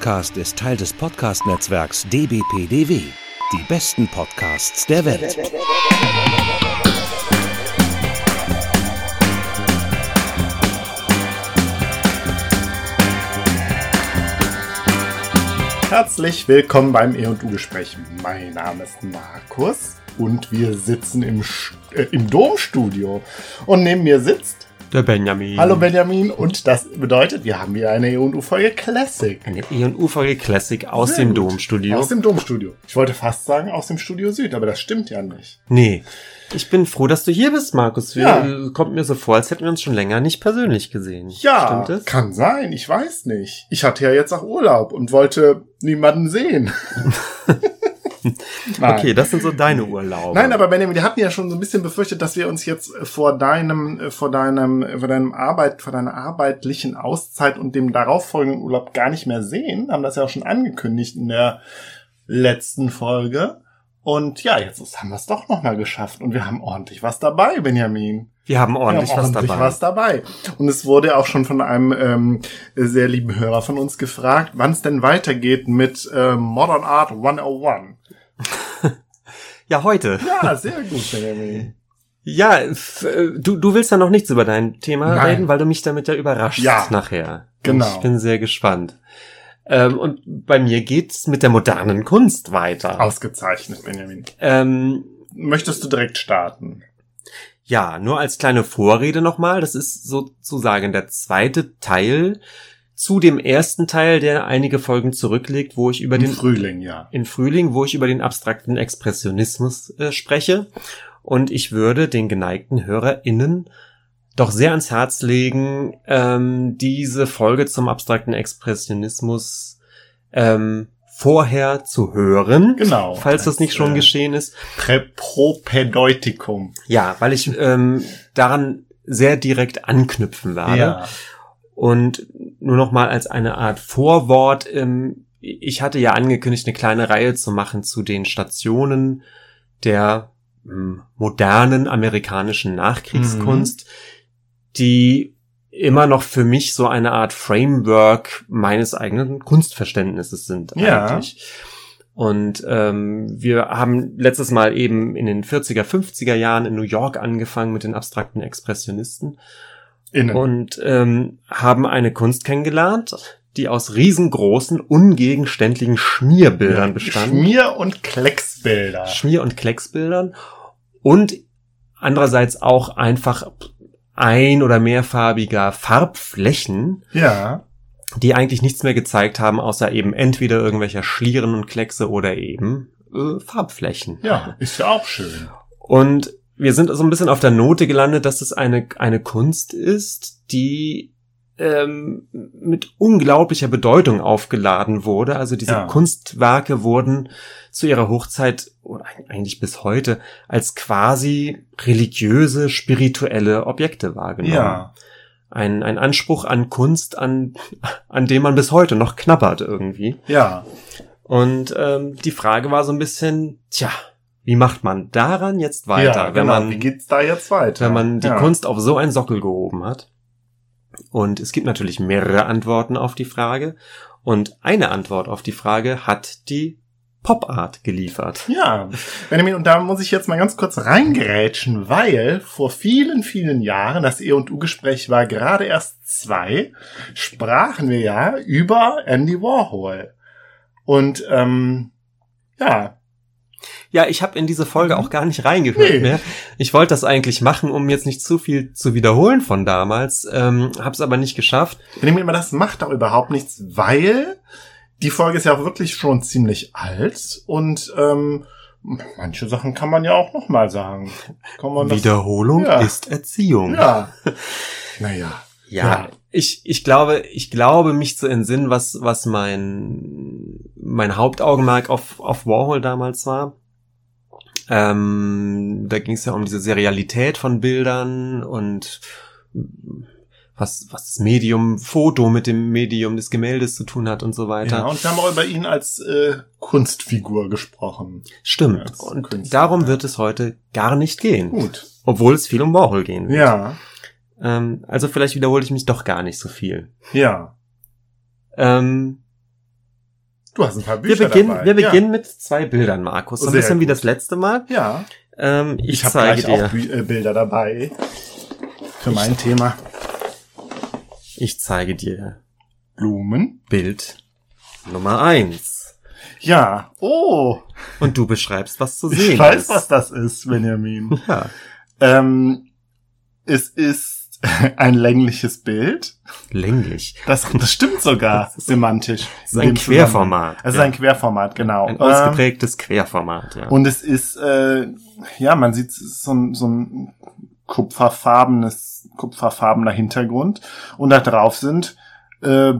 Podcast ist Teil des Podcast-Netzwerks dbpdw. Die besten Podcasts der Welt. Herzlich willkommen beim E&U-Gespräch. Mein Name ist Markus und wir sitzen im, äh, im Domstudio. Und neben mir sitzt Der Benjamin. Hallo Benjamin und das bedeutet, wir haben hier eine E&U-Folge Classic. Eine E&U-Folge Classic aus Sehr dem gut. Domstudio. Aus dem Domstudio. Ich wollte fast sagen aus dem Studio Süd, aber das stimmt ja nicht. nee. Ich bin froh, dass du hier bist, Markus. Wir, Ja. Kommt mir so vor, als hätten wir uns schon länger nicht persönlich gesehen. Ja, kann sein, ich weiß nicht. Ich hatte ja jetzt auch Urlaub und wollte niemanden sehen. Okay, das sind so deine Urlaube. Nein, aber Benjamin, wir hatten ja schon so ein bisschen befürchtet, dass wir uns jetzt äh, vor deinem, äh, vor deinem, äh, vor deinem Arbeit, vor deiner arbeitlichen Auszeit und dem darauffolgenden Urlaub gar nicht mehr sehen. Haben das ja auch schon angekündigt in der letzten Folge. Und ja, jetzt ist- haben wir es doch nochmal geschafft und wir haben ordentlich was dabei, Benjamin. Wir haben ordentlich, wir haben was ordentlich dabei. was dabei. Und es wurde auch schon von einem ähm, sehr lieben Hörer von uns gefragt, wann es denn weitergeht mit äh, Modern Art 101. Ja, heute. Ja, sehr gut, Benjamin. Ja, äh, du, du willst ja noch nichts über dein Thema Nein. reden, weil du mich damit ja überraschst Ja, nachher. genau. Ich bin sehr gespannt. Ähm, und bei mir geht's mit der modernen Kunst weiter. Ausgezeichnet, Benjamin. Ähm, Möchtest du direkt starten? Ja, nur als kleine Vorrede nochmal. Das ist sozusagen der zweite Teil zu dem ersten Teil, der einige Folgen zurücklegt, wo ich über Im den Frühling, ja. in Frühling, wo ich über den abstrakten Expressionismus äh, spreche. Und ich würde den geneigten HörerInnen doch sehr ans Herz legen, ähm, diese Folge zum abstrakten Expressionismus ähm, vorher zu hören. Genau. Falls das nicht schon äh, geschehen ist. Prä Propädeutikum. Ja, weil ich ähm, daran sehr direkt anknüpfen werde. Und nur noch mal als eine Art Vorwort. Ähm, ich hatte ja angekündigt, eine kleine Reihe zu machen zu den Stationen der ähm, modernen amerikanischen Nachkriegskunst, die immer noch für mich so eine Art Framework meines eigenen Kunstverständnisses sind Ja. eigentlich. Und ähm, wir haben letztes Mal eben in den 40er, 50er Jahren in New York angefangen mit den abstrakten Expressionisten Innen. und ähm, haben eine Kunst kennengelernt, die aus riesengroßen, ungegenständlichen Schmierbildern bestand. Schmier- und Klecksbilder. Schmier- und Klecksbildern und andererseits auch einfach ein- oder mehrfarbiger Farbflächen, Ja. die eigentlich nichts mehr gezeigt haben, außer eben entweder irgendwelcher Schlieren und Kleckse oder eben äh, Farbflächen. Ja, ist ja auch schön. Und wir sind so ein bisschen auf der Note gelandet, dass es eine, eine Kunst ist, die ähm, mit unglaublicher Bedeutung aufgeladen wurde. Also diese Ja. Kunstwerke wurden zu ihrer Hochzeit oder eigentlich bis heute als quasi religiöse, spirituelle Objekte wahrgenommen. Ja. Ein, ein Anspruch an Kunst, an, an dem man bis heute noch knabbert irgendwie. Ja. Und ähm, die Frage war so ein bisschen, tja, wie macht man daran jetzt weiter, ja, wenn genau. man Wie geht's da jetzt weiter? wenn man die ja. Kunst auf so einen Sockel gehoben hat? Und es gibt natürlich mehrere Antworten auf die Frage. Und eine Antwort auf die Frage hat die Pop Art geliefert. Ja, Benjamin, und da muss ich jetzt mal ganz kurz reingerätschen, weil vor vielen, vielen Jahren, das E&U-Gespräch war gerade erst zwei, sprachen wir ja über Andy Warhol. Und ähm, ja, Ja, ich habe in diese Folge auch gar nicht reingehört Nee. mehr. Ich wollte das eigentlich machen, um jetzt nicht zu viel zu wiederholen von damals, ähm, habe es aber nicht geschafft. Benjamin, aber das macht doch überhaupt nichts, weil die Folge ist ja auch wirklich schon ziemlich alt und ähm, manche Sachen kann man ja auch noch mal sagen. Kann man das, Wiederholung Ja. ist Erziehung. Ja. Naja. Ja, Ja. Ich, ich glaube, ich glaube, mich zu entsinnen, was, was mein, mein Hauptaugenmerk auf, auf Warhol damals war. Ähm, da ging es ja um diese Serialität von Bildern und was, was das Medium Foto mit dem Medium des Gemäldes zu tun hat und so weiter. Ja, und wir haben auch über ihn als äh, Kunstfigur gesprochen. Stimmt. Und Künstler. darum wird es heute gar nicht gehen. Gut. Obwohl es viel um Warhol gehen wird. Ja, Ähm, also vielleicht wiederhole ich mich doch gar nicht so viel. ja. Ähm, Du hast ein paar Bücher Wir beginnen, dabei. wir beginnen mit zwei Bildern, Markus. So ein Sehr bisschen wie gut. das letzte Mal. Ja. Ähm, ich Ich habe gleich dir. auch Bü äh, Bilder dabei. Für mein Thema. Ich zeige dir Blumen. Bild Nummer eins. Ja. Oh. Und du beschreibst, was zu sehen Ich weiß, ist. was das ist, Benjamin. Ja. ähm, es ist ein längliches Bild. Länglich. Das, das stimmt sogar semantisch. Es ist ein Querformat. Es ist ein Querformat, genau. Ein Ähm, ausgeprägtes Querformat, ja. Und es ist, äh, ja, man sieht so ein, so ein kupferfarbenes, kupferfarbener Hintergrund. Und da drauf sind äh,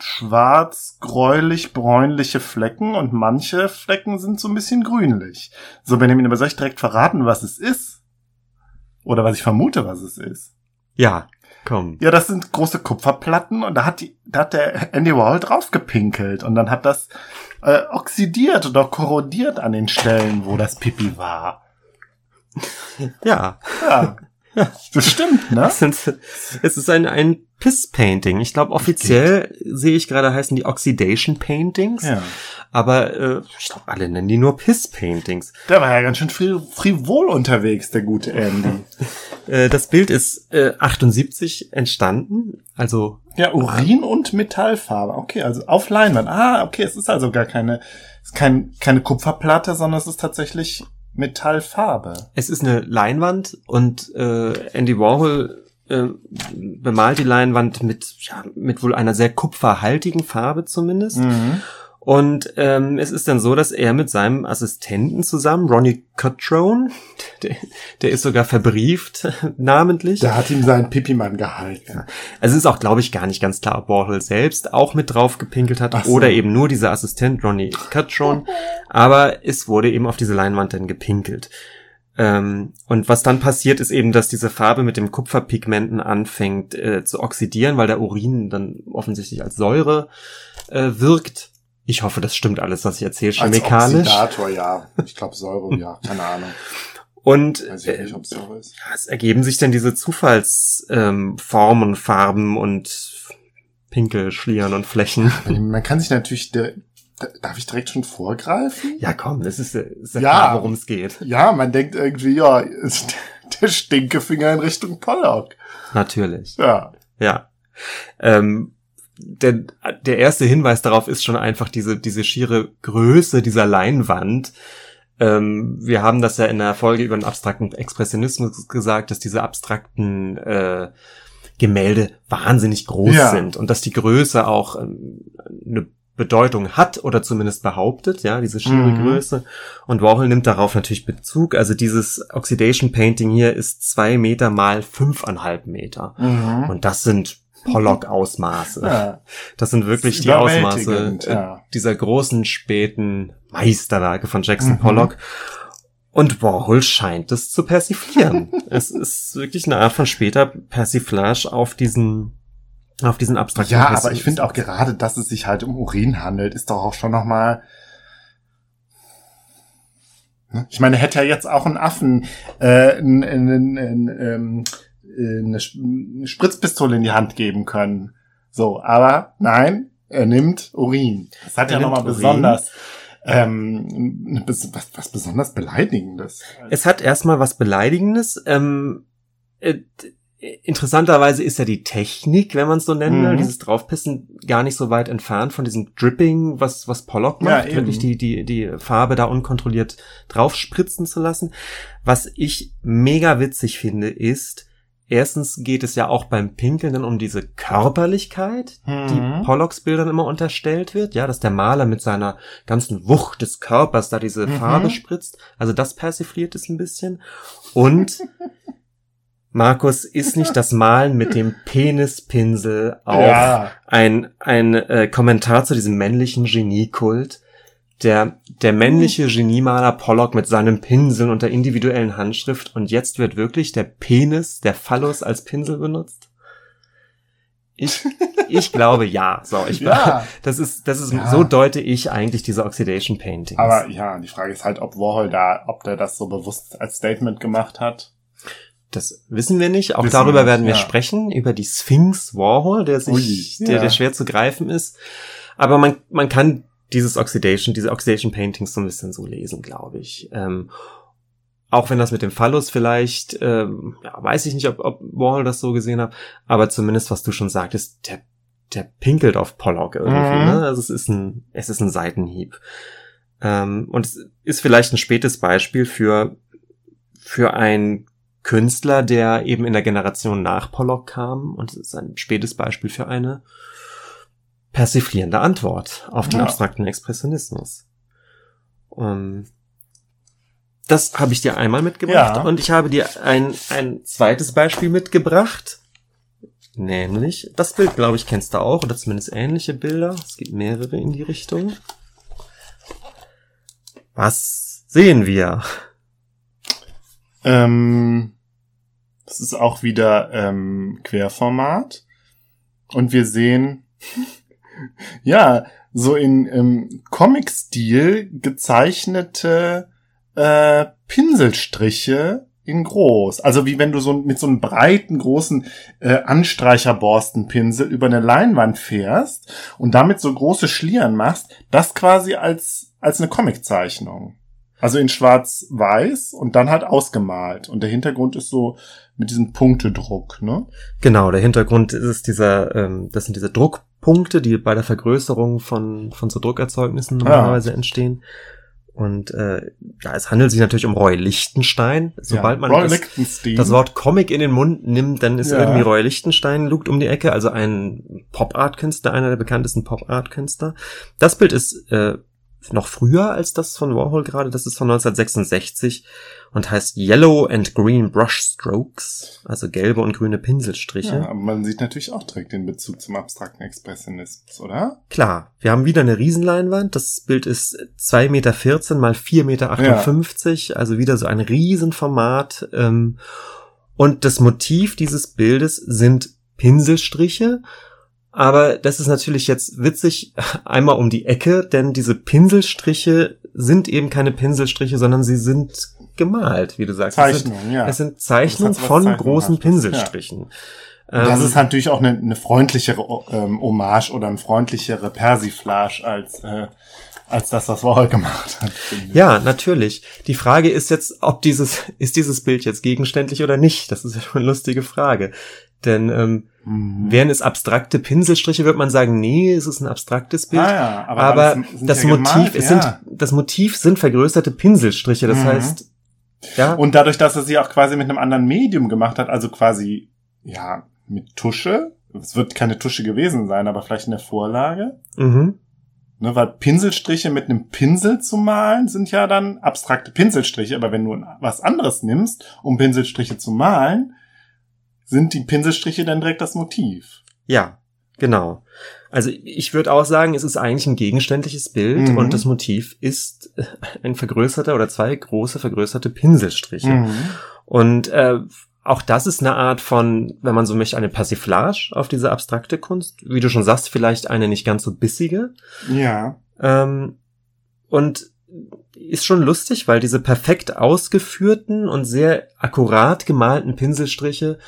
schwarz, gräulich, bräunliche Flecken und manche Flecken sind so ein bisschen grünlich. So, Benjamin, aber soll ich direkt verraten, was es ist? Oder was ich vermute, was es ist? ja, komm. Ja, das sind große Kupferplatten und da hat die, da hat der Andy Warhol draufgepinkelt und dann hat das äh, oxidiert oder korrodiert an den Stellen, wo das Pipi war. Ja. Ja, das stimmt, ne? Es ist ein, ein Piss-Painting. Ich glaube, offiziell sehe ich gerade heißen die Oxidation Paintings. Ja. Aber äh, ich glaube, alle nennen die nur Piss-Paintings. Der war ja ganz schön frivol, frivol unterwegs, der gute Andy. Äh, das Bild ist äh, 78 entstanden. Also Ja, Urin und Metallfarbe. Okay, also auf Leinwand. Ah, okay, es ist also gar keine, es ist kein, keine Kupferplatte, sondern es ist tatsächlich Metallfarbe. es ist eine Leinwand und äh, Andy Warhol äh, bemalt die Leinwand mit, ja, mit wohl einer sehr kupferhaltigen Farbe zumindest. Mhm. Und ähm, es ist dann so, dass er mit seinem Assistenten zusammen, Ronnie Cutrone, der, der ist sogar verbrieft, namentlich. Der hat ihm seinen Pipi-Mann gehalten. Also es ist auch, glaube ich, gar nicht ganz klar, ob Warhol selbst auch mit drauf gepinkelt hat so. oder eben nur dieser Assistent Ronnie Cutrone. Aber es wurde eben auf diese Leinwand dann gepinkelt. Ähm, und was dann passiert, ist eben, dass diese Farbe mit dem Kupferpigmenten anfängt äh, zu oxidieren, weil der Urin dann offensichtlich als Säure äh, wirkt. Ich hoffe, das stimmt alles, was ich erzähle, chemikalisch. Als Oxidator, ja. Ich glaube Säure, ja. Keine Ahnung. Und äh, nicht, es ergeben sich dann diese Zufallsformen, ähm, Formen, Farben und Pinkel, Schlieren und Flächen. Man kann sich natürlich, darf ich direkt schon vorgreifen? Ja, komm, das ist, äh, ist ja, Ja. klar, worum es geht. Ja, man denkt irgendwie, ja, ist der Stinkefinger in Richtung Pollock. Natürlich. Ja. Ja. Ähm, der, der erste Hinweis darauf ist schon einfach diese, diese schiere Größe dieser Leinwand. Ähm, wir haben das ja in der Folge über den abstrakten Expressionismus gesagt, dass diese abstrakten äh, Gemälde wahnsinnig groß Ja. sind und dass die Größe auch ähm, eine Bedeutung hat oder zumindest behauptet, ja, diese schiere Mhm. Größe. Und Warhol nimmt darauf natürlich Bezug. Also dieses Oxidation Painting hier ist zwei Meter mal fünfeinhalb Meter. Mhm. Und das sind Pollock-Ausmaße. Ja. Das sind wirklich Das die Ausmaße äh, ja. dieser großen späten Meisterwerke von Jackson Mhm. Pollock. Und Warhol scheint es zu persiflieren. es ist wirklich eine Art von später Persiflage auf diesen, auf diesen abstrakten Ja, aber Pessimismus. ich finde auch gerade, dass es sich halt um Urin handelt, ist doch auch schon noch mal. Ne? Ich meine, hätte er jetzt auch einen Affen äh, n- n- n- ähm, äh, eine Spritzpistole in die Hand geben können. So, aber nein, er nimmt Urin. Das hat Er ja nochmal besonders ähm, was, was besonders Beleidigendes. Es hat erstmal was Beleidigendes. Ähm, äh, interessanterweise ist ja die Technik, wenn man es so nennen will, Mhm. dieses Draufpissen, gar nicht so weit entfernt von diesem Dripping, was, was Pollock Ja, macht, eben. wirklich die, die, die Farbe da unkontrolliert draufspritzen zu lassen. Was ich mega witzig finde, ist, erstens geht es ja auch beim Pinkeln dann um diese Körperlichkeit, die Mhm. Pollocks Bildern immer unterstellt wird, ja, dass der Maler mit seiner ganzen Wucht des Körpers da diese Mhm. Farbe spritzt. Also das persifliert es ein bisschen. Und Markus, ist nicht das Malen mit dem Penispinsel auch Ja. ein, ein äh, Kommentar zu diesem männlichen Geniekult? Der, der männliche Geniemaler Pollock mit seinem Pinsel und der individuellen Handschrift und jetzt wird wirklich der Penis, der Phallus als Pinsel benutzt? Ich, ich glaube ja. So, ich Ja. das ist, das ist, Ja. so deute ich eigentlich diese Oxidation Paintings. Aber ja, die Frage ist halt, ob Warhol da, ob der das so bewusst als Statement gemacht hat. Das wissen wir nicht. Auch Wissen darüber wir nicht, werden wir ja. sprechen, über die Sphinx Warhol, der sich, Ui, der, der schwer zu greifen ist. aber man, man kann dieses Oxidation, diese Oxidation Paintings so ein bisschen so lesen, glaube ich. Ähm, auch wenn das mit dem Phallus vielleicht, ähm, ja, weiß ich nicht, ob, ob Warhol das so gesehen hat, aber zumindest, was du schon sagtest, der, der pinkelt auf Pollock irgendwie. Mhm. Ne? Also es ist ein, es ist ein Seitenhieb. Ähm, und es ist vielleicht ein spätes Beispiel für, für ein Künstler, der eben in der Generation nach Pollock kam. Und es ist ein spätes Beispiel für eine persiflierende Antwort auf den ja. abstrakten Expressionismus. Um, das habe ich dir einmal mitgebracht ja. und ich habe dir ein, ein zweites Beispiel mitgebracht. Nämlich, das Bild, glaube ich, kennst du auch, oder zumindest ähnliche Bilder. Es gibt mehrere in die Richtung. Was sehen wir? Ähm, das ist auch wieder ähm, Querformat. Und wir sehen, ja, so in ähm, Comic-Stil gezeichnete äh, Pinselstriche in groß. Also wie wenn du so mit so einem breiten, großen äh, Anstreicherborstenpinsel über eine Leinwand fährst und damit so große Schlieren machst, das quasi als, als eine Comiczeichnung. Also in schwarz-weiß und dann halt ausgemalt. Und der Hintergrund ist so mit diesem Punktedruck, ne? Genau, der Hintergrund ist dieser, ähm, das sind diese Druckpunkte, die bei der Vergrößerung von, von so Druckerzeugnissen normalerweise ja. entstehen. Und äh, ja, es handelt sich natürlich um Roy Lichtenstein. Sobald ja, man das, das, Wort Comic in den Mund nimmt, dann ist ja. irgendwie Roy Lichtenstein lugt um die Ecke, also ein Pop-Art-Künstler, einer der bekanntesten Pop-Art-Künstler. Das Bild ist äh, noch früher als das von Warhol gerade. Das ist von 1966 und heißt Yellow and Green Brush Strokes, also gelbe und grüne Pinselstriche. Ja, aber man sieht natürlich auch direkt den Bezug zum abstrakten Expressionismus, oder? Klar, wir haben wieder eine Riesenleinwand. Das Bild ist 2,14 Meter mal 4,58 Meter, ja. also wieder so ein Riesenformat. Ähm, und das Motiv dieses Bildes sind Pinselstriche aber das ist natürlich jetzt witzig einmal um die Ecke, denn diese Pinselstriche sind eben keine Pinselstriche, sondern sie sind gemalt, wie du sagst. Zeichnungen, ja. Es sind Zeichnungen von Zeichnung großen hast. Pinselstrichen. Ja. Das ähm, ist natürlich auch eine, eine freundlichere ähm, Hommage oder eine freundlichere Persiflage als äh, als das, was Warhol gemacht hat. Ja, natürlich. Die Frage ist jetzt, ob dieses, ist dieses Bild jetzt gegenständlich oder nicht? Das ist ja schon eine lustige Frage. Denn ähm, mhm. wären es abstrakte Pinselstriche, würde man sagen, nee, es ist ein abstraktes Bild. Ah, ja, aber, aber sind das ja Motiv, gemalt, es ja. sind, das Motiv sind vergrößerte Pinselstriche. Das mhm. heißt, ja. Und dadurch, dass er sie auch quasi mit einem anderen Medium gemacht hat, also quasi, ja, mit Tusche. Es wird keine Tusche gewesen sein, aber vielleicht in der Vorlage. Mhm. Ne, weil Pinselstriche mit einem Pinsel zu malen sind ja dann abstrakte Pinselstriche, aber wenn du was anderes nimmst, um Pinselstriche zu malen, sind die Pinselstriche dann direkt das Motiv. Ja, genau. Also ich würde auch sagen, es ist eigentlich ein gegenständliches Bild mhm. und das Motiv ist ein vergrößerter oder zwei große vergrößerte Pinselstriche. Mhm. Und äh, auch das ist eine Art von, wenn man so möchte, eine Persiflage auf diese abstrakte Kunst. Wie du schon sagst, vielleicht eine nicht ganz so bissige. Ja. Ähm, und ist schon lustig, weil diese perfekt ausgeführten und sehr akkurat gemalten Pinselstriche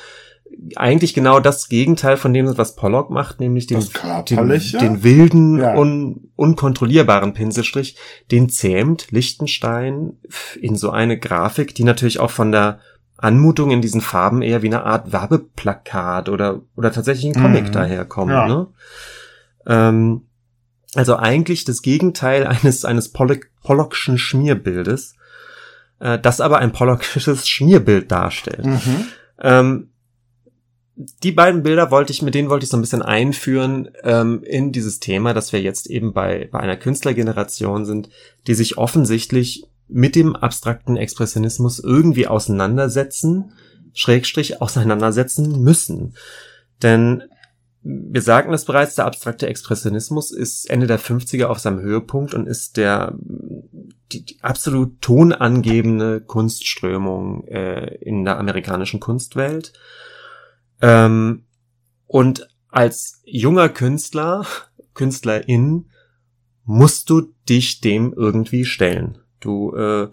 eigentlich genau das Gegenteil von dem, was Pollock macht, nämlich den, den, den, wilden, ja. un, unkontrollierbaren Pinselstrich, den zähmt Lichtenstein in so eine Grafik, die natürlich auch von der Anmutung in diesen Farben eher wie eine Art Werbeplakat oder, oder tatsächlich ein Comic mhm. daherkommt. Ja. Ne? Ähm, also eigentlich das Gegenteil eines, eines Pollock, Pollockschen Schmierbildes, äh, das aber ein Pollockisches Schmierbild darstellt. Mhm. Ähm, die beiden Bilder wollte ich, mit denen wollte ich so ein bisschen einführen ähm, in dieses Thema, dass wir jetzt eben bei, bei einer Künstlergeneration sind, die sich offensichtlich mit dem abstrakten Expressionismus irgendwie auseinandersetzen, Schrägstrich auseinandersetzen müssen. Denn wir sagten es bereits, der abstrakte Expressionismus ist Ende der 50er auf seinem Höhepunkt und ist der die, die absolut tonangebende Kunstströmung äh, in der amerikanischen Kunstwelt. Ähm, und als junger Künstler, Künstlerin, musst du dich dem irgendwie stellen. Du äh,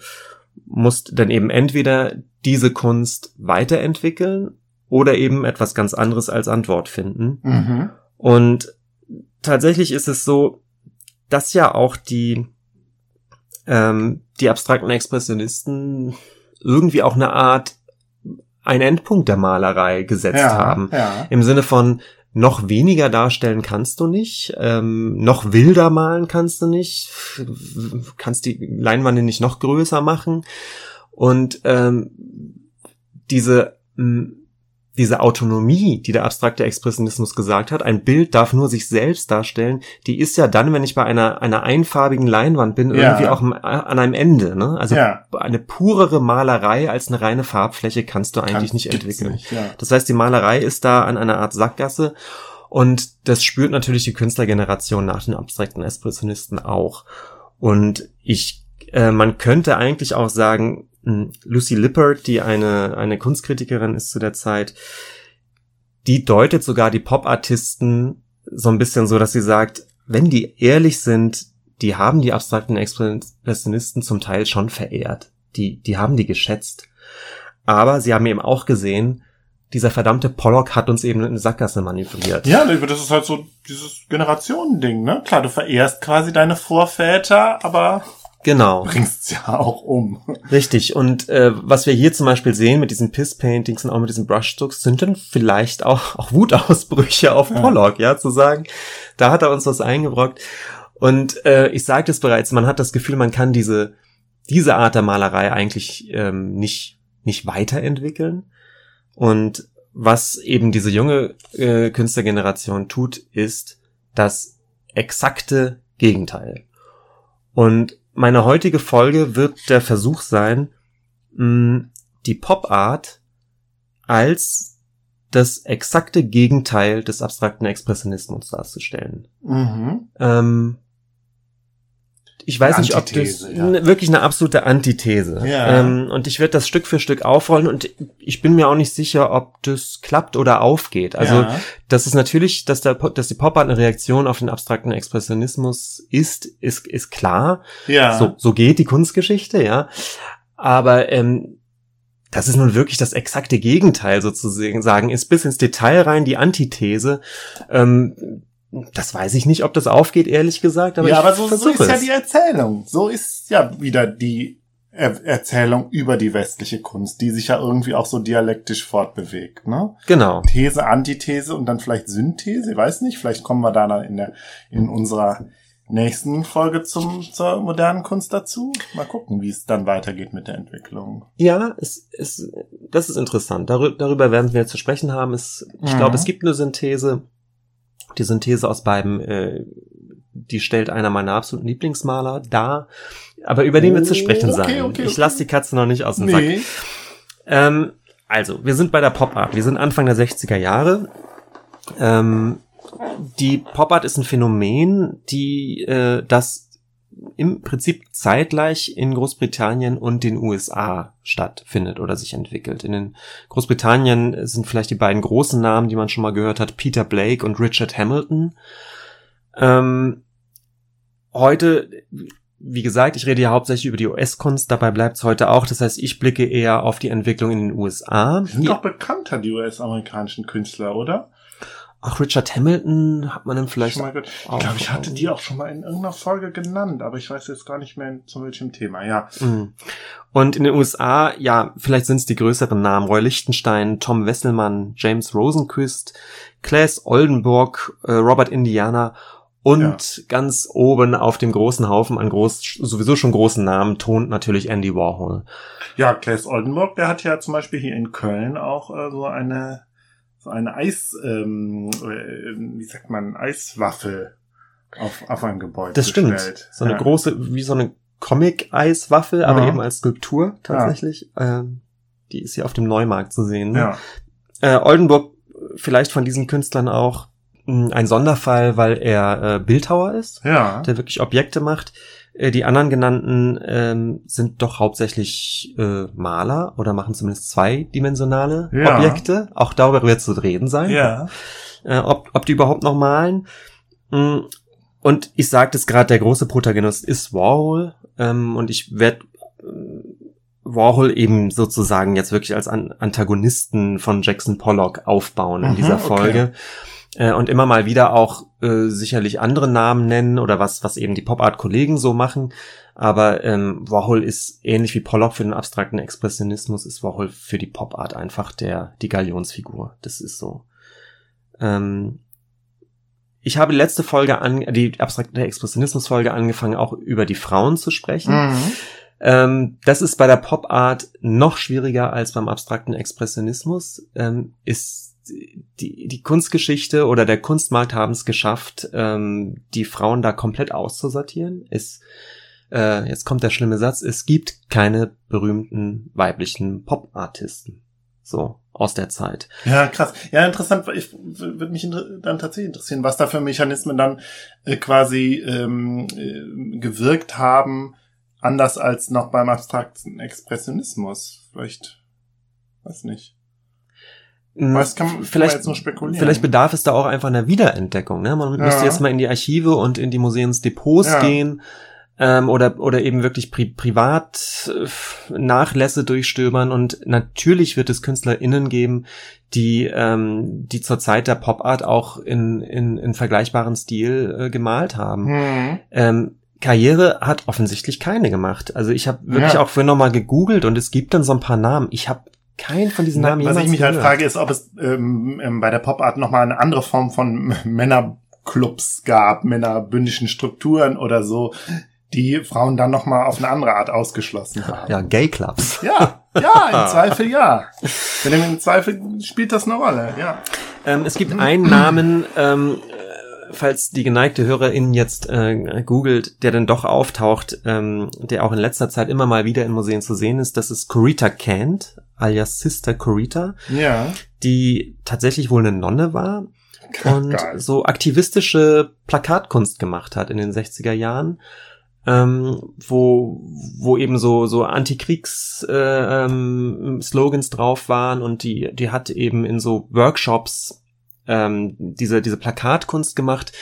musst dann eben entweder diese Kunst weiterentwickeln oder eben etwas ganz anderes als Antwort finden. Mhm. Und tatsächlich ist es so, dass ja auch die, ähm, die abstrakten Expressionisten irgendwie auch eine Art ein Endpunkt der Malerei gesetzt Ja, haben. ja. Im Sinne von noch weniger darstellen kannst du nicht, ähm, noch wilder malen kannst du nicht, kannst die Leinwände nicht noch größer machen und ähm, diese mh, diese Autonomie, die der abstrakte Expressionismus gesagt hat, ein Bild darf nur sich selbst darstellen, die ist ja dann, wenn ich bei einer, einer einfarbigen Leinwand bin, Ja. irgendwie auch am- an einem Ende. Ne? Also Ja. eine purere Malerei als eine reine Farbfläche kannst du eigentlich Kann- nicht entwickeln. nicht, ja. Das heißt, die Malerei ist da an einer Art Sackgasse und das spürt natürlich die Künstlergeneration nach den abstrakten Expressionisten auch. Und ich, äh, man könnte eigentlich auch sagen, Lucy Lippert, die eine, eine Kunstkritikerin ist zu der Zeit, die deutet sogar die Pop-Artisten so ein bisschen so, dass sie sagt, wenn die ehrlich sind, die haben die abstrakten Expressionisten zum Teil schon verehrt. Die, die haben die geschätzt. Aber sie haben eben auch gesehen, dieser verdammte Pollock hat uns eben in eine Sackgasse manövriert. Ja, das ist halt so dieses Generationending, ne? Klar, du verehrst quasi deine Vorväter, aber Genau, bringst ja auch um. richtig. Und äh, was wir hier zum Beispiel sehen mit diesen Piss-Paintings und auch mit diesen Brushstrokes, sind dann vielleicht auch, auch Wutausbrüche auf Ja. Pollock, ja, zu sagen, da hat er uns was eingebrockt. Und äh, ich sagte es bereits, man hat das Gefühl, man kann diese, diese Art der Malerei eigentlich ähm, nicht, nicht weiterentwickeln. Und was eben diese junge äh, Künstlergeneration tut, ist das exakte Gegenteil. Und meine heutige Folge wird der Versuch sein, die Pop Art als das exakte Gegenteil des abstrakten Expressionismus darzustellen. Mhm. Ähm, ich weiß Eine nicht, ob das ja. n- wirklich eine absolute Antithese. Ja. Ähm, und ich werde das Stück für Stück aufrollen und ich bin mir auch nicht sicher, ob das klappt oder aufgeht. Also ja. das ist natürlich, dass, der, dass die Pop Art eine Reaktion auf den abstrakten Expressionismus ist, ist, ist klar. ja. So, so geht die Kunstgeschichte, ja. Aber ähm, das ist nun wirklich das exakte Gegenteil sozusagen, sagen, ist bis ins Detail rein die Antithese. Ähm, das weiß ich nicht, ob das aufgeht, ehrlich gesagt, aber ja, aber so, so ist ja es. die Erzählung. So ist ja wieder die er Erzählung über die westliche Kunst, die sich ja irgendwie auch so dialektisch fortbewegt, ne? Genau. These, Antithese und dann vielleicht Synthese, ich weiß nicht, vielleicht kommen wir da dann in der, in unserer nächsten Folge zum, zur modernen Kunst dazu. Mal gucken, wie es dann weitergeht mit der Entwicklung. Ja, es, es, das ist interessant. Darüber, darüber werden wir zu sprechen haben. Es, ich Mhm. glaube, es gibt eine Synthese. Die Synthese aus beiden, äh, die stellt einer meiner absoluten Lieblingsmaler dar. Aber über den wir zu sprechen Oh, Okay, sein. okay, ich okay. lasse die Katze noch nicht aus dem Sack. Nee. Ähm, also, wir sind bei der Pop Art. Wir sind Anfang der 60er Jahre. Ähm, die Pop Art ist ein Phänomen, die äh, das im Prinzip zeitgleich in Großbritannien und den USA stattfindet oder sich entwickelt. In den Großbritannien sind vielleicht die beiden großen Namen, die man schon mal gehört hat, Peter Blake und Richard Hamilton. Ähm, heute, wie gesagt, ich rede ja hauptsächlich über die US-Kunst, dabei bleibt es heute auch. Das heißt, ich blicke eher auf die Entwicklung in den USA. Die sind doch bekannter, die US-amerikanischen Künstler, oder? Ach, Richard Hamilton hat man dann vielleicht Schon mal gehört. Ich glaube, ich hatte die auch schon mal in irgendeiner Folge genannt, aber ich weiß jetzt gar nicht mehr zu welchem Thema. Ja. Mhm. Und in den USA, ja, vielleicht sind es die größeren Namen. Roy Lichtenstein, Tom Wesselmann, James Rosenquist, Claes Oldenburg, äh, Robert Indiana und ganz oben auf dem großen Haufen an groß, sowieso schon großen Namen tont natürlich Andy Warhol. Ja, Klaes Oldenburg, der hat ja zum Beispiel hier in Köln auch äh, so eine so eine Eis, ähm, äh, wie sagt man, Eiswaffel auf, auf ein Gebäude Das stimmt. gestellt. So eine ja. große, wie so eine Comic-Eiswaffel, aber Ja. eben als Skulptur tatsächlich. Ähm, die ist hier auf dem Neumarkt zu sehen. Ne? Ja. Äh, Oldenburg vielleicht von diesen Künstlern auch mh, ein Sonderfall, weil er äh, Bildhauer ist, Ja. der wirklich Objekte macht. Äh, die anderen genannten ähm, sind doch hauptsächlich äh, Maler oder machen zumindest zweidimensionale Ja. Objekte. Auch darüber wird zu reden sein, Ja. äh, ob, ob die überhaupt noch malen. Mm, Und ich sagte es gerade, der große Protagonist ist Warhol ähm, und ich werde Warhol eben sozusagen jetzt wirklich als An Antagonisten von Jackson Pollock aufbauen in Mhm, dieser okay. Äh, und immer mal wieder auch äh, sicherlich andere Namen nennen oder was, was eben die Pop-Art-Kollegen so machen. Aber ähm, Warhol ist ähnlich wie Pollock für den abstrakten Expressionismus, ist Warhol für die Pop-Art einfach der, die Galionsfigur. Das ist so. Ähm, ich habe die letzte Folge an, die abstrakte Expressionismus-Folge angefangen, auch über die Frauen zu sprechen. Mhm. Ähm, das ist bei der Pop-Art noch schwieriger als beim abstrakten Expressionismus. Ähm, ist die, die Kunstgeschichte oder der Kunstmarkt haben es geschafft, ähm, die Frauen da komplett auszusortieren. Es, äh, jetzt kommt der schlimme Satz, es gibt keine berühmten weiblichen Pop-Artisten. So, aus der Zeit. Ja, krass. Ja, interessant. Ich würde mich dann tatsächlich interessieren, was da für Mechanismen dann äh, quasi ähm, äh, gewirkt haben, anders als noch beim abstrakten Expressionismus. Vielleicht, weiß nicht. Hm, Was kann, vielleicht, kann jetzt nur spekulieren. Vielleicht bedarf es da auch einfach einer Wiederentdeckung. Ne? Man ja. müsste jetzt mal in die Archive und in die Museumsdepots ja. gehen ähm, oder, oder eben wirklich Pri Privat-Nachlässe durchstöbern. Und natürlich wird es KünstlerInnen geben, die, ähm, die zur Zeit der Pop-Art auch in, in, in vergleichbaren Stil äh, gemalt haben. Mhm. Ähm, Karriere hat offensichtlich keine gemacht. Also ich habe wirklich ja. auch vorhin nochmal gegoogelt und es gibt dann so ein paar Namen. Ich habe keinen von diesen Namen Was ich mich halt gehört. halt frage, ist, ob es ähm, ähm, bei der Pop-Art nochmal eine andere Form von Männerclubs gab, männerbündischen Strukturen oder so, die Frauen dann nochmal auf eine andere Art ausgeschlossen haben. Ja, Gay-Clubs. Ja, ja, im Zweifel ja. Denn im Zweifel spielt das eine Rolle, ja. Ähm, es gibt einen Namen, ähm, falls die geneigte Hörerin jetzt äh, googelt, der dann doch auftaucht, ähm, der auch in letzter Zeit immer mal wieder in Museen zu sehen ist, das ist Corita Kent, alias Sister Corita, ja. die tatsächlich wohl eine Nonne war und Geil. so aktivistische Plakatkunst gemacht hat in den 60er Jahren. Ähm, wo wo eben so so Antikriegs äh, ähm, drauf waren und die die hat eben in so Workshops ähm, diese, diese Plakatkunst gemacht,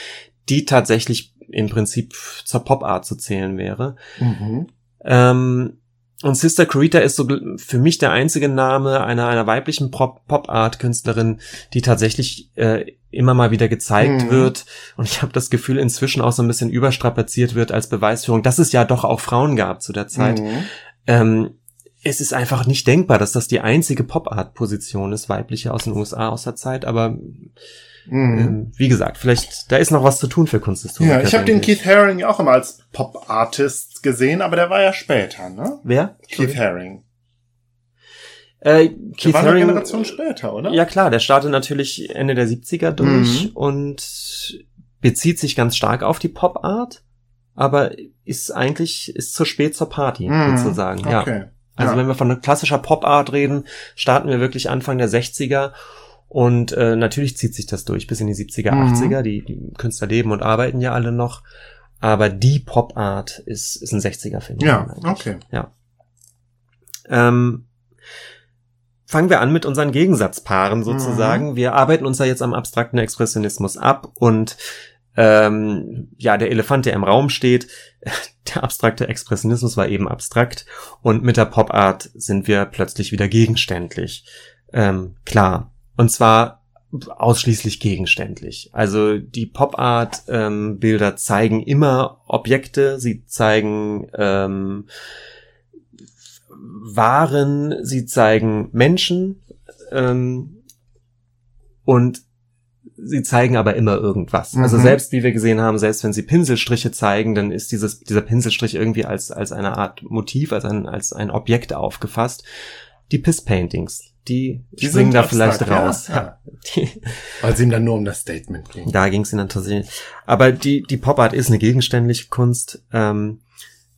die tatsächlich im Prinzip zur Pop-Art zu zählen wäre. Mhm. Ähm, und Sister Corita ist so für mich der einzige Name einer, einer weiblichen Pop-Art-Künstlerin, die tatsächlich äh, immer mal wieder gezeigt mhm. wird. Und ich habe das Gefühl, inzwischen auch so ein bisschen überstrapaziert wird als Beweisführung, dass es ja doch auch Frauen gab zu der Zeit. Mhm. Ähm, es ist einfach nicht denkbar, dass das die einzige Pop-Art-Position ist, weibliche aus den USA aus der Zeit, aber mhm. ähm, wie gesagt, vielleicht, da ist noch was zu tun für Kunsthistoriker. Ja, ich habe den Keith Haring auch immer als Pop-Artist gesehen, aber der war ja später, ne? Wer? Keith Haring. Äh, Keith war Haring, eine Generation später, oder? Ja klar, der startet natürlich Ende der 70er durch mhm. und bezieht sich ganz stark auf die Pop-Art, aber ist eigentlich, ist zu spät zur Party, mhm. sozusagen. Okay. Ja. Also ja. wenn wir von klassischer Pop-Art reden, starten wir wirklich Anfang der 60er und äh, natürlich zieht sich das durch bis in die 70er, mhm. 80er. Die, die Künstler leben und arbeiten ja alle noch. Aber die Pop-Art ist, ist ein 60er-Film. Ja, eigentlich. okay. Ja. Ähm, fangen wir an mit unseren Gegensatzpaaren sozusagen. Mhm. Wir arbeiten uns ja jetzt am abstrakten Expressionismus ab und ähm, ja, der Elefant, der im Raum steht, der abstrakte Expressionismus war eben abstrakt und mit der Pop-Art sind wir plötzlich wieder gegenständlich. Ähm, klar. Und zwar ausschließlich gegenständlich. Also die Pop-Art-Bilder ähm, zeigen immer Objekte, sie zeigen ähm, Waren, sie zeigen Menschen ähm, und sie zeigen aber immer irgendwas. Also mhm. Also selbst wie wir gesehen haben, selbst wenn sie Pinselstriche zeigen, dann ist dieses, dieser Pinselstrich irgendwie als, als eine Art Motiv, als ein, als ein Objekt aufgefasst. Die Piss-Paintings, die, die springen da vielleicht raus. Ja, ja. Weil es ihm dann nur um das Statement ging. Da ging es ihnen tatsächlich. Aber die, die Pop-Art ist eine gegenständliche Kunst. Ähm,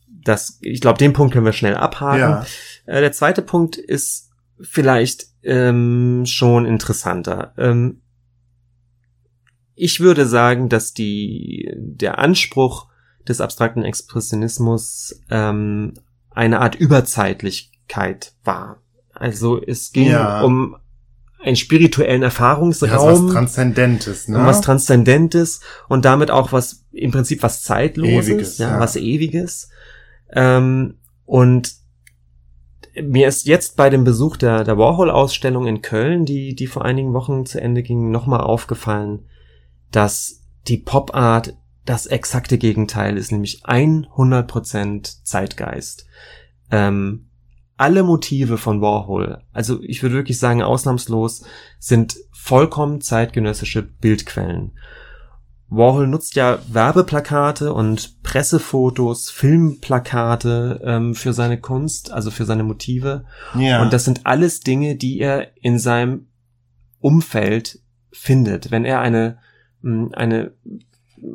das, ich glaube, den Punkt können wir schnell abhaken. Ja. Äh, der zweite Punkt ist vielleicht ähm, schon interessanter. Ähm, ich würde sagen, dass die, der Anspruch des abstrakten Expressionismus ähm, eine Art Überzeitlichkeit war. Also es ging ja. um einen spirituellen Erfahrungsraum. Ja, was Transzendentes, ne? Um was Transzendentes und damit auch was, im Prinzip was Zeitloses, Ewiges, ja, ja, was Ewiges. Ähm, und mir ist jetzt bei dem Besuch der, der Warhol-Ausstellung in Köln, die, die vor einigen Wochen zu Ende ging, nochmal aufgefallen, dass die Pop Art das exakte Gegenteil ist, nämlich 100% Zeitgeist. Ähm, alle Motive von Warhol, also ich würde wirklich sagen ausnahmslos, sind vollkommen zeitgenössische Bildquellen. Warhol nutzt ja Werbeplakate und Pressefotos, Filmplakate ähm, für seine Kunst, also für seine Motive. Ja. Und das sind alles Dinge, die er in seinem Umfeld findet. Wenn er eine, eine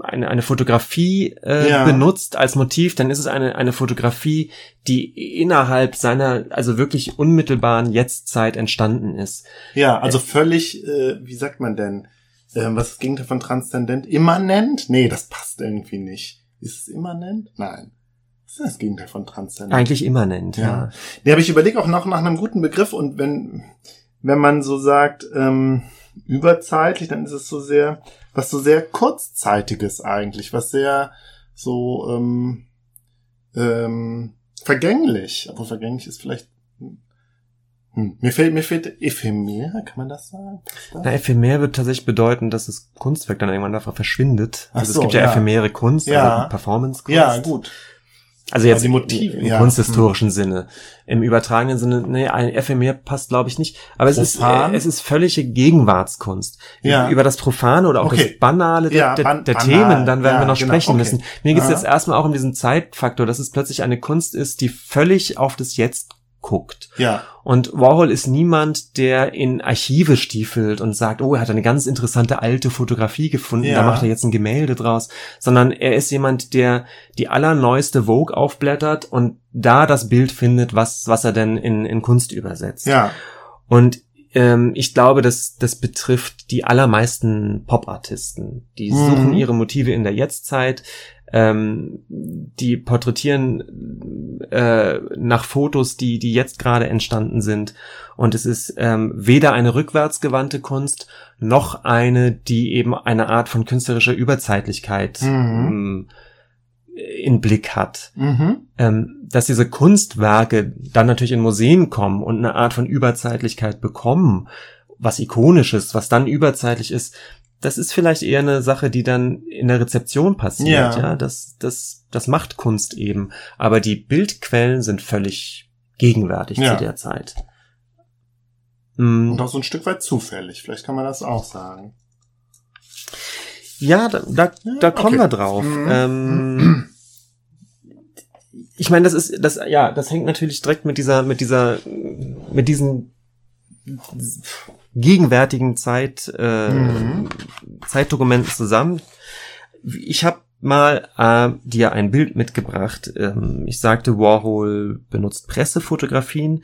eine, eine Fotografie äh, ja. benutzt als Motiv, dann ist es eine, eine Fotografie, die innerhalb seiner, also wirklich unmittelbaren Jetztzeit entstanden ist. Ja, also völlig, äh, wie sagt man denn, äh, was ist das Gegenteil von transzendent? Immanent? Nee, das passt irgendwie nicht. Ist es immanent? Nein. Was ist das Gegenteil von transzendent? Eigentlich immanent, ja. ja. Nee, aber ich überlege auch noch nach einem guten Begriff und wenn, wenn man so sagt, ähm, überzeitlich, dann ist es so sehr, was so sehr kurzzeitiges eigentlich, was sehr so ähm, ähm, vergänglich, aber vergänglich ist vielleicht hm. Mir fehlt, mir fehlt Ephemer, kann man das sagen? Das? Na, Ephemer wird tatsächlich bedeuten, dass das Kunstwerk dann irgendwann einfach verschwindet. Also so, es gibt ja, ja ephemäre Kunst, ja. also Performance-Kunst. Ja, gut. Also jetzt also Motive, im, ja. kunsthistorischen hm. Sinne. Im übertragenen Sinne, nee, ein Ephemer passt, glaube ich, nicht. Aber es ist, äh, es ist völlige Gegenwartskunst. Ja. Über das Profane oder auch okay. das Banale der, ja, ban der, Themen, dann werden ja, wir noch genau. sprechen okay. müssen. Mir geht es jetzt erstmal auch um diesen Zeitfaktor, dass es plötzlich eine Kunst ist, die völlig auf das Jetzt guckt. Ja. Und Warhol ist niemand, der in Archive stiefelt und sagt, oh, er hat eine ganz interessante alte Fotografie gefunden, ja. da macht er jetzt ein Gemälde draus, sondern er ist jemand, der die allerneueste Vogue aufblättert und da das Bild findet, was, was er denn in, in Kunst übersetzt. Ja. Und ähm, ich glaube, dass das betrifft die allermeisten Pop-Artisten. Die mhm. suchen ihre Motive in der Jetztzeit, ähm, die porträtieren äh, nach Fotos, die, die jetzt gerade entstanden sind. Und es ist ähm, weder eine rückwärtsgewandte Kunst, noch eine, die eben eine Art von künstlerischer Überzeitlichkeit mhm. ähm, in Blick hat. Mhm. Ähm, dass diese Kunstwerke dann natürlich in Museen kommen und eine Art von Überzeitlichkeit bekommen, was ikonisch was dann überzeitlich ist, das ist vielleicht eher eine Sache, die dann in der Rezeption passiert, ja. ja. Das, das, das macht Kunst eben. Aber die Bildquellen sind völlig gegenwärtig ja. zu der Zeit. Mhm. Und auch so ein Stück weit zufällig. Vielleicht kann man das auch sagen. Ja, da, da, da kommen okay. wir drauf. Mhm. Ähm, ich meine, das ist, das, ja, das hängt natürlich direkt mit dieser, mit dieser, mit diesen gegenwärtigen Zeit, äh, mhm. Zeitdokumenten zusammen. Ich habe mal äh, dir ein Bild mitgebracht. Ähm, ich sagte, Warhol benutzt Pressefotografien.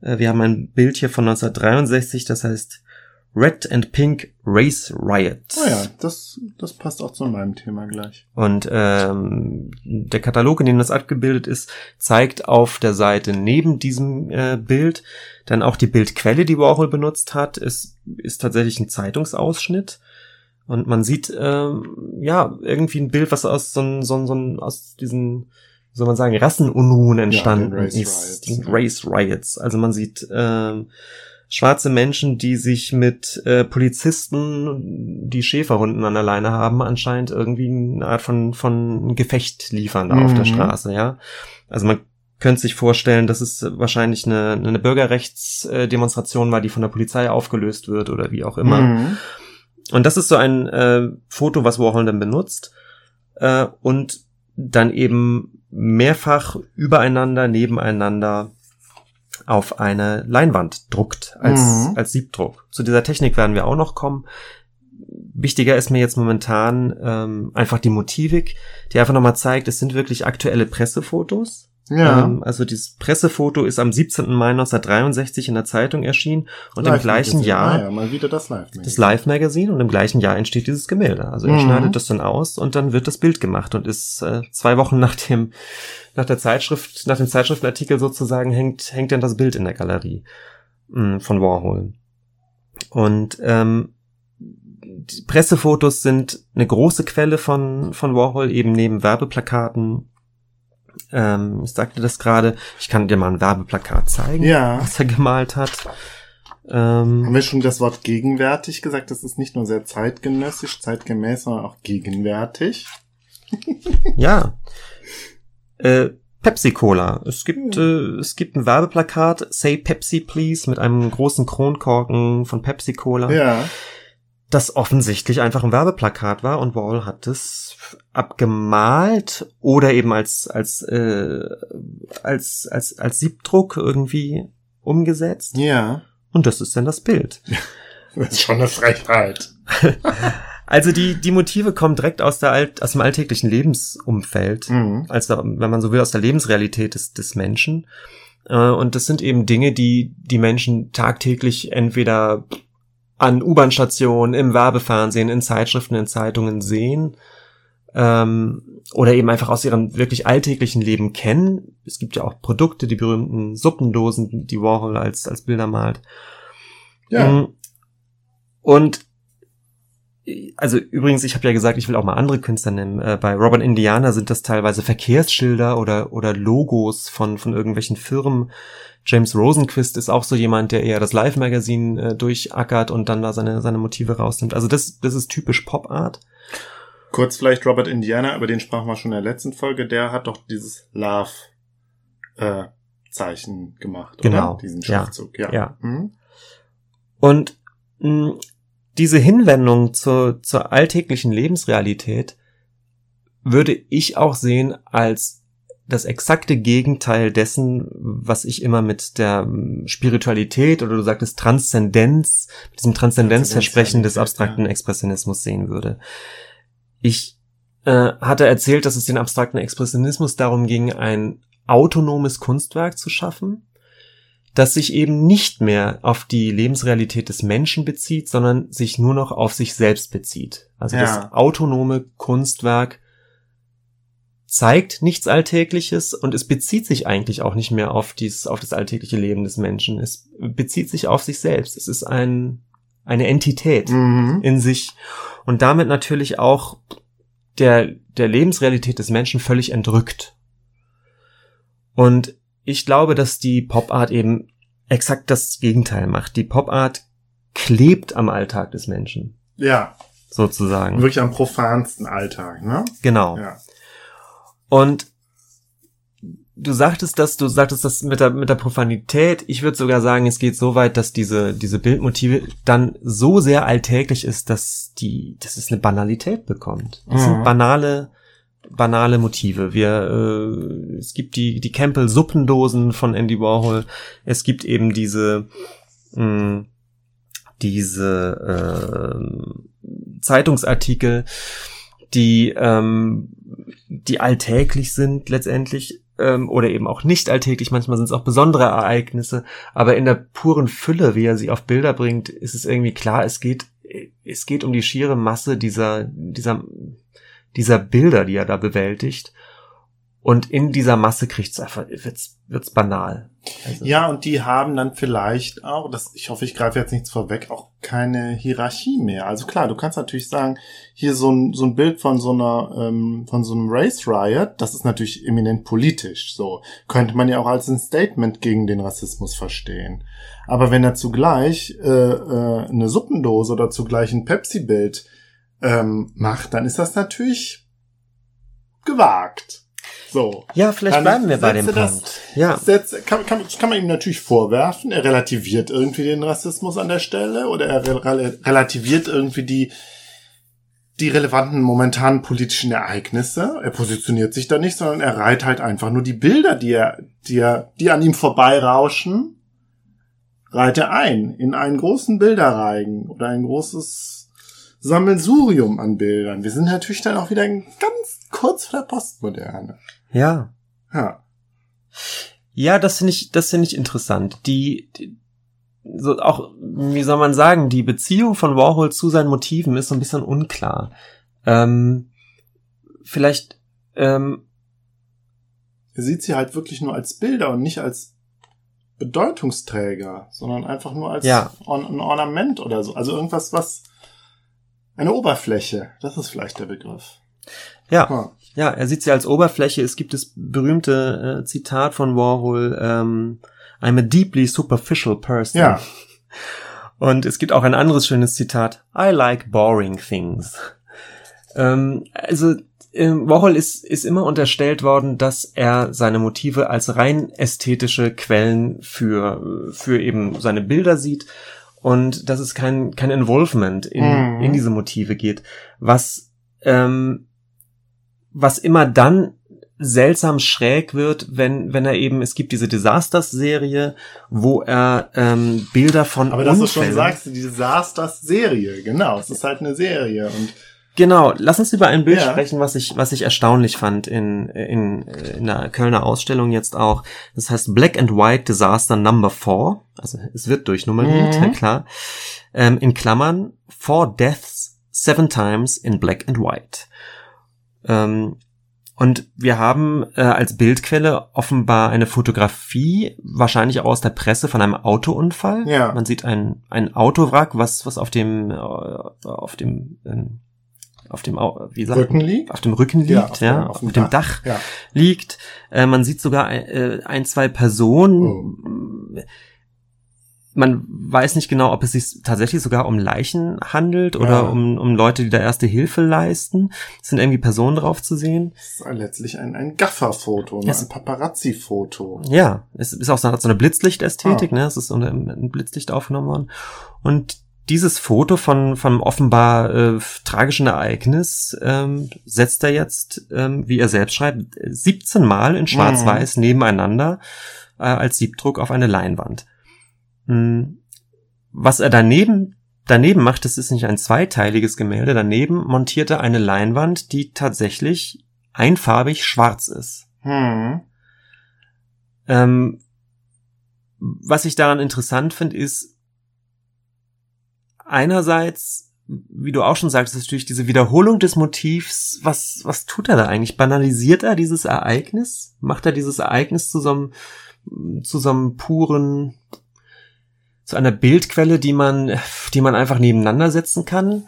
Äh, wir haben ein Bild hier von 1963, das heißt Red and Pink Race Riot. Oh ja, das, das passt auch zu meinem Thema gleich. Und ähm, der Katalog, in dem das abgebildet ist, zeigt auf der Seite neben diesem äh, Bild dann auch die Bildquelle, die Warhol benutzt hat. Es ist tatsächlich ein Zeitungsausschnitt. Und man sieht, ähm, ja, irgendwie ein Bild, was aus so, so, so aus diesen, soll man sagen, Rassenunruhen entstanden ja, Race ist. Riots, Race Riots. Also man sieht ähm, schwarze Menschen, die sich mit äh, Polizisten, die Schäferhunden an der Leine haben, anscheinend irgendwie eine Art von, von Gefecht liefern da mhm. auf der mhm. Straße, ja. Also man könnte sich vorstellen, dass es wahrscheinlich eine, eine Bürgerrechtsdemonstration war, die von der Polizei aufgelöst wird oder wie auch immer. Mhm. Und das ist so ein äh, Foto, was Warhol dann benutzt äh, und dann eben mehrfach übereinander, nebeneinander auf eine Leinwand druckt als, mhm. als Siebdruck. Zu dieser Technik werden wir auch noch kommen. Wichtiger ist mir jetzt momentan ähm, einfach die Motivik, die einfach nochmal zeigt, es sind wirklich aktuelle Pressefotos. Ja. Ähm, also dieses Pressefoto ist am 17. Mai 1963 in der Zeitung erschienen und Live im gleichen Jahr ah ja, mal wieder das Live-Magazin. Das Live-Magazin und im gleichen Jahr entsteht dieses Gemälde. Also er mhm. schneidet das dann aus und dann wird das Bild gemacht und ist äh, zwei Wochen nach dem nach der Zeitschrift, nach dem Zeitschriftenartikel sozusagen hängt hängt dann das Bild in der Galerie mh, mm, von Warhol. Und ähm, Pressefotos sind eine große Quelle von von Warhol eben neben Werbeplakaten ähm, ich sagte das gerade, ich kann dir mal ein Werbeplakat zeigen, ja. was er gemalt hat. Ähm, Haben wir schon das Wort gegenwärtig gesagt? Das ist nicht nur sehr zeitgenössisch, zeitgemäß, sondern auch gegenwärtig. ja. Äh, Pepsi Cola. Es gibt, äh, es gibt ein Werbeplakat, Say Pepsi Please, mit einem großen Kronkorken von Pepsi Cola. Ja. Das offensichtlich einfach ein Werbeplakat war und Wall hat es abgemalt oder eben als, als, äh, als, als, als Siebdruck irgendwie umgesetzt. Ja. Und das ist dann das Bild. Das ist schon eine Frechheit. Also die, die Motive kommen direkt aus, der Alt, aus dem alltäglichen Lebensumfeld, mhm. also wenn man so will, aus der Lebensrealität des, des Menschen. Äh, und das sind eben Dinge, die die Menschen tagtäglich entweder an U-Bahn-Stationen, im Werbefernsehen, in Zeitschriften, in Zeitungen sehen ähm, oder eben einfach aus ihrem wirklich alltäglichen Leben kennen. Es gibt ja auch Produkte, die berühmten Suppendosen, die Warhol als, als Bilder malt. Ja. Mm. Und also übrigens, ich habe ja gesagt, ich will auch mal andere Künstler nennen. Äh, bei Robert Indiana sind das teilweise Verkehrsschilder oder oder Logos von von irgendwelchen Firmen. James Rosenquist ist auch so jemand, der eher das Live-Magazin äh, durchackert und dann da seine seine Motive rausnimmt. Also das das ist typisch Pop Art. Kurz vielleicht Robert Indiana, über den sprachen wir schon in der letzten Folge. Der hat doch dieses Love äh, Zeichen gemacht, genau. oder? Diesen Schriftzug, ja. ja. ja. Mhm. Und mh, diese Hinwendung zur, zur alltäglichen Lebensrealität würde ich auch sehen als das exakte Gegenteil dessen, was ich immer mit der ähm, Spiritualität oder du sagtest Transzendenz, mit diesem Transzendenzversprechen des abstrakten Expressionismus sehen würde. Ich äh, hatte erzählt, dass es den abstrakten Expressionismus darum ging, ein autonomes Kunstwerk zu schaffen, das sich eben nicht mehr auf die Lebensrealität des Menschen bezieht, sondern sich nur noch auf sich selbst bezieht. Also ja. das autonome Kunstwerk zeigt nichts Alltägliches und es bezieht sich eigentlich auch nicht mehr auf dies, auf das alltägliche Leben des Menschen. Es bezieht sich auf sich selbst. Es ist ein, eine Entität mhm. in sich und damit natürlich auch der, der Lebensrealität des Menschen völlig entrückt. Und ich glaube, dass die Pop-Art eben exakt das Gegenteil macht. Die Pop-Art klebt am Alltag des Menschen. Ja. Sozusagen. Wirklich am profansten Alltag, ne? Genau. Ja. Und du sagtest das, du sagtest das mit der, mit der Profanität. Ich würde sogar sagen, es geht so weit, dass diese, diese Bildmotive dann so sehr alltäglich ist, dass die, dass es eine Banalität bekommt. Das mhm. sind banale, banale Motive. Wir, äh, es gibt die, die Campbell Suppendosen von Andy Warhol. Es gibt eben diese, mh, mm, diese äh, Zeitungsartikel, die, ähm, die alltäglich sind letztendlich ähm, oder eben auch nicht alltäglich. Manchmal sind es auch besondere Ereignisse, aber in der puren Fülle, wie er sie auf Bilder bringt, ist es irgendwie klar, es geht, es geht um die schiere Masse dieser, dieser dieser Bilder, die er da bewältigt. Und in dieser Masse kriegt's einfach, wird's, wird's banal. Also. Ja, und die haben dann vielleicht auch, das, ich hoffe, ich greife jetzt nichts vorweg, auch keine Hierarchie mehr. Also klar, du kannst natürlich sagen, hier so ein, so ein Bild von so einer, ähm, von so einem Race Riot, das ist natürlich eminent politisch. So könnte man ja auch als ein Statement gegen den Rassismus verstehen. Aber wenn er zugleich äh, äh, eine Suppendose oder zugleich ein Pepsi-Bild ähm, macht, dann ist das natürlich gewagt. So. Ja, vielleicht bleiben wir bei dem das, Punkt. Ja. Setzt, kann, kann, kann man ihm natürlich vorwerfen, er relativiert irgendwie den Rassismus an der Stelle oder er re relativiert irgendwie die, die relevanten momentanen politischen Ereignisse. Er positioniert sich da nicht, sondern er reiht halt einfach nur die Bilder, die er, die er, die an ihm vorbeirauschen, reiht er ein in einen großen Bilderreigen oder ein großes Sammelsurium an Bildern. Wir sind natürlich dann auch wieder ganz kurz vor der Postmoderne. Ja. Ja. Ja, das finde ich, das finde ich interessant. Die, die, so auch, wie soll man sagen, die Beziehung von Warhol zu seinen Motiven ist so ein bisschen unklar. Ähm, vielleicht, ähm, er sieht sie halt wirklich nur als Bilder und nicht als Bedeutungsträger, sondern einfach nur als ja. Ein Ornament oder so. Also irgendwas, was eine Oberfläche, das ist vielleicht der Begriff. Ja, ah. ja, er sieht sie als Oberfläche. Es gibt das berühmte äh, Zitat von Warhol, ähm, I'm a deeply superficial person. Ja. Und es gibt auch ein anderes schönes Zitat. I like boring things. Ähm, also ähm, Warhol ist, ist immer unterstellt worden, dass er seine Motive als rein ästhetische Quellen für, für eben seine Bilder sieht und dass es kein, kein Involvement in, mhm. in diese Motive geht, was, ähm, was immer dann seltsam schräg wird, wenn, wenn er eben, es gibt diese Disasters-Serie, wo er ähm, Bilder von Aber dass du schon sagst, die Disasters-Serie, genau, es ist halt eine Serie und Genau, lass uns über ein Bild ja. sprechen, was ich, was ich erstaunlich fand in, in, in der Kölner Ausstellung jetzt auch. Das heißt Black and White Disaster Number 4. Also es wird durchnummeriert, mhm. klar. Ähm, in Klammern, Four Deaths Seven Times in Black and White. Ähm, und wir haben äh, als Bildquelle offenbar eine Fotografie, wahrscheinlich auch aus der Presse von einem Autounfall. Ja. Man sieht ein, ein Autowrack, was, was auf dem, äh, auf dem, äh, auf dem wie sagt, Rücken liegt? auf dem Rücken liegt, ja, auf, ja, dem, auf, auf dem Dach, Dach ja. liegt. Äh, man sieht sogar äh, ein, zwei Personen. Oh. Man weiß nicht genau, ob es sich tatsächlich sogar um Leichen handelt oder ja. um, um Leute, die da erste Hilfe leisten. Es sind irgendwie Personen drauf zu sehen. Es ist letztlich ein, ein Gaffer-Foto, ne? ein Paparazzi-Foto. Ja, es ist auch so, so eine Blitzlichtästhetik, ah. ne? Es ist so ein Blitzlicht aufgenommen worden. Und dieses Foto von von offenbar äh, tragischen Ereignis ähm, setzt er jetzt, ähm, wie er selbst schreibt, 17 Mal in Schwarz-Weiß mhm. nebeneinander äh, als Siebdruck auf eine Leinwand. Mhm. Was er daneben daneben macht, das ist nicht ein zweiteiliges Gemälde. Daneben montiert er eine Leinwand, die tatsächlich einfarbig schwarz ist. Mhm. Ähm, was ich daran interessant finde, ist, einerseits, wie du auch schon sagst, ist natürlich diese Wiederholung des Motivs. Was, was tut er da eigentlich? Banalisiert er dieses Ereignis? Macht er dieses Ereignis zu so einem, zu so einem puren, zu einer Bildquelle, die man, die man einfach nebeneinander setzen kann?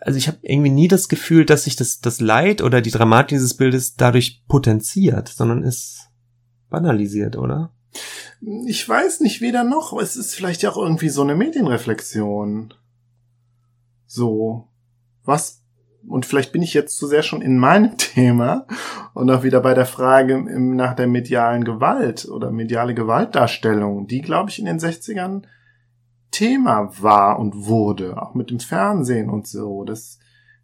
Also ich habe irgendwie nie das Gefühl, dass sich das, das Leid oder die Dramatik dieses Bildes dadurch potenziert, sondern ist banalisiert, oder? Ich weiß nicht, weder noch. Es ist vielleicht ja auch irgendwie so eine Medienreflexion. So. Was, und vielleicht bin ich jetzt zu sehr schon in meinem Thema und auch wieder bei der Frage nach der medialen Gewalt oder mediale Gewaltdarstellung, die, glaube ich, in den 60ern Thema war und wurde, auch mit dem Fernsehen und so, dass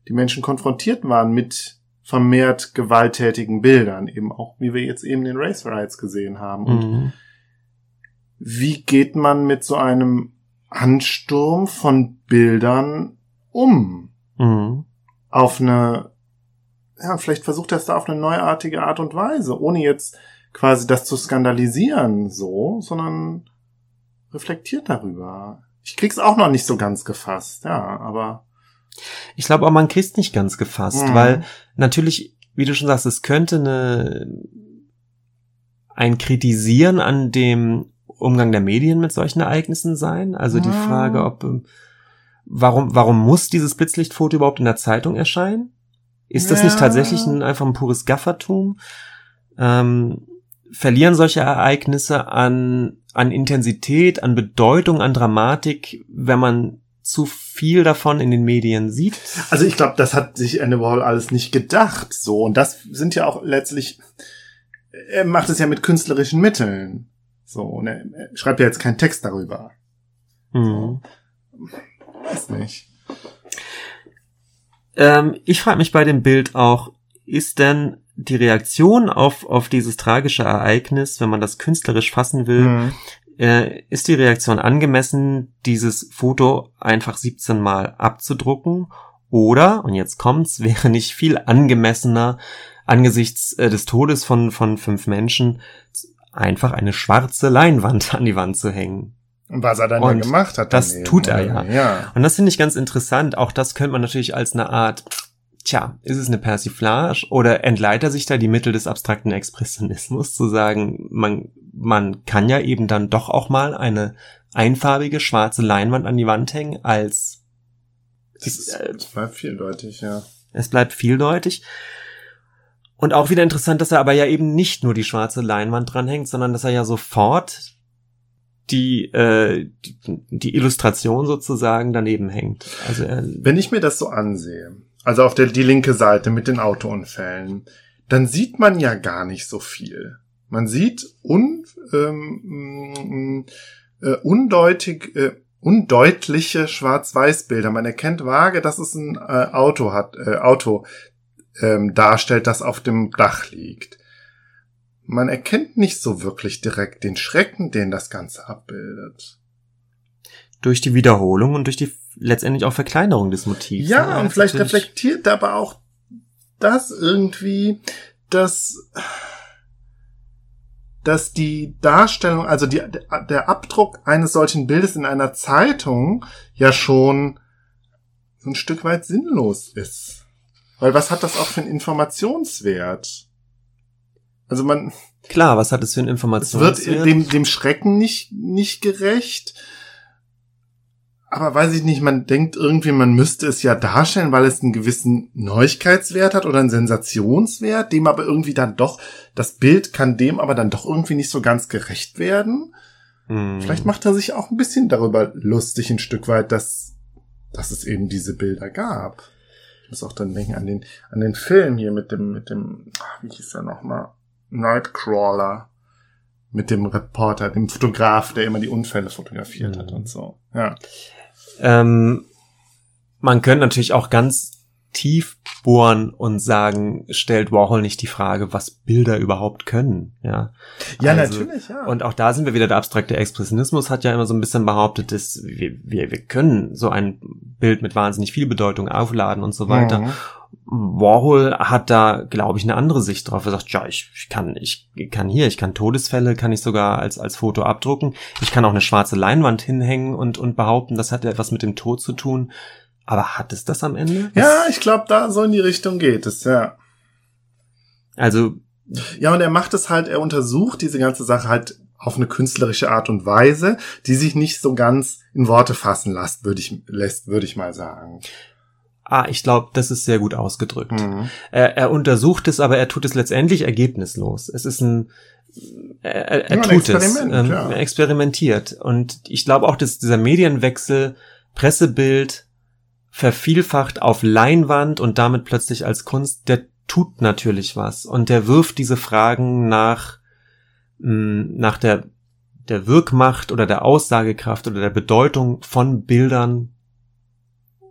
die Menschen konfrontiert waren mit vermehrt gewalttätigen Bildern, eben auch, wie wir jetzt eben den Race Rights gesehen haben. Und mhm wie geht man mit so einem Ansturm von Bildern um? Mhm. Auf eine, ja, vielleicht versucht er es da auf eine neuartige Art und Weise, ohne jetzt quasi das zu skandalisieren, so, sondern reflektiert darüber. Ich krieg's auch noch nicht so ganz gefasst, ja, aber. Ich glaube auch, man kriegt's nicht ganz gefasst, mhm. weil natürlich, wie du schon sagst, es könnte eine, ein Kritisieren an dem Umgang der Medien mit solchen Ereignissen sein? Also die Frage, ob ähm, warum warum muss dieses Blitzlichtfoto überhaupt in der Zeitung erscheinen? Ist das ja. nicht tatsächlich ein, einfach ein pures Gaffertum? Ähm, verlieren solche Ereignisse an an Intensität, an Bedeutung, an Dramatik, wenn man zu viel davon in den Medien sieht? Also ich glaube, das hat sich Andy Warhol alles nicht gedacht, so und das sind ja auch letztlich er macht es ja mit künstlerischen Mitteln. So, und er, schreibt ja jetzt keinen Text darüber. Mhm. Weiß nicht. Ähm, ich frage mich bei dem Bild auch, ist denn die Reaktion auf, auf dieses tragische Ereignis, wenn man das künstlerisch fassen will, mhm. Äh, ist die Reaktion angemessen, dieses Foto einfach 17 Mal abzudrucken? Oder, und jetzt kommt's, wäre nicht viel angemessener, angesichts äh, des Todes von, von fünf Menschen einfach eine schwarze Leinwand an die Wand zu hängen. Und was er dann und ja gemacht hat. Das tut er ja. ja. Und das finde ich ganz interessant. Auch das könnte man natürlich als eine Art, tja, ist es eine Persiflage oder entleiht er sich da die Mittel des abstrakten Expressionismus zu sagen, man, man kann ja eben dann doch auch mal eine einfarbige schwarze Leinwand an die Wand hängen als es, äh, es bleibt vieldeutig, ja. Es bleibt vieldeutig. Und auch wieder interessant, dass er aber ja eben nicht nur die schwarze Leinwand dranhängt, sondern dass er ja sofort die, äh, die, die Illustration sozusagen daneben hängt. Also er, Wenn ich mir das so ansehe, also auf der die linke Seite mit den Autounfällen, dann sieht man ja gar nicht so viel. Man sieht un, ähm, äh, undeutig, äh, undeutliche Schwarz-Weiß-Bilder. Man erkennt vage, dass es ein äh, Auto hat, äh, Auto ähm, darstellt, das auf dem Dach liegt. Man erkennt nicht so wirklich direkt den Schrecken, den das Ganze abbildet. durch die Wiederholung und durch die letztendlich auch Verkleinerung des Motivs. Ja, ne? und vielleicht Natürlich- reflektiert aber auch das irgendwie, dass, dass die Darstellung, also die, der Abdruck eines solchen Bildes in einer Zeitung ja schon so ein Stück weit sinnlos ist. Weil was hat das auch für einen Informationswert? Also man, Klar, was hat es für ein es Informationswert? wird dem, dem Schrecken nicht, nicht gerecht. Aber weiß ich nicht, man denkt irgendwie, man müsste es ja darstellen, weil es einen gewissen Neuigkeitswert hat oder einen Sensationswert, dem aber irgendwie dann doch, das Bild kann dem aber dann doch irgendwie nicht so ganz gerecht werden. Hm. Vielleicht macht er sich auch ein bisschen darüber lustig, ein Stück weit, dass, dass es eben diese Bilder gab. Ich muss auch dann denken an den, an den Film hier mit dem, mit dem, ach, wie hieß der nochmal? Nightcrawler. Mit dem Reporter, dem Fotograf, der immer die Unfälle fotografiert hat Mhm. und so. Ja. Ähm, man könnte natürlich auch ganz tief bohren und sagen, stellt Warhol nicht die Frage, was Bilder überhaupt können, ja. Ja, Also, natürlich, ja. Und auch da sind wir wieder, der abstrakte Expressionismus hat ja immer so ein bisschen behauptet, dass wir, wir, wir können so ein Bild mit wahnsinnig viel Bedeutung aufladen und so weiter. Mhm. Warhol hat da, glaube ich, eine andere Sicht drauf. Er sagt, ja, ich, ich kann, ich kann hier, ich kann Todesfälle, kann ich sogar als, als Foto abdrucken. Ich kann auch eine schwarze Leinwand hinhängen und, und behaupten, das hat etwas mit dem Tod zu tun. Aber hat es das am Ende? Ja, ich glaube, da so in die Richtung geht es, ja. Also, Ja, und er macht es halt, er untersucht diese ganze Sache halt auf eine künstlerische Art und Weise, die sich nicht so ganz in Worte fassen lässt, würde ich, lässt, würde ich mal sagen. Ah, ich glaube, das ist sehr gut ausgedrückt. Mhm. Er, er untersucht es, aber er tut es letztendlich ergebnislos. Es ist ein, er, er, Ja, tut es, ähm, ja. er experimentiert. Und ich glaube auch, dass dieser Medienwechsel, Pressebild, vervielfacht auf Leinwand und damit plötzlich als Kunst, der tut natürlich was. Und der wirft diese Fragen nach, mh, nach der, der Wirkmacht oder der Aussagekraft oder der Bedeutung von Bildern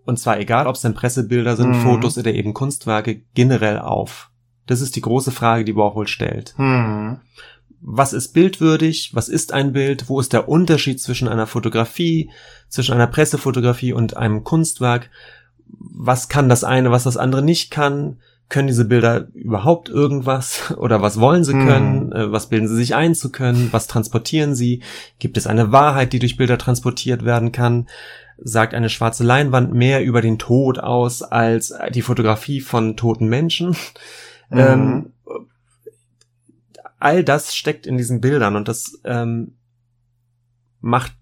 und zwar egal, ob es denn Pressebilder sind, Mhm. Fotos oder eben Kunstwerke, generell auf. Das ist die große Frage, die Warhol stellt. Hm. Was ist bildwürdig? Was ist ein Bild? Wo ist der Unterschied zwischen einer Fotografie, zwischen einer Pressefotografie und einem Kunstwerk? Was kann das eine, was das andere nicht kann? Können diese Bilder überhaupt irgendwas? Oder was wollen sie Mhm. können? Äh, Was bilden sie sich ein zu können? Was transportieren sie? Gibt es eine Wahrheit, die durch Bilder transportiert werden kann? Sagt eine schwarze Leinwand mehr über den Tod aus als die Fotografie von toten Menschen? Mhm. Ähm, all das steckt in diesen Bildern und das ähm, macht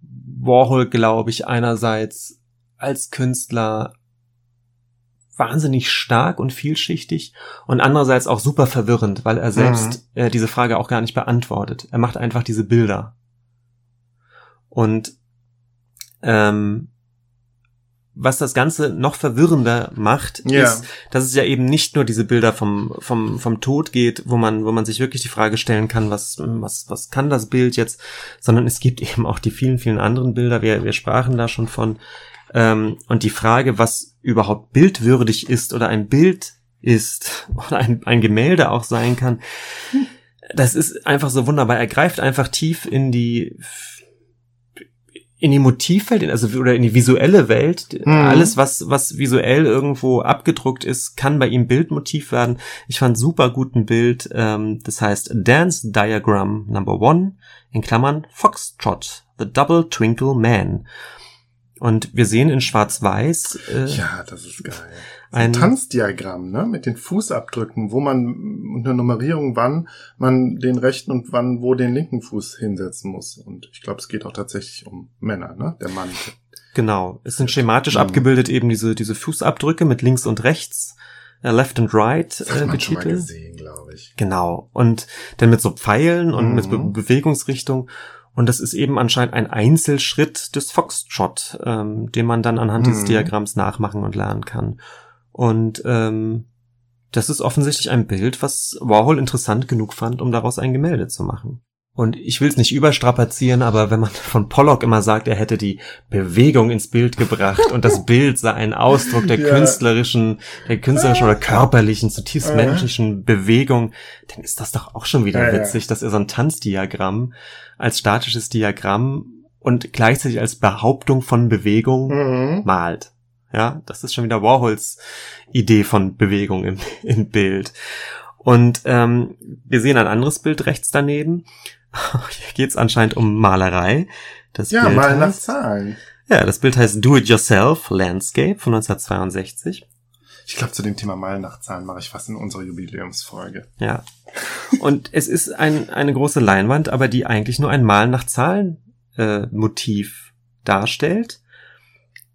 Warhol, glaube ich, einerseits als Künstler wahnsinnig stark und vielschichtig und andererseits auch super verwirrend, weil er selbst äh, diese Frage auch gar nicht beantwortet. Er macht einfach diese Bilder. Und ähm, was das Ganze noch verwirrender macht, Ja. ist, dass es ja eben nicht nur diese Bilder vom, vom, vom Tod geht, wo man, wo man sich wirklich die Frage stellen kann, was, was, was kann das Bild jetzt, sondern es gibt eben auch die vielen, vielen anderen Bilder, wir, wir sprachen da schon von, ähm, und die Frage, was überhaupt bildwürdig ist oder ein Bild ist oder ein, ein Gemälde auch sein kann, das ist einfach so wunderbar. Er greift einfach tief in die in die Motivwelt, also oder in die visuelle Welt. Mhm. Alles, was was visuell irgendwo abgedruckt ist, kann bei ihm Bildmotiv werden. Ich fand super guten Bild. Ähm, das heißt Dance Diagram Number One in Klammern Foxtrot, The Double Twinkle Man. Und wir sehen in Schwarz-Weiß äh, Ja, das ist geil. Ein Ein Tanzdiagramm, ne, mit den Fußabdrücken, wo man unter Nummerierung wann man den rechten und wann wo den linken Fuß hinsetzen muss. Und ich glaube, es geht auch tatsächlich um Männer, ne? Der Mann. Genau. Es sind schematisch Mhm. abgebildet eben diese, diese Fußabdrücke mit links und rechts, äh, left and right Das äh, betitelt. gesehen, glaube ich. Genau. Und dann mit so Pfeilen und Mhm. mit Be Bewegungsrichtung. Und das ist eben anscheinend ein Einzelschritt des Foxtrot, ähm, den man dann anhand mhm. dieses Diagramms nachmachen und lernen kann. Und ähm, das ist offensichtlich ein Bild, was Warhol interessant genug fand, um daraus ein Gemälde zu machen. Und ich will es nicht überstrapazieren, aber wenn man von Pollock immer sagt, er hätte die Bewegung ins Bild gebracht und das Bild sei ein Ausdruck der ja. künstlerischen, der künstlerischen oder körperlichen, zutiefst ja. menschlichen Bewegung, dann ist das doch auch schon wieder ja, witzig, dass er so ein Tanzdiagramm als statisches Diagramm und gleichzeitig als Behauptung von Bewegung mhm. malt. Ja, das ist schon wieder Warhols Idee von Bewegung im, im Bild. Und ähm, wir sehen ein anderes Bild rechts daneben. Hier geht's anscheinend um Malerei. Das ja, Bild mal nach Zahlen. Ja, das Bild heißt Do It Yourself Landscape von 1962. Ich glaube, zu dem Thema Malen nach Zahlen mache ich fast in unserer Jubiläumsfolge. Ja. Und es ist ein, eine große Leinwand, aber die eigentlich nur ein Malen nach Zahlen äh, Motiv darstellt,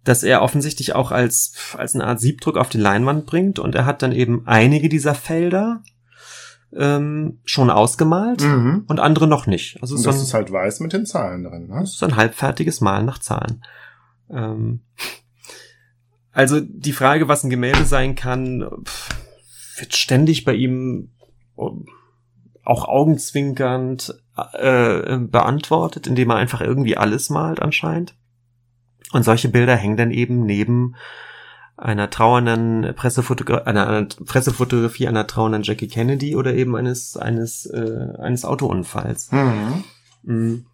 das er offensichtlich auch als, als eine Art Siebdruck auf die Leinwand bringt. Und er hat dann eben einige dieser Felder ähm, schon ausgemalt mhm. und andere noch nicht. Also und das so ein, ist halt weiß mit den Zahlen drin. Ne? Das ist ein halbfertiges Malen nach Zahlen. Ähm, also die Frage, was ein Gemälde sein kann, wird ständig bei ihm ähm, auch augenzwinkernd äh, beantwortet, indem er einfach irgendwie alles malt anscheinend. Und solche Bilder hängen dann eben neben einer trauernden Pressefotogra einer, einer Pressefotografie einer trauernden Jackie Kennedy oder eben eines eines äh, eines Autounfalls. Mhm. Mhm.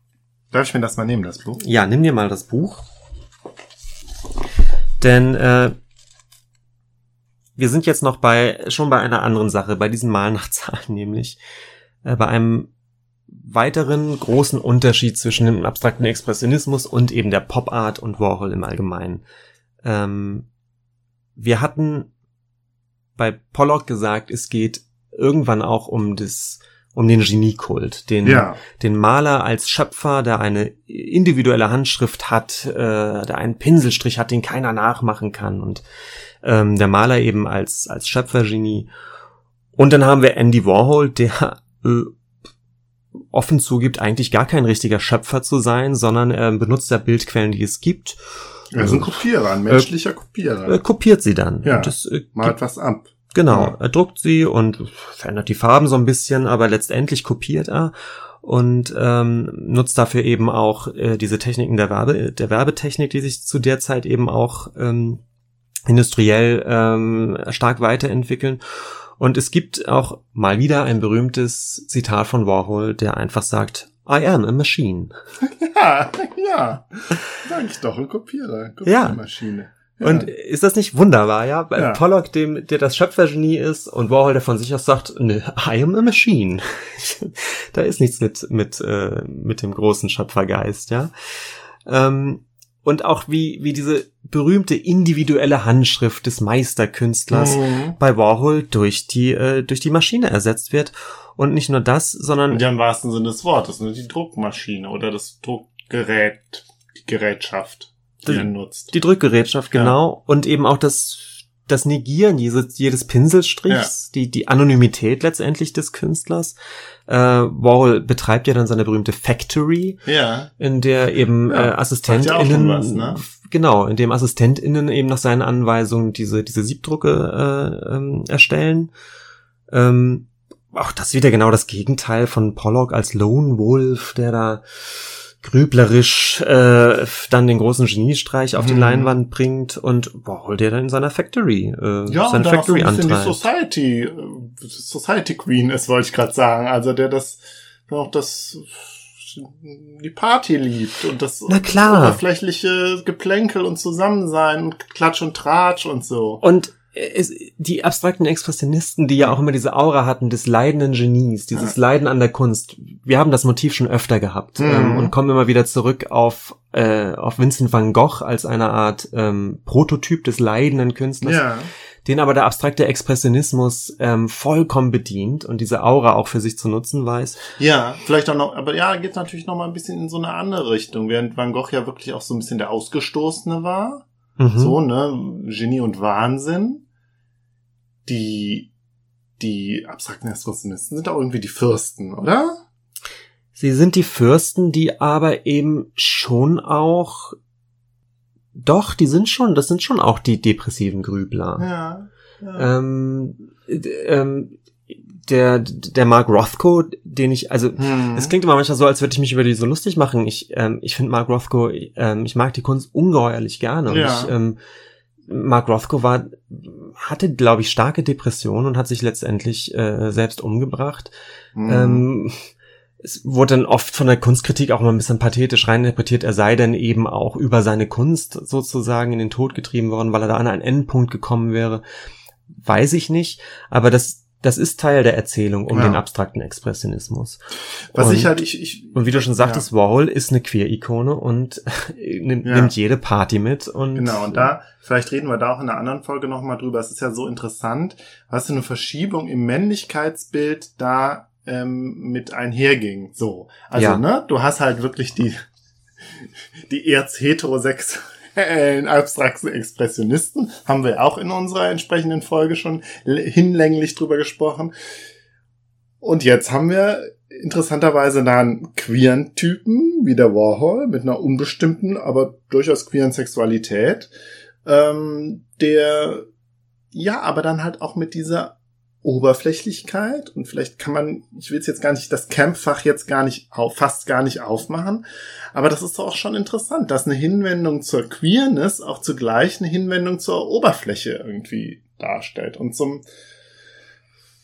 Darf ich mir das mal nehmen, das Buch? Ja, nimm dir mal das Buch. Denn äh, wir sind jetzt noch bei schon bei einer anderen Sache, bei diesen Malen nach Zahlen, nämlich äh, bei einem weiteren großen Unterschied zwischen dem abstrakten Expressionismus und eben der Pop Art und Warhol im Allgemeinen. Ähm, wir hatten bei Pollock gesagt, es geht irgendwann auch um das um den Geniekult, den, ja. den Maler als Schöpfer, der eine individuelle Handschrift hat, äh, der einen Pinselstrich hat, den keiner nachmachen kann und ähm, der Maler eben als als Schöpfergenie. Und dann haben wir Andy Warhol, der äh, offen zugibt, eigentlich gar kein richtiger Schöpfer zu sein, sondern er benutzt ja Bildquellen, die es gibt er ist ein Kopierer, ein menschlicher äh, Kopierer. Er kopiert sie dann. Ja, das, äh, malt was ab. Genau, er druckt sie und verändert die Farben so ein bisschen, aber letztendlich kopiert er und ähm, nutzt dafür eben auch äh, diese Techniken der Werbe, der Werbetechnik, die sich zu der Zeit eben auch ähm, industriell ähm, stark weiterentwickeln. Und es gibt auch mal wieder ein berühmtes Zitat von Warhol, der einfach sagt, I am a machine. Ja, ja. Sag ich doch, ein Kopierer. Kopiermaschine. Ja. Und ist das nicht wunderbar, ja? Bei ja. Pollock, dem, der das Schöpfergenie ist und Warhol, der von sich aus sagt, ne, I am a machine. da ist nichts mit, mit, äh, mit dem großen Schöpfergeist, ja? Ähm, und auch wie, wie diese berühmte individuelle Handschrift des Meisterkünstlers mhm. bei Warhol durch die, äh, durch die Maschine ersetzt wird. Und nicht nur das, sondern. Ja, im wahrsten Sinne des Wortes, ne? die Druckmaschine oder das Druckgerät, die Gerätschaft, die, die er nutzt. Die Drückgerätschaft, genau. Ja. Und eben auch das, das Negieren jedes, jedes Pinselstrichs, ja. die, die Anonymität letztendlich des Künstlers. Äh, Warhol betreibt ja dann seine berühmte Factory, ja. in der eben ja. äh, AssistentInnen, ja was, ne? genau, in dem AssistentInnen eben nach seinen Anweisungen diese, diese Siebdrucke äh, ähm, erstellen. Ähm, auch das wieder genau das Gegenteil von Pollock als Lone Wolf, der da grüblerisch äh, dann den großen Geniestreich auf mhm. die Leinwand bringt und boah, holt er dann in seiner Factory äh, ja, seine und Factory so ein bisschen die Society äh, Society Queen ist, wollte ich gerade sagen, also der das auch das die Party liebt und das Na klar. oberflächliche Geplänkel und Zusammensein und Klatsch und Tratsch und so. Und es, die abstrakten Expressionisten, die ja auch immer diese Aura hatten des leidenden Genies, dieses. Leiden an der Kunst. Wir haben das Motiv schon öfter gehabt mhm. ähm, und kommen immer wieder zurück auf, äh, auf Vincent van Gogh als eine Art ähm, Prototyp des leidenden Künstlers. Ja. Den aber der abstrakte Expressionismus ähm, vollkommen bedient und diese Aura auch für sich zu nutzen weiß. Ja, vielleicht auch noch, aber ja, geht natürlich noch mal ein bisschen in so eine andere Richtung, während Van Gogh ja wirklich auch so ein bisschen der Ausgestoßene war. Mhm. So, ne, Genie und Wahnsinn die, die abstrakten Expressionisten sind auch irgendwie die Fürsten, oder? Sie sind die Fürsten, die aber eben schon auch doch, die sind schon, das sind schon auch die depressiven Grübler. Ja. ja. Ähm, ähm, der, der Mark Rothko, den ich, also Hm. es klingt immer manchmal so, als würde ich mich über die so lustig machen. Ich, ähm, ich finde Mark Rothko, ähm, ich mag die Kunst ungeheuerlich gerne. Und Ja. ich, ähm, Mark Rothko war, hatte, glaube ich, starke Depressionen und hat sich letztendlich äh, selbst umgebracht. Hm. Ähm, es wurde dann oft von der Kunstkritik auch mal ein bisschen pathetisch reininterpretiert, er sei dann eben auch über seine Kunst sozusagen in den Tod getrieben worden, weil er da an einen Endpunkt gekommen wäre. Weiß ich nicht, aber das, das ist Teil der Erzählung um Ja. den abstrakten Expressionismus. Was und, ich halt, ich, ich, und wie du schon sagtest, Warhol ist eine Queer-Ikone und nimmt, Ja. nimmt jede Party mit und Genau, und da, vielleicht reden wir da auch in einer anderen Folge nochmal drüber. Es ist ja so interessant, was für eine Verschiebung im Männlichkeitsbild da ähm, mit einherging. So. Also, Ja. ne, du hast halt wirklich die, die erz-heterosexuellen abstrakten Expressionisten, haben wir auch in unserer entsprechenden Folge schon hinlänglich drüber gesprochen. Und jetzt haben wir interessanterweise einen queeren Typen, wie der Warhol, mit einer unbestimmten, aber durchaus queeren Sexualität, ähm, der ja, aber dann halt auch mit dieser Oberflächlichkeit und vielleicht kann man, ich will es jetzt gar nicht, das Campfach jetzt gar nicht auf, fast gar nicht aufmachen, aber das ist doch auch schon interessant, dass eine Hinwendung zur Queerness auch zugleich eine Hinwendung zur Oberfläche irgendwie darstellt und zum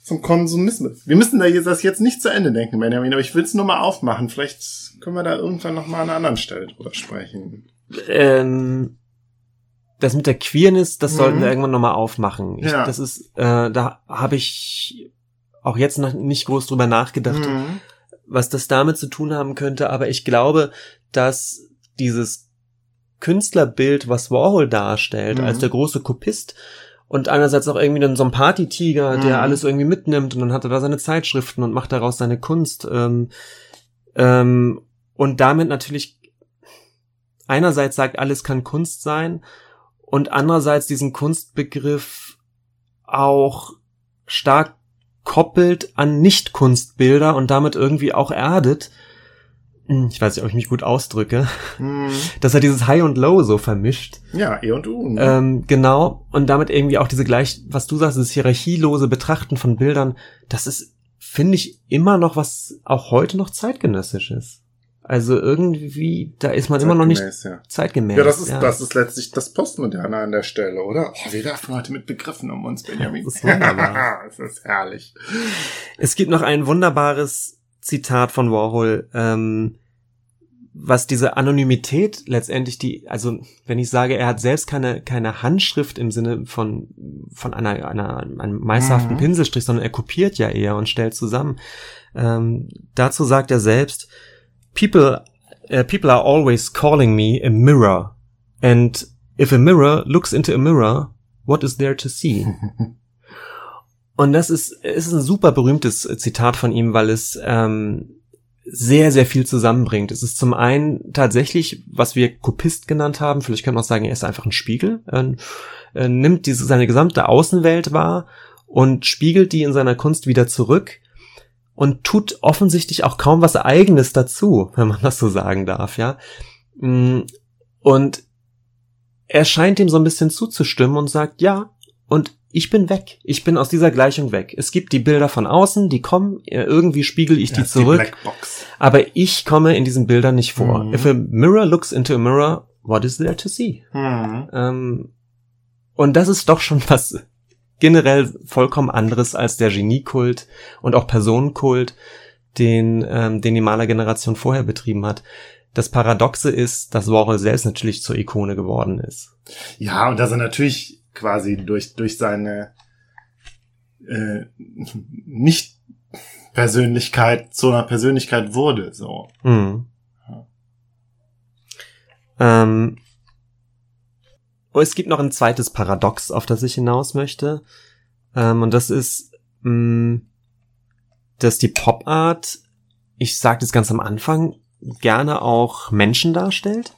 zum Konsumismus. Wir müssen da jetzt, das jetzt nicht zu Ende denken, Benjamin, aber ich will es nur mal aufmachen. Vielleicht können wir da irgendwann noch mal an einer anderen Stelle drüber sprechen. ähm, das mit der Queerness, das Mhm. sollten wir irgendwann nochmal aufmachen. Ich, Ja. Das ist, äh, da habe ich auch jetzt noch nicht groß drüber nachgedacht, Mhm. was das damit zu tun haben könnte, aber ich glaube, dass dieses Künstlerbild, was Warhol darstellt, Mhm. als der große Kopist und einerseits auch irgendwie dann so ein Partytiger, der Mhm. alles irgendwie mitnimmt und dann hat er da seine Zeitschriften und macht daraus seine Kunst ähm, ähm, und damit natürlich einerseits sagt, alles kann Kunst sein und andererseits diesen Kunstbegriff auch stark koppelt an Nicht-Kunstbilder und damit irgendwie auch erdet. Hm, Ich weiß nicht, ob ich mich gut ausdrücke, Mhm. dass er dieses High und Low so vermischt. Ja, E und U. Ne? Ähm, genau. Und damit irgendwie auch diese gleich, was du sagst, dieses hierarchielose Betrachten von Bildern, das ist, finde ich, immer noch was auch heute noch zeitgenössisch ist. Also irgendwie, da ist man immer noch nicht Zeitgemäß, ja. zeitgemäß. Ja, das ist, das ist letztlich das Postmoderne an der Stelle, oder? Oh, wir werfen heute mit Begriffen um uns, Benjamin. Das ist wunderbar. das ist herrlich. Es gibt noch ein wunderbares Zitat von Warhol, ähm, was diese Anonymität letztendlich die, also wenn ich sage, er hat selbst keine keine Handschrift im Sinne von von einer einer einem meisterhaften Mhm. Pinselstrich, sondern er kopiert ja eher und stellt zusammen. Ähm, dazu sagt er selbst: People uh, people are always calling me a mirror, and if a mirror looks into a mirror, what is there to see? Und das ist, ist ein super berühmtes Zitat von ihm, weil es ähm, sehr, sehr viel zusammenbringt. Es ist zum einen tatsächlich, was wir Kopist genannt haben, vielleicht kann man auch sagen, er ist einfach ein Spiegel, äh, nimmt diese, seine gesamte Außenwelt wahr und spiegelt die in seiner Kunst wieder zurück und tut offensichtlich auch kaum was Eigenes dazu, wenn man das so sagen darf, ja. Mm, Und er scheint ihm so ein bisschen zuzustimmen und sagt, ja, und ich bin weg. Ich bin aus dieser Gleichung weg. Es gibt die Bilder von außen, die kommen, äh, irgendwie spiegel ich die zurück, Blackbox. aber ich komme in diesen Bildern nicht vor. Mhm. If a mirror looks into a mirror, what is there to see? Mhm. Ähm, und das ist doch schon was generell vollkommen anderes als der Geniekult und auch Personenkult, den, ähm, den die Malergeneration vorher betrieben hat. Das Paradoxe ist, dass Warhol selbst natürlich zur Ikone geworden ist. Ja, und dass er natürlich quasi durch, durch seine äh, Nicht-Persönlichkeit zu einer Persönlichkeit wurde. So. Hm. Ja. Ähm, es gibt noch ein zweites Paradox, auf das ich hinaus möchte. Ähm, und das ist, mh, dass die Pop-Art, ich sagte es ganz am Anfang, gerne auch Menschen darstellt.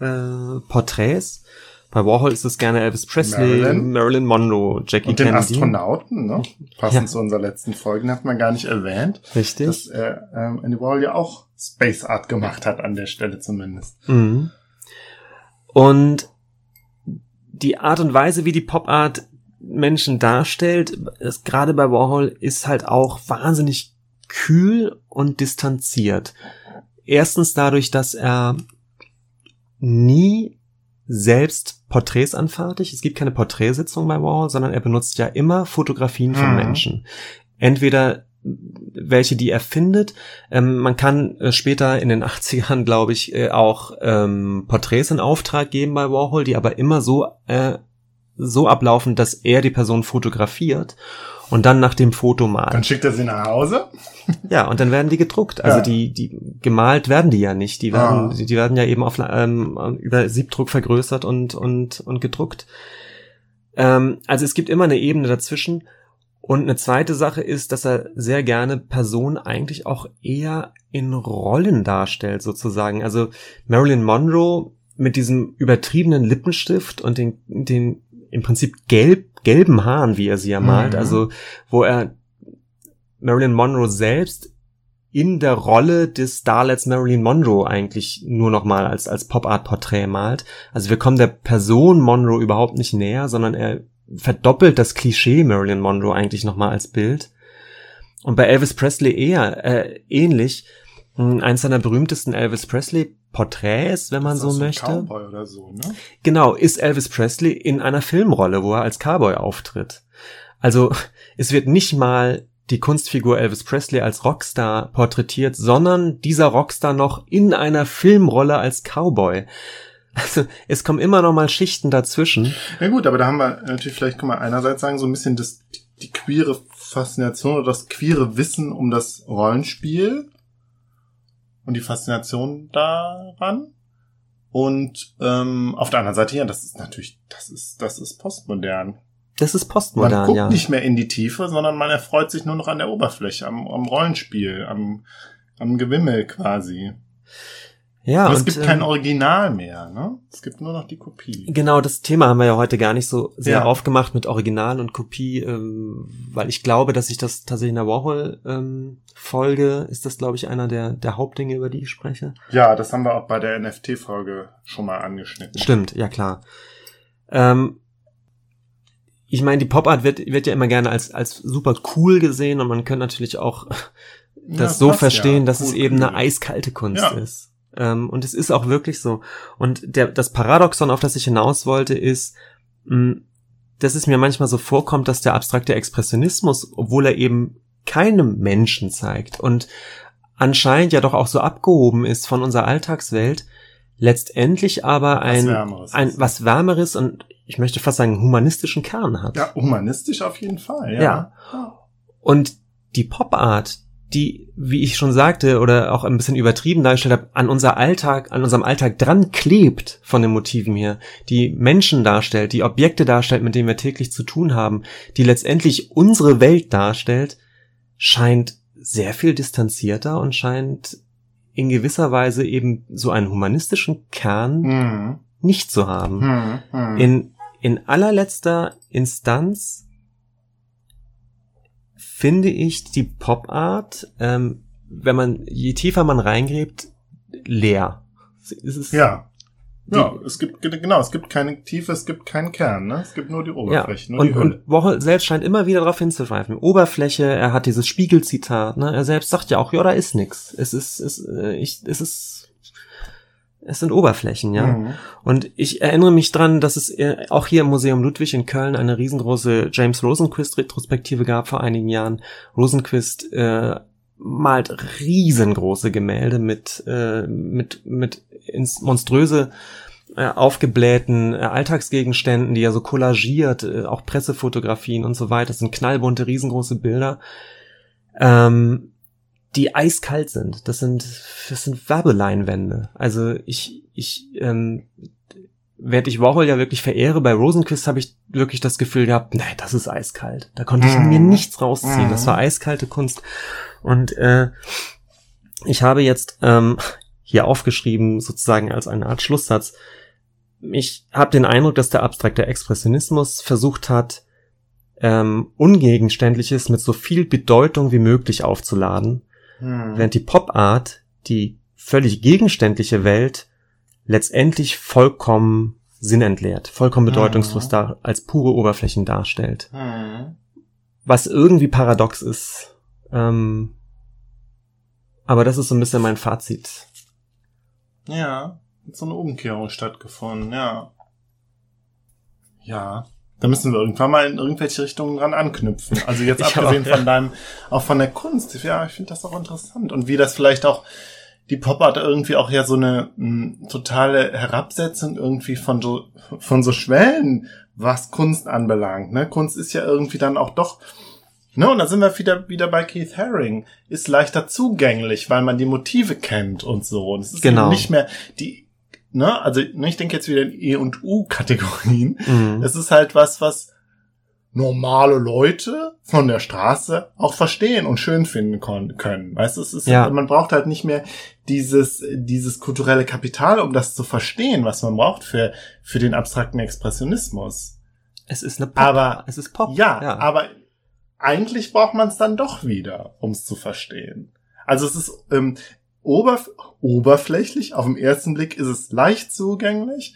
Äh, Porträts. Bei Warhol ist es gerne Elvis Presley, Marilyn. Marilyn, Monroe, Jackie Und den Kennedy. Astronauten, ne? Passend Ja. zu unserer letzten Folge, hat man gar nicht erwähnt, Richtig. dass äh, ähm, Andy Warhol ja auch Space Art gemacht hat, an der Stelle zumindest. Mhm. Und die Art und Weise, wie die Pop Art Menschen darstellt, gerade bei Warhol, ist halt auch wahnsinnig kühl und distanziert. Erstens dadurch, dass er nie selbst Porträts anfertigt. Es gibt keine Porträtsitzung bei Warhol, sondern er benutzt ja immer Fotografien von Mhm. Menschen. Entweder welche, die er findet. Ähm, man kann äh, später in den 80ern, glaube ich, äh, auch ähm, Porträts in Auftrag geben bei Warhol, die aber immer so, äh, so ablaufen, dass er die Person fotografiert und dann nach dem Foto malt. Dann schickt er sie nach Hause. Ja, und dann werden die gedruckt. Also Ja. die, die gemalt werden die ja nicht. Die werden, Ah. die, die werden ja eben auf ähm, über Siebdruck vergrößert und und und gedruckt. Ähm, also es gibt immer eine Ebene dazwischen. Und eine zweite Sache ist, dass er sehr gerne Personen eigentlich auch eher in Rollen darstellt, sozusagen. Also Marilyn Monroe mit diesem übertriebenen Lippenstift und den, den im Prinzip gelb, gelben Haaren, wie er sie ja malt. Mhm. Also wo er Marilyn Monroe selbst in der Rolle des Starlets Marilyn Monroe eigentlich nur noch mal als, als Pop-Art-Porträt malt. Also wir kommen der Person Monroe überhaupt nicht näher, sondern er verdoppelt das Klischee Marilyn Monroe eigentlich noch mal als Bild. Und bei Elvis Presley eher äh, ähnlich. Hm, Eins seiner berühmtesten Elvis Presley Porträts, wenn man so ein möchte. Cowboy oder so, ne? Genau, ist Elvis Presley in einer Filmrolle, wo er als Cowboy auftritt. Also es wird nicht mal die Kunstfigur Elvis Presley als Rockstar porträtiert, sondern dieser Rockstar noch in einer Filmrolle als Cowboy. Also es kommen immer noch mal Schichten dazwischen. Ja gut, aber da haben wir natürlich, vielleicht kann man einerseits sagen, so ein bisschen das, die, queere Faszination oder das queere Wissen um das Rollenspiel und die Faszination daran. Und ähm, auf der anderen Seite, ja, das ist natürlich, das ist, das ist postmodern. Das ist Man postmodern, guckt ja. nicht mehr in die Tiefe, sondern man erfreut sich nur noch an der Oberfläche, am, am Rollenspiel, am, am Gewimmel quasi. Ja, Aber es und, gibt kein ähm, Original mehr, ne? Es gibt nur noch die Kopie. Genau, das Thema haben wir ja heute gar nicht so sehr Ja. aufgemacht mit Original und Kopie, ähm, weil ich glaube, dass ich das tatsächlich in der Warhol ähm, folge, ist das, glaube ich, einer der, der Hauptdinge, über die ich spreche. Ja, das haben wir auch bei der NFT-Folge schon mal angeschnitten. Stimmt, ja klar. Ähm, ich meine, die Pop-Art wird, wird ja immer gerne als, als super cool gesehen und man könnte natürlich auch das Ja, so verstehen, ja. dass es Cool, eben cool. eine eiskalte Kunst Ja. ist. Ähm, und es ist auch wirklich so. Und der, das Paradoxon, auf das ich hinaus wollte, ist, mh, dass es mir manchmal so vorkommt, dass der abstrakte Expressionismus, obwohl er eben keinem Menschen zeigt und anscheinend ja doch auch so abgehoben ist von unserer Alltagswelt, letztendlich aber ein, Wärmeres ein was Wärmeres und ich möchte fast sagen humanistischen Kern hat. Ja, humanistisch auf jeden Fall, ja. Ja. Und die Pop-Art, die, wie ich schon sagte, oder auch ein bisschen übertrieben dargestellt habe, an unser Alltag, an unserem Alltag dran klebt von den Motiven hier, die Menschen darstellt, die Objekte darstellt, mit denen wir täglich zu tun haben, die letztendlich unsere Welt darstellt, scheint sehr viel distanzierter und scheint in gewisser Weise eben so einen humanistischen Kern Mhm. nicht zu haben. Mhm. Mhm. In, in allerletzter Instanz finde ich die Pop-Art, ähm, wenn man, je tiefer man reingräbt, leer. Es ist, ja. Die- Ja, es gibt, genau, es gibt keine Tiefe, es gibt keinen Kern, ne? Es gibt nur die ja. Oberfläche, nur Und, die Hülle. und Warhol selbst scheint immer wieder darauf hinzugreifen. Oberfläche, er hat dieses Spiegelzitat, ne? Er selbst sagt ja auch, ja, da ist nix. Es ist, es, äh, ich, es ist, es sind Oberflächen, ja. Mhm. Und ich erinnere mich dran, dass es äh, auch hier im Museum Ludwig in Köln eine riesengroße James Rosenquist-Retrospektive gab vor einigen Jahren. Rosenquist äh, malt riesengroße Gemälde mit, äh, mit, mit ins monströse äh, aufgeblähten äh, Alltagsgegenständen, die er so collagiert, äh, auch Pressefotografien und so weiter. Das sind knallbunte, riesengroße Bilder. Ähm, die eiskalt sind. Das sind, das sind Werbeleinwände. Also ich, ich, ähm, während ich Warhol ja wirklich verehre, bei Rosenquist habe ich wirklich das Gefühl gehabt, nee, das ist eiskalt. Da konnte ich Mhm. mir nichts rausziehen. Mhm. Das war eiskalte Kunst. Und äh, ich habe jetzt ähm, hier aufgeschrieben, sozusagen als eine Art Schlusssatz, ich habe den Eindruck, dass der abstrakte Expressionismus versucht hat, ähm, Ungegenständliches mit so viel Bedeutung wie möglich aufzuladen, hm. während die Pop Art die völlig gegenständliche Welt letztendlich vollkommen sinnentleert, vollkommen bedeutungslos hm. da als pure Oberflächen darstellt. Hm. Was irgendwie paradox ist. Ähm, aber das ist so ein bisschen mein Fazit. Ja, so eine Umkehrung stattgefunden, ja. Ja. Da müssen wir irgendwann mal in irgendwelche Richtungen dran anknüpfen. Also jetzt abgesehen auch, ja. von deinem, auch von der Kunst. Ja, ich finde das auch interessant. Und wie das vielleicht auch die Pop-Art irgendwie auch ja so eine m, hm, totale Herabsetzung irgendwie von so, von so Schwellen, was Kunst anbelangt. Ne? Kunst ist ja irgendwie dann auch doch, ne, und da sind wir wieder, wieder bei Keith Haring, ist leichter zugänglich, weil man die Motive kennt und so. Und es ist genau. nicht mehr die ne, also ne, ich denke jetzt wieder in E und U-Kategorien. Mhm. Es ist halt was, was normale Leute von der Straße auch verstehen und schön finden können. Weißt du, es ist, ja. man braucht halt nicht mehr dieses, dieses kulturelle Kapital, um das zu verstehen, was man braucht für, für den abstrakten Expressionismus. Es ist eine Pop. Aber, es ist Pop. Ja, ja. aber eigentlich braucht man es dann doch wieder, um es zu verstehen. Also es ist, ähm, oberf oberflächlich. Auf den ersten Blick ist es leicht zugänglich.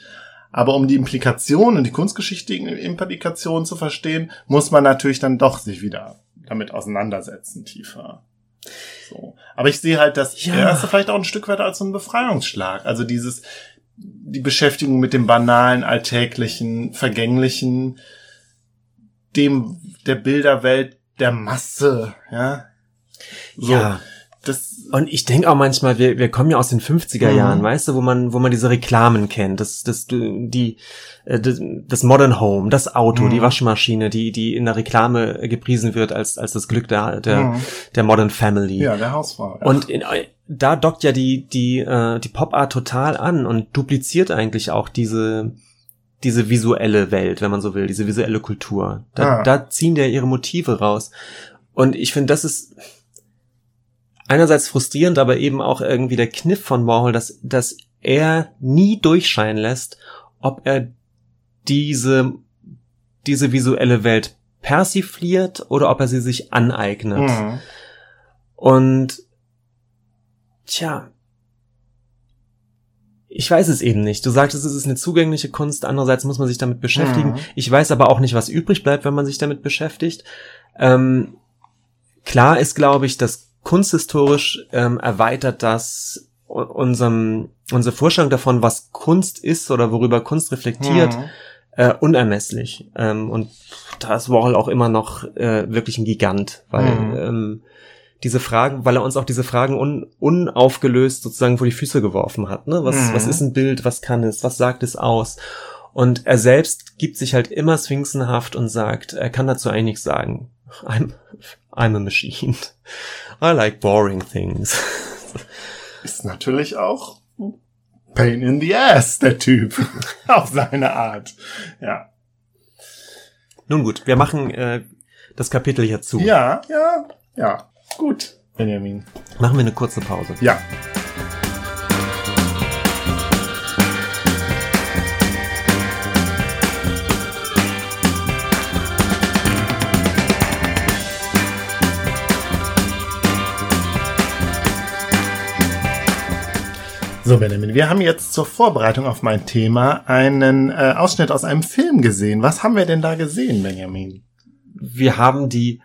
Aber um die Implikationen, die kunstgeschichtlichen Implikationen zu verstehen, muss man natürlich dann doch sich wieder damit auseinandersetzen, tiefer. So. Aber ich sehe halt das ja. erste vielleicht auch ein Stück weit als so ein Befreiungsschlag. Also dieses, die Beschäftigung mit dem banalen, alltäglichen, vergänglichen, dem, der Bilderwelt der Masse, ja. So. Ja und ich denke auch manchmal, wir, wir kommen ja aus den 50er Jahren, mhm. weißt du, wo man, wo man diese Reklamen kennt, das, das, die, äh, das, das Modern Home, das Auto, mhm. die Waschmaschine, die, die in der Reklame gepriesen wird als, als das Glück der, der, mhm. der Modern Family. Ja, der Hausfrau. Ja. Und in, da dockt ja die, die, äh, die Pop Art total an und dupliziert eigentlich auch diese, diese visuelle Welt, wenn man so will, diese visuelle Kultur. Da, ah. da ziehen ja ihre Motive raus. Und ich finde, das ist, einerseits frustrierend, aber eben auch irgendwie der Kniff von Warhol, dass, dass er nie durchscheinen lässt, ob er diese, diese visuelle Welt persifliert oder ob er sie sich aneignet. Mhm. Und tja, ich weiß es eben nicht. Du sagtest, es ist eine zugängliche Kunst, andererseits muss man sich damit beschäftigen. Mhm. Ich weiß aber auch nicht, was übrig bleibt, wenn man sich damit beschäftigt. Ähm, klar ist, glaube ich, dass kunsthistorisch ähm, erweitert das unserem, unsere Vorstellung davon, was Kunst ist oder worüber Kunst reflektiert, mhm. äh, unermesslich. Ähm, und da ist Warhol auch immer noch äh, wirklich ein Gigant, weil mhm. ähm, diese Fragen, weil er uns auch diese Fragen un, unaufgelöst sozusagen vor die Füße geworfen hat. Ne? Was, mhm. was ist ein Bild, was kann es, was sagt es aus? Und er selbst gibt sich halt immer sphinxenhaft und sagt, er kann dazu eigentlich nichts sagen. I'm, I'm a machine. I like boring things. Ist natürlich auch Pain in the Ass, der Typ. Auf seine Art. Ja. Nun gut, wir machen äh, das Kapitel hier zu. Ja, ja, ja. Gut, Benjamin. Machen wir eine kurze Pause. Ja. So, Benjamin, wir haben jetzt zur Vorbereitung auf mein Thema einen äh, Ausschnitt aus einem Film gesehen. Was haben wir denn da gesehen, Benjamin? Wir haben die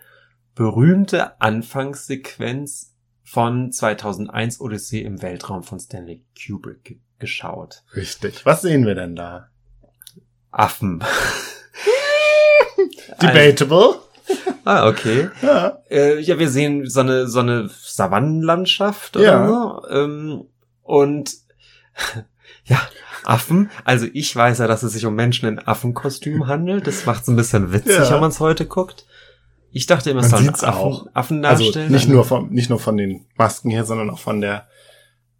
berühmte Anfangssequenz von 2001 Odyssee im Weltraum von Stanley Kubrick geschaut. Richtig. Was sehen wir denn da? Affen. Debatable. ah, okay. Ja. Äh, ja, wir sehen so eine, so eine Savannenlandschaft oder ja. so. Ähm, und ja, Affen. Also ich weiß ja, dass es sich um Menschen in Affenkostüm handelt. Das macht es ein bisschen witzig, ja. wenn man es heute guckt. Ich dachte immer, es sollen Affen, auch. Affen also darstellen. Also nicht nur vom, nicht nur von den Masken her, sondern auch von der,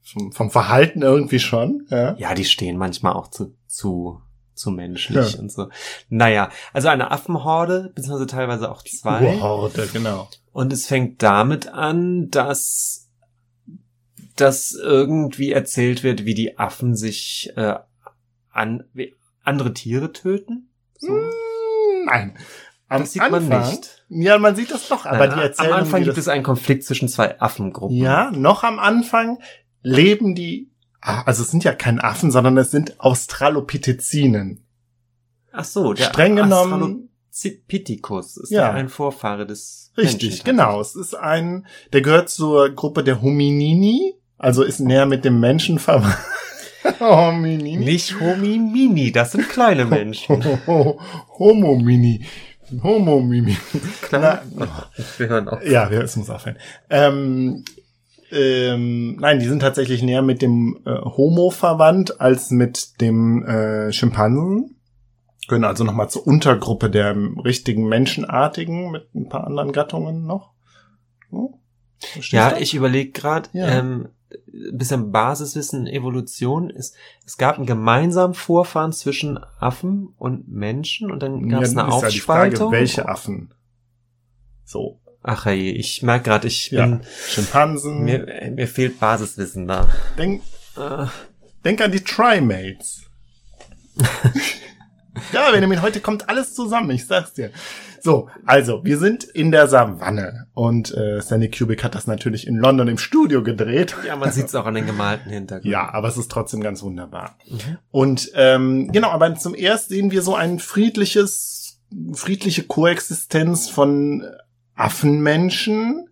vom, vom Verhalten irgendwie schon. Ja. ja, die stehen manchmal auch zu, zu, zu menschlich ja. und so. Naja, also eine Affenhorde, beziehungsweise teilweise auch zwei. Horde, genau. Und es fängt damit an, dass dass irgendwie erzählt wird, wie die Affen sich äh, an, wie andere Tiere töten? So. Mm, Nein. Am Das sieht man nicht. Ja, man sieht das doch, aber Nein, die erzählen am Anfang gibt es einen Konflikt zwischen zwei Affengruppen. Ja, noch am Anfang leben die, ah, also es sind ja keine Affen, sondern es sind Australopithecinen. Ach so, der Streng genommen- Australopithecus ist Ja. ja ein Vorfahre des Richtig, Menschen genau. Es ist ein, der gehört zur Gruppe der Hominini, also ist näher mit dem Menschen verwandt. Hominini. Nicht Homimini, das sind kleine Menschen. Homomini. Homomimi. Klar. Wir hören auf. Ja, ja, es muss aufhören. Ähm, ähm, nein, die sind tatsächlich näher mit dem äh, Homo verwandt als mit dem äh, Schimpansen. Gehören also nochmal zur Untergruppe der richtigen Menschenartigen mit ein paar anderen Gattungen noch. Hm? Ja, du? ich überlege gerade, Ja. ähm, bisschen Basiswissen Evolution ist, es gab einen gemeinsamen Vorfahren zwischen Affen und Menschen und dann gab es Ja, eine ist ja die Frage, Aufspaltung. welche Affen? So, Ach hey, ich merke gerade, ich ja. bin, Schimpansen. mir, mir fehlt Basiswissen da. Denk, Äh, denk an die Trimates. ja, Benjamin, heute kommt alles zusammen, ich sag's dir. So, also, wir sind in der Savanne und äh, Stanley Kubrick hat das natürlich in London im Studio gedreht. ja, man sieht es auch an den gemalten Hintergrund. Ja, aber es ist trotzdem ganz wunderbar. Mhm. Und ähm, genau, aber zum ersten sehen wir so ein friedliches, friedliche Koexistenz von Affenmenschen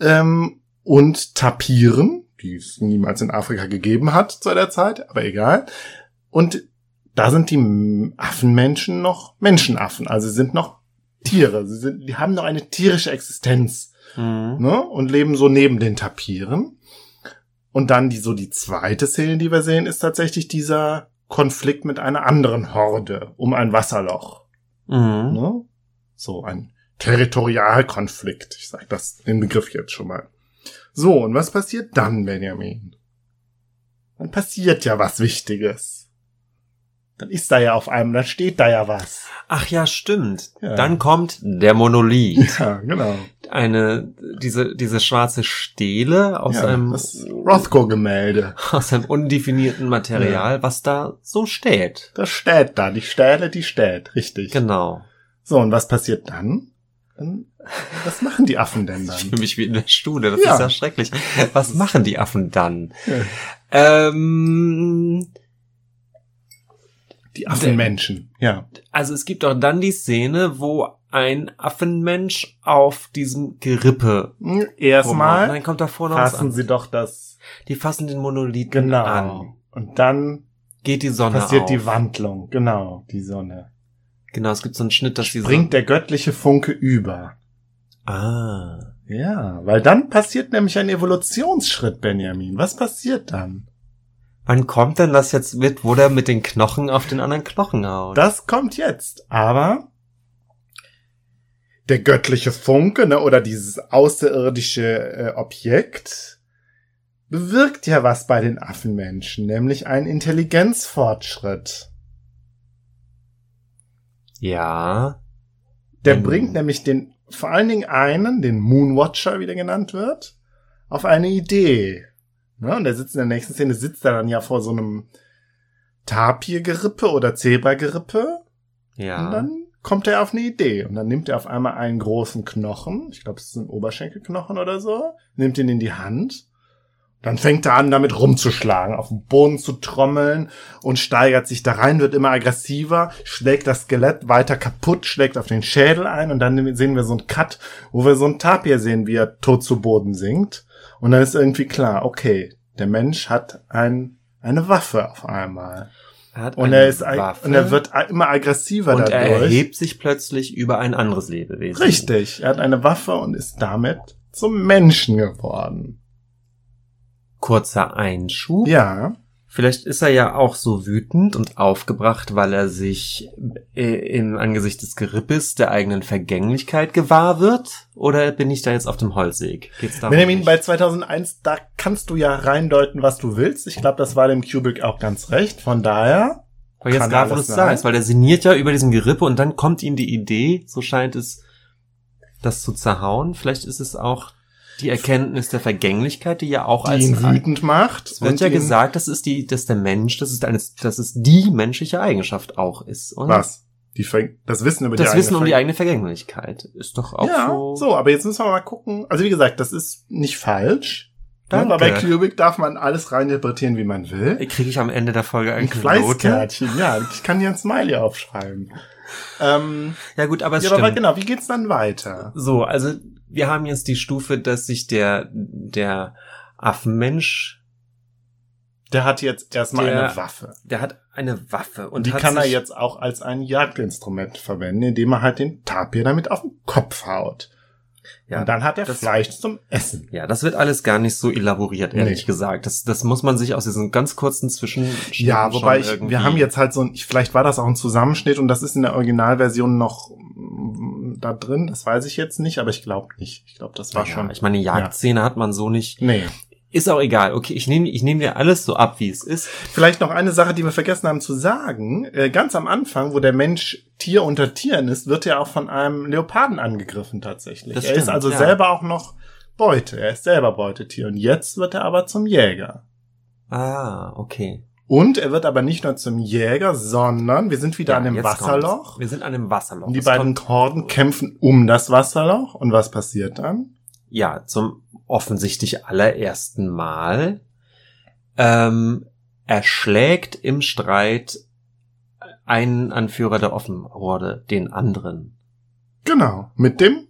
ähm, und Tapiren, die es niemals in Afrika gegeben hat zu der Zeit, aber egal. Und da sind die Affenmenschen noch Menschenaffen, also sie sind noch Tiere, sie sind, die haben noch eine tierische Existenz Mhm. ne? und leben so neben den Tapiren. Und dann die so die zweite Szene, die wir sehen, ist tatsächlich dieser Konflikt mit einer anderen Horde um ein Wasserloch. Mhm. Ne? So ein Territorialkonflikt. Ich sage das den Begriff jetzt schon mal. So, und was passiert dann, Benjamin? Dann passiert ja was Wichtiges. Dann ist da ja auf einem, dann steht da ja was. Ach ja, stimmt. Ja. Dann kommt der Monolith. Ja, genau. Eine, diese, diese schwarze Stele aus ja, einem, Rothko-Gemälde. aus einem undefinierten Material, was da so steht. Das steht da, die Stähle, die steht, richtig. Genau. So, und was passiert dann? dann was machen die Affen denn Ich dann? fühle mich wie in der Schule, das Ja. ist ja schrecklich. Was machen die Affen dann? Ja. Ähm, Die Affenmenschen, ja. also es gibt auch dann die Szene, wo ein Affenmensch auf diesem Gerippe Hm, Erstmal dann kommt da vorne fassen sie doch das, Die fassen den Monolithen genau. an. Und dann Geht die Sonne passiert auf. die Wandlung, genau, die Sonne. Genau, es gibt so einen Schnitt, dass die Bringt der göttliche Funke über. Ah. Ja, weil dann passiert nämlich ein Evolutionsschritt, Benjamin. Was passiert dann? Wann kommt denn das jetzt mit, wo der mit den Knochen auf den anderen Knochen haut? Das kommt jetzt. Aber der göttliche Funke, ne, oder dieses außerirdische äh, Objekt bewirkt ja was bei den Affenmenschen, nämlich einen Intelligenzfortschritt. ja. Der Mhm. bringt nämlich den, vor allen Dingen einen, den Moonwatcher, wie der genannt wird, auf eine Idee. Ne, und der sitzt in der nächsten Szene, sitzt er dann ja vor so einem Tapirgerippe oder Zebragerippe Und Ja. dann kommt er auf eine Idee und dann nimmt er auf einmal einen großen Knochen, ich glaube, es ist ein Oberschenkelknochen oder so, nimmt ihn in die Hand. Dann fängt er an, damit rumzuschlagen, auf dem Boden zu trommeln und steigert sich da rein, wird immer aggressiver, schlägt das Skelett weiter kaputt, schlägt auf den Schädel ein und dann sehen wir so einen Cut, wo wir so einen Tapir sehen, wie er tot zu Boden sinkt. Und dann ist irgendwie klar, okay, der Mensch hat ein, eine Waffe auf einmal. Er hat Und eine er ist Waffe und er wird immer aggressiver und er dadurch. erhebt sich plötzlich über ein anderes Lebewesen. Richtig, er hat eine Waffe und ist damit zum Menschen geworden. Kurzer Einschub. Ja, Vielleicht ist er ja auch so wütend und aufgebracht, weil er sich äh, im Angesicht des Gerippes der eigenen Vergänglichkeit gewahr wird? Oder bin ich da jetzt auf dem Holzweg? Geht's darum? Benjamin, nicht? bei 2001, da kannst du ja reindeuten, was du willst. Ich glaube, das war dem Kubrick auch ganz recht. Von daher, Weil jetzt gerade, du es sein. sagst, weil der sinniert ja über diesem Gerippe und dann kommt ihm die Idee, so scheint es, das zu zerhauen. Vielleicht ist es auch Die Erkenntnis der Vergänglichkeit, die ja auch die als ihn wütend macht. es wird ja gesagt, das ist die, dass der Mensch, das ist eine, dass es die menschliche Eigenschaft auch ist. Und Was? Die Ver das Wissen über die Das eigene Wissen um die eigene Vergänglichkeit ist doch auch ja, so. so. aber jetzt müssen wir mal gucken. Also wie gesagt, das ist nicht falsch. Danke. Aber bei Kubrick darf man alles reininterpretieren, wie man will. Kriege ich am Ende der Folge Ein Note? Fleißkärtchen, ja. Ich kann hier ein Smiley aufschreiben. Ähm, Ja gut, aber es ja, stimmt. aber genau, wie geht's dann weiter? So, also wir haben jetzt die Stufe, dass sich der der Affenmensch, Der hat jetzt erstmal Der- eine Waffe. der hat eine Waffe und die kann er jetzt auch als ein Jagdinstrument verwenden, indem er halt den Tapir damit auf den Kopf haut. Ja, und dann hat er das- Fleisch zum Essen. Ja, das wird alles gar nicht so elaboriert, ehrlich Nee. gesagt. Das, das muss man sich aus diesen ganz kurzen Zwischenschnitten Ja, wobei ich, wir haben jetzt halt so ein, ich, vielleicht war das auch ein Zusammenschnitt und das ist in der Originalversion noch da drin, das weiß ich jetzt nicht, aber ich glaube nicht. Ich glaube, das war ja, schon. Ich meine, die Jagdszene hat man so nicht. Nee. Ist auch egal. Okay, ich nehme ich nehme dir alles so ab, wie es ist. Vielleicht noch eine Sache, die wir vergessen haben zu sagen. Äh, ganz am Anfang, wo der Mensch Tier unter Tieren ist, wird er auch von einem Leoparden angegriffen tatsächlich. Das er ist stimmt, also ja. selber auch noch Beute. Er ist selber Beutetier. Und jetzt wird er aber zum Jäger. Ah, okay. Und er wird aber nicht nur zum Jäger, sondern wir sind wieder Ja, an dem Wasserloch. kommt's. Wir sind an dem Wasserloch. Und die Es beiden Horden kämpfen um das Wasserloch. Und was passiert dann? ja, zum offensichtlich allerersten Mal ähm, erschlägt im Streit ein Anführer der Offenhorde den anderen Genau. Mit dem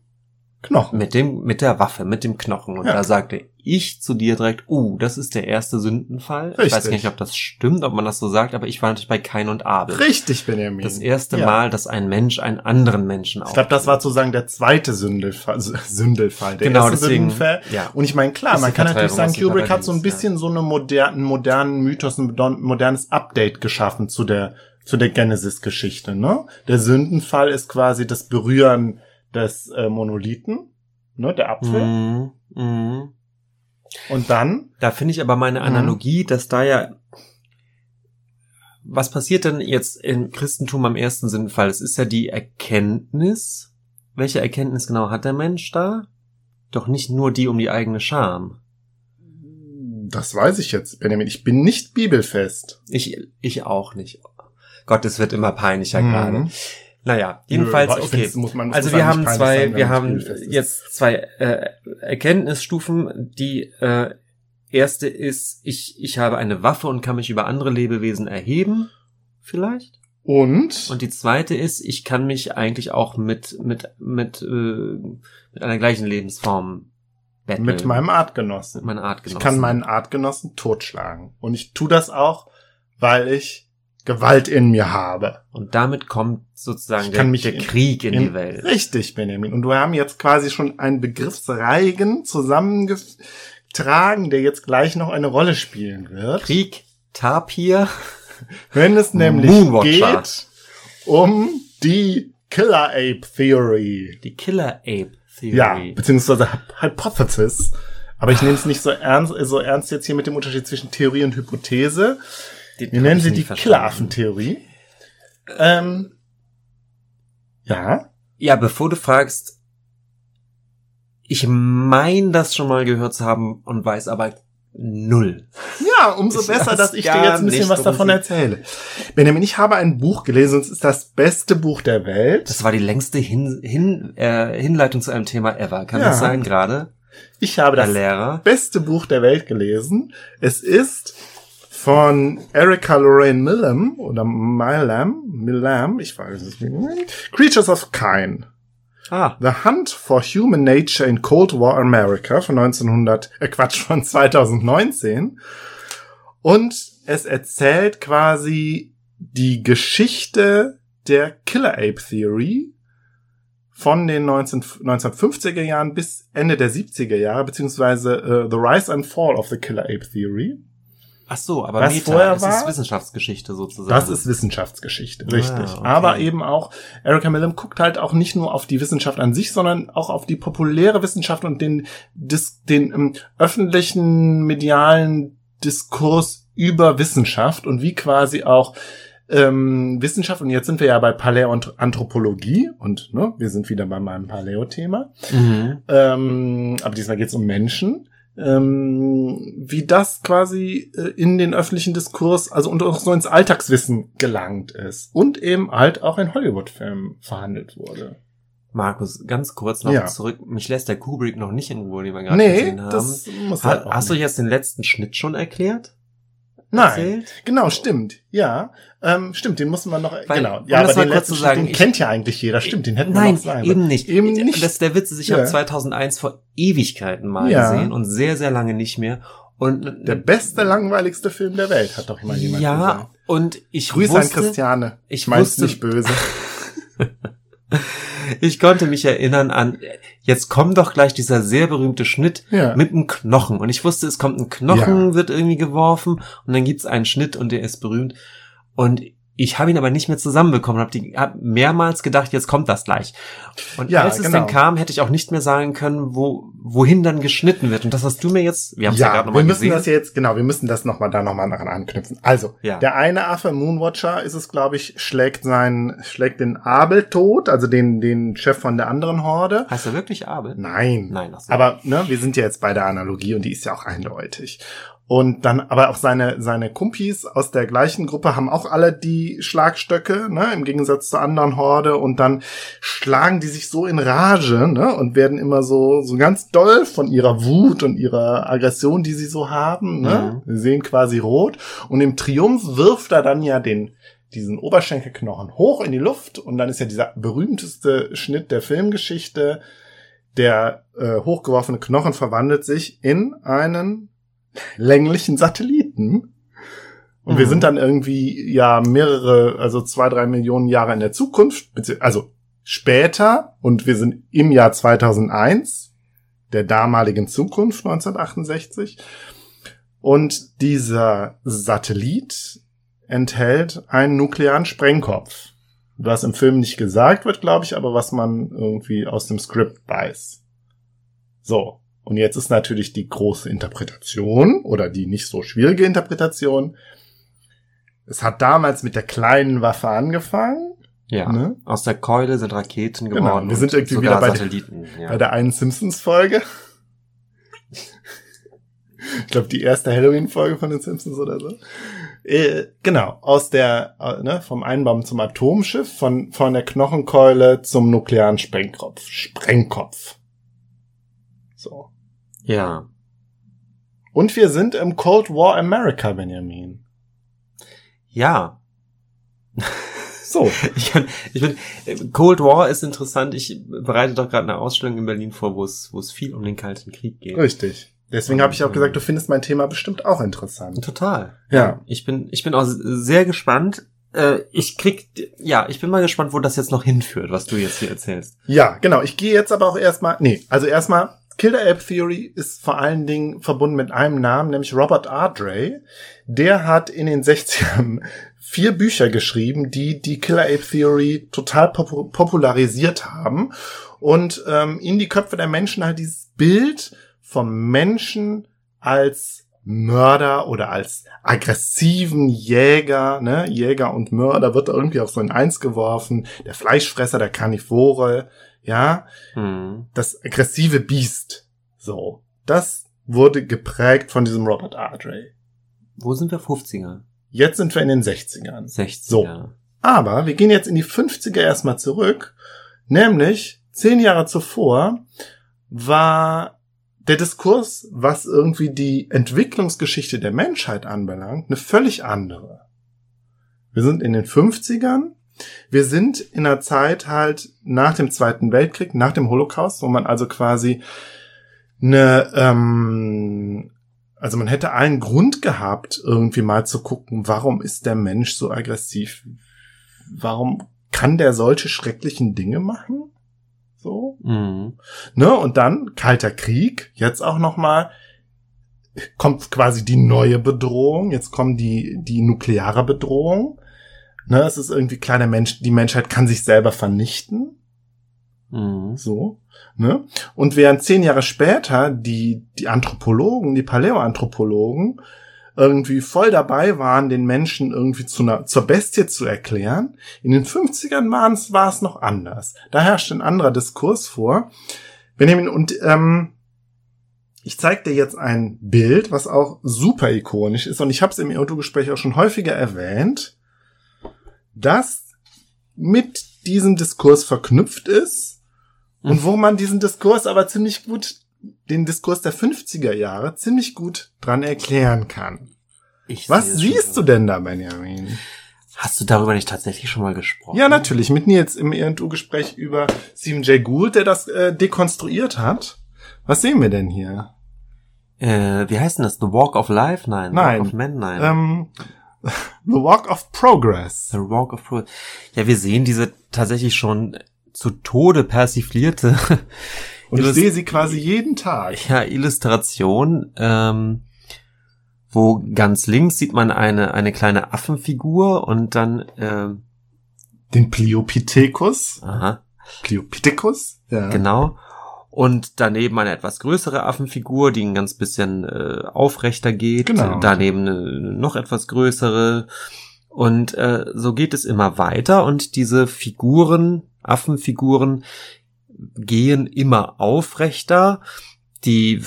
Knochen. mit dem mit der Waffe, mit dem Knochen und Ja. da sagte ich zu dir direkt, uh, das ist der erste Sündenfall. Ich weiß Richtig. nicht, ob das stimmt, ob man das so sagt, aber ich war natürlich bei Kain und Abel. Richtig, Benjamin. Das erste Ja. Mal, dass ein Mensch einen anderen Menschen Ich glaube, das war sozusagen der zweite Sündelfall. Sündelfall. Der Genau, erste deswegen, Sündenfall. ja. Und ich meine, klar, man kann natürlich sagen, Kubrick hat so ein bisschen so eine modernen, modernen Mythos, ein modern- modernes Update geschaffen zu der, zu der Genesis-Geschichte, ne? Der Sündenfall ist quasi das Berühren des äh, Monolithen, ne, der Apfel. Mhm. Mhm. Und dann, Da finde ich aber meine Mhm. Analogie, dass da ja was passiert denn jetzt im Christentum am ersten Sinnfall? Es ist ja die Erkenntnis. Welche Erkenntnis genau hat der Mensch da? Doch nicht nur die um die eigene Scham. das weiß ich jetzt, Benjamin, ich bin nicht bibelfest. Ich, ich auch nicht. Gott, es wird immer peinlicher Mhm. gerade. Naja, jedenfalls, Nö, okay. muss man- muss Also wir haben zwei, sein, wir haben jetzt zwei äh, Erkenntnisstufen. Die äh, erste ist, ich, ich habe eine Waffe und kann mich über andere Lebewesen erheben, vielleicht. Und, Und die zweite ist, ich kann mich eigentlich auch mit mit mit äh, mit einer gleichen Lebensform betteln. mit meinem mit Artgenossen. meiner Artgenossen. Ich kann meinen Artgenossen totschlagen. Und ich tue das auch, weil ich Gewalt in mir habe. und damit kommt sozusagen der, der in- Krieg in, In- die Welt. Richtig, Benjamin. Und wir haben jetzt quasi schon einen Begriffsreigen zusammengetragen, der jetzt gleich noch eine Rolle spielen wird. Krieg, Tapir. Wenn es nämlich Moonwatcher. geht um die Killer Ape Theory. Die Killer Ape Theory. Ja, beziehungsweise Hy- Hypothesis. Aber ich nehme es nicht so ernst, so ernst jetzt hier mit dem Unterschied zwischen Theorie und Hypothese. Den Wir nennen sie die. Killeraffen-Theorie. Ähm, ja, Ja, bevor du fragst, ich mein das schon mal gehört zu haben und weiß aber null. ja, umso Ich besser, dass ich dir jetzt ein bisschen was davon erzähle. Benjamin, ich habe ein Buch gelesen, es ist das beste Buch der Welt. Das war die längste Hin Hin äh, Hinleitung zu einem Thema ever. Kann Ja. das sein gerade, Ich habe das Lehrer? beste Buch der Welt gelesen. Es ist von Erica Lorraine Millam oder Milam, Millam, ich weiß es nicht. Creatures of Kine. Ah, The Hunt for Human Nature in Cold War America von 1900, äh Quatsch, von 2019. Und es erzählt quasi die Geschichte der Killer Ape Theory von den 19, 1950er Jahren bis Ende der 70er Jahre, beziehungsweise äh, The Rise and Fall of the Killer Ape Theory. Ach so, aber Was Meta, vorher ist war? Wissenschaftsgeschichte sozusagen. Das ist Wissenschaftsgeschichte, Ah, richtig. okay. Aber eben auch, Erica Millam guckt halt auch nicht nur auf die Wissenschaft an sich, sondern auch auf die populäre Wissenschaft und den, dis, den ähm, öffentlichen medialen Diskurs über Wissenschaft und wie quasi auch ähm, Wissenschaft und jetzt sind wir ja bei Paläoanthropologie und ne, wir sind wieder bei meinem Paleo-Thema. Mhm. Ähm, aber diesmal geht es um Menschen. Ähm, wie das quasi äh, in den öffentlichen Diskurs, also und auch so ins Alltagswissen gelangt ist und eben halt auch in Hollywood-Filmen verhandelt wurde. Markus, ganz kurz noch Ja. zurück. Mich lässt der Kubrick noch nicht in Ruhe, den wir gerade Nee, gesehen haben. das muss ha halt hast du nicht. jetzt den letzten Schnitt schon erklärt? Nein, Erzählt? genau, stimmt. Ja, ähm, stimmt, den muss man noch, Weil, genau. Ja, aber den letzten sagen, den ich- kennt ja eigentlich jeder. Stimmt, den hätten wir Nein, noch sagen. eben nicht. Eben Ich- nicht. Das ist der Witz ist, ich Ja. habe 2001 vor Ewigkeiten mal Ja. gesehen und sehr, sehr lange nicht mehr. Und Der beste, langweiligste Film der Welt, hat doch mal jemand ja, gesagt. und ich Grüße an wusste, Christiane. ich mein's wusste- nicht böse. ich konnte mich erinnern an, jetzt kommt doch gleich dieser sehr berühmte Schnitt Ja. mit einem Knochen. Und ich wusste, es kommt ein Knochen, Ja. wird irgendwie geworfen und dann gibt's einen Schnitt und der ist berühmt. Und ich habe ihn aber nicht mehr zusammenbekommen, habe hab mehrmals gedacht, jetzt kommt das gleich. Und Ja, als es genau. dann kam, hätte ich auch nicht mehr sagen können, wo, wohin dann geschnitten wird. Und das hast du mir jetzt, wir haben es ja, Ja, gerade wir nochmal müssen gesehen. das jetzt, genau, wir müssen das nochmal da nochmal daran anknüpfen. Also, Ja. der eine Affe, Moonwatcher, ist es, glaube ich, schlägt seinen, schlägt den Abel tot, also den, den Chef von der anderen Horde. heißt er wirklich Abel? Nein. Nein, ach so. Aber ne, wir sind ja jetzt bei der Analogie und die ist ja auch eindeutig. Und dann, aber auch seine, seine Kumpis aus der gleichen Gruppe haben auch alle die Schlagstöcke, ne, im Gegensatz zur anderen Horde. Und dann schlagen die sich so in Rage, ne, und werden immer so, so ganz doll von ihrer Wut und ihrer Aggression, die sie so haben, ne. Sie sehen quasi rot. Und im Triumph wirft er dann ja den, diesen Oberschenkelknochen hoch in die Luft. Und dann ist ja dieser berühmteste Schnitt der Filmgeschichte. Der äh, hochgeworfene Knochen verwandelt sich in einen länglichen Satelliten. Und wir Mhm. sind dann irgendwie ja mehrere, also zwei, drei Millionen Jahre in der Zukunft, also später und wir sind im Jahr 2001, der damaligen Zukunft 1968. Und dieser Satellit enthält einen nuklearen Sprengkopf. Was im Film nicht gesagt wird, glaube ich, aber was man irgendwie aus dem Skript weiß. So. Und jetzt ist natürlich die große Interpretation oder die nicht so schwierige Interpretation. Es hat damals mit der kleinen Waffe angefangen. ja. ne? Aus der Keule sind Raketen Genau, geworden. wir sind irgendwie wieder bei der- Satelliten. Ja. Bei der einen Simpsons-Folge. Ich glaube, die erste Halloween-Folge von den Simpsons oder so. Äh, genau, aus der, äh, ne, vom Einbaum zum Atomschiff, von, von der Knochenkeule zum nuklearen Sprengkopf. Sprengkopf. So. Ja. Und wir sind im Cold War America, Benjamin. Ja. So. Ich, bin- ich bin, Cold War ist interessant. Ich bereite doch gerade eine Ausstellung in Berlin vor, wo es, wo es viel um den Kalten Krieg geht. Richtig. Deswegen habe ich auch gesagt, du findest mein Thema bestimmt auch interessant. Total. Ja. Ich bin, ich bin auch sehr gespannt. Äh, Ich krieg, ja, ich bin mal gespannt, wo das jetzt noch hinführt, was du jetzt hier erzählst. Ja, genau. Ich gehe jetzt aber auch erstmal, nee, also erstmal, Killer App Theory ist vor allen Dingen verbunden mit einem Namen, nämlich Robert Ardrey. Der hat in den 60ern vier Bücher geschrieben, die die Killer Ape Theory total popu popularisiert haben und ähm, in die Köpfe der Menschen halt dieses Bild vom Menschen als Mörder oder als aggressiven Jäger, ne, Jäger und Mörder wird da irgendwie auch so in eins geworfen, der Fleischfresser, der Karnivore, ja, Hm. das aggressive Biest. So. Das wurde geprägt von diesem Robert Ardrey. Wo sind wir? 50er? Jetzt sind wir in den 60ern. 60er? So. Aber wir gehen jetzt in die 50er erstmal zurück. Nämlich, zehn Jahre zuvor war der Diskurs, was irgendwie die Entwicklungsgeschichte der Menschheit anbelangt, eine völlig andere. Wir sind in den 50ern. Wir sind in einer Zeit halt nach dem Zweiten Weltkrieg, nach dem Holocaust, wo man also quasi eine, ähm, also man hätte allen Grund gehabt, irgendwie mal zu gucken, warum ist der Mensch so aggressiv? Warum kann der solche schrecklichen Dinge machen? So, Mhm. ne? Und dann Kalter Krieg, jetzt auch noch mal kommt quasi die neue Bedrohung. Jetzt kommt die die nukleare Bedrohung. Ne, es ist irgendwie klar, der Mensch, die Menschheit kann sich selber vernichten. Mhm. So, ne? Und während zehn Jahre später die, die Anthropologen, die Paläoanthropologen, irgendwie voll dabei waren, den Menschen irgendwie zu einer, zur Bestie zu erklären. In den 50ern war es noch anders. Da herrscht ein anderer Diskurs vor. Benjamin, und ähm, ich zeige dir jetzt ein Bild, was auch super ikonisch ist, und ich habe es im Autogespräch auch schon häufiger erwähnt, das mit diesem Diskurs verknüpft ist und mhm. wo man diesen Diskurs aber ziemlich gut den Diskurs der 50er Jahre ziemlich gut dran erklären kann. Ich Was siehst du denn da, Benjamin? Hast du darüber nicht tatsächlich schon mal gesprochen? Ja, natürlich. Mit Nils im ENU-Gespräch über Stephen J. Gould, der das äh, dekonstruiert hat. Was sehen wir denn hier? Äh, wie heißt denn das? The Walk of Life? Nein. Nein. Walk of Men? Nein. Ähm, The Walk of Progress. The Walk of Progress. Ja, wir sehen diese tatsächlich schon zu Tode persiflierte und ich sehe sie quasi jeden Tag. Ja, Illustration. Ähm, wo ganz links sieht man eine, eine kleine Affenfigur und dann ähm, den Pliopithecus. Aha. Pliopithecus, ja. Genau. Und daneben eine etwas größere Affenfigur, die ein ganz bisschen äh, aufrechter geht. Genau. Daneben eine noch etwas größere. Und äh, so geht es immer weiter. Und diese Figuren, Affenfiguren, gehen immer aufrechter. Die,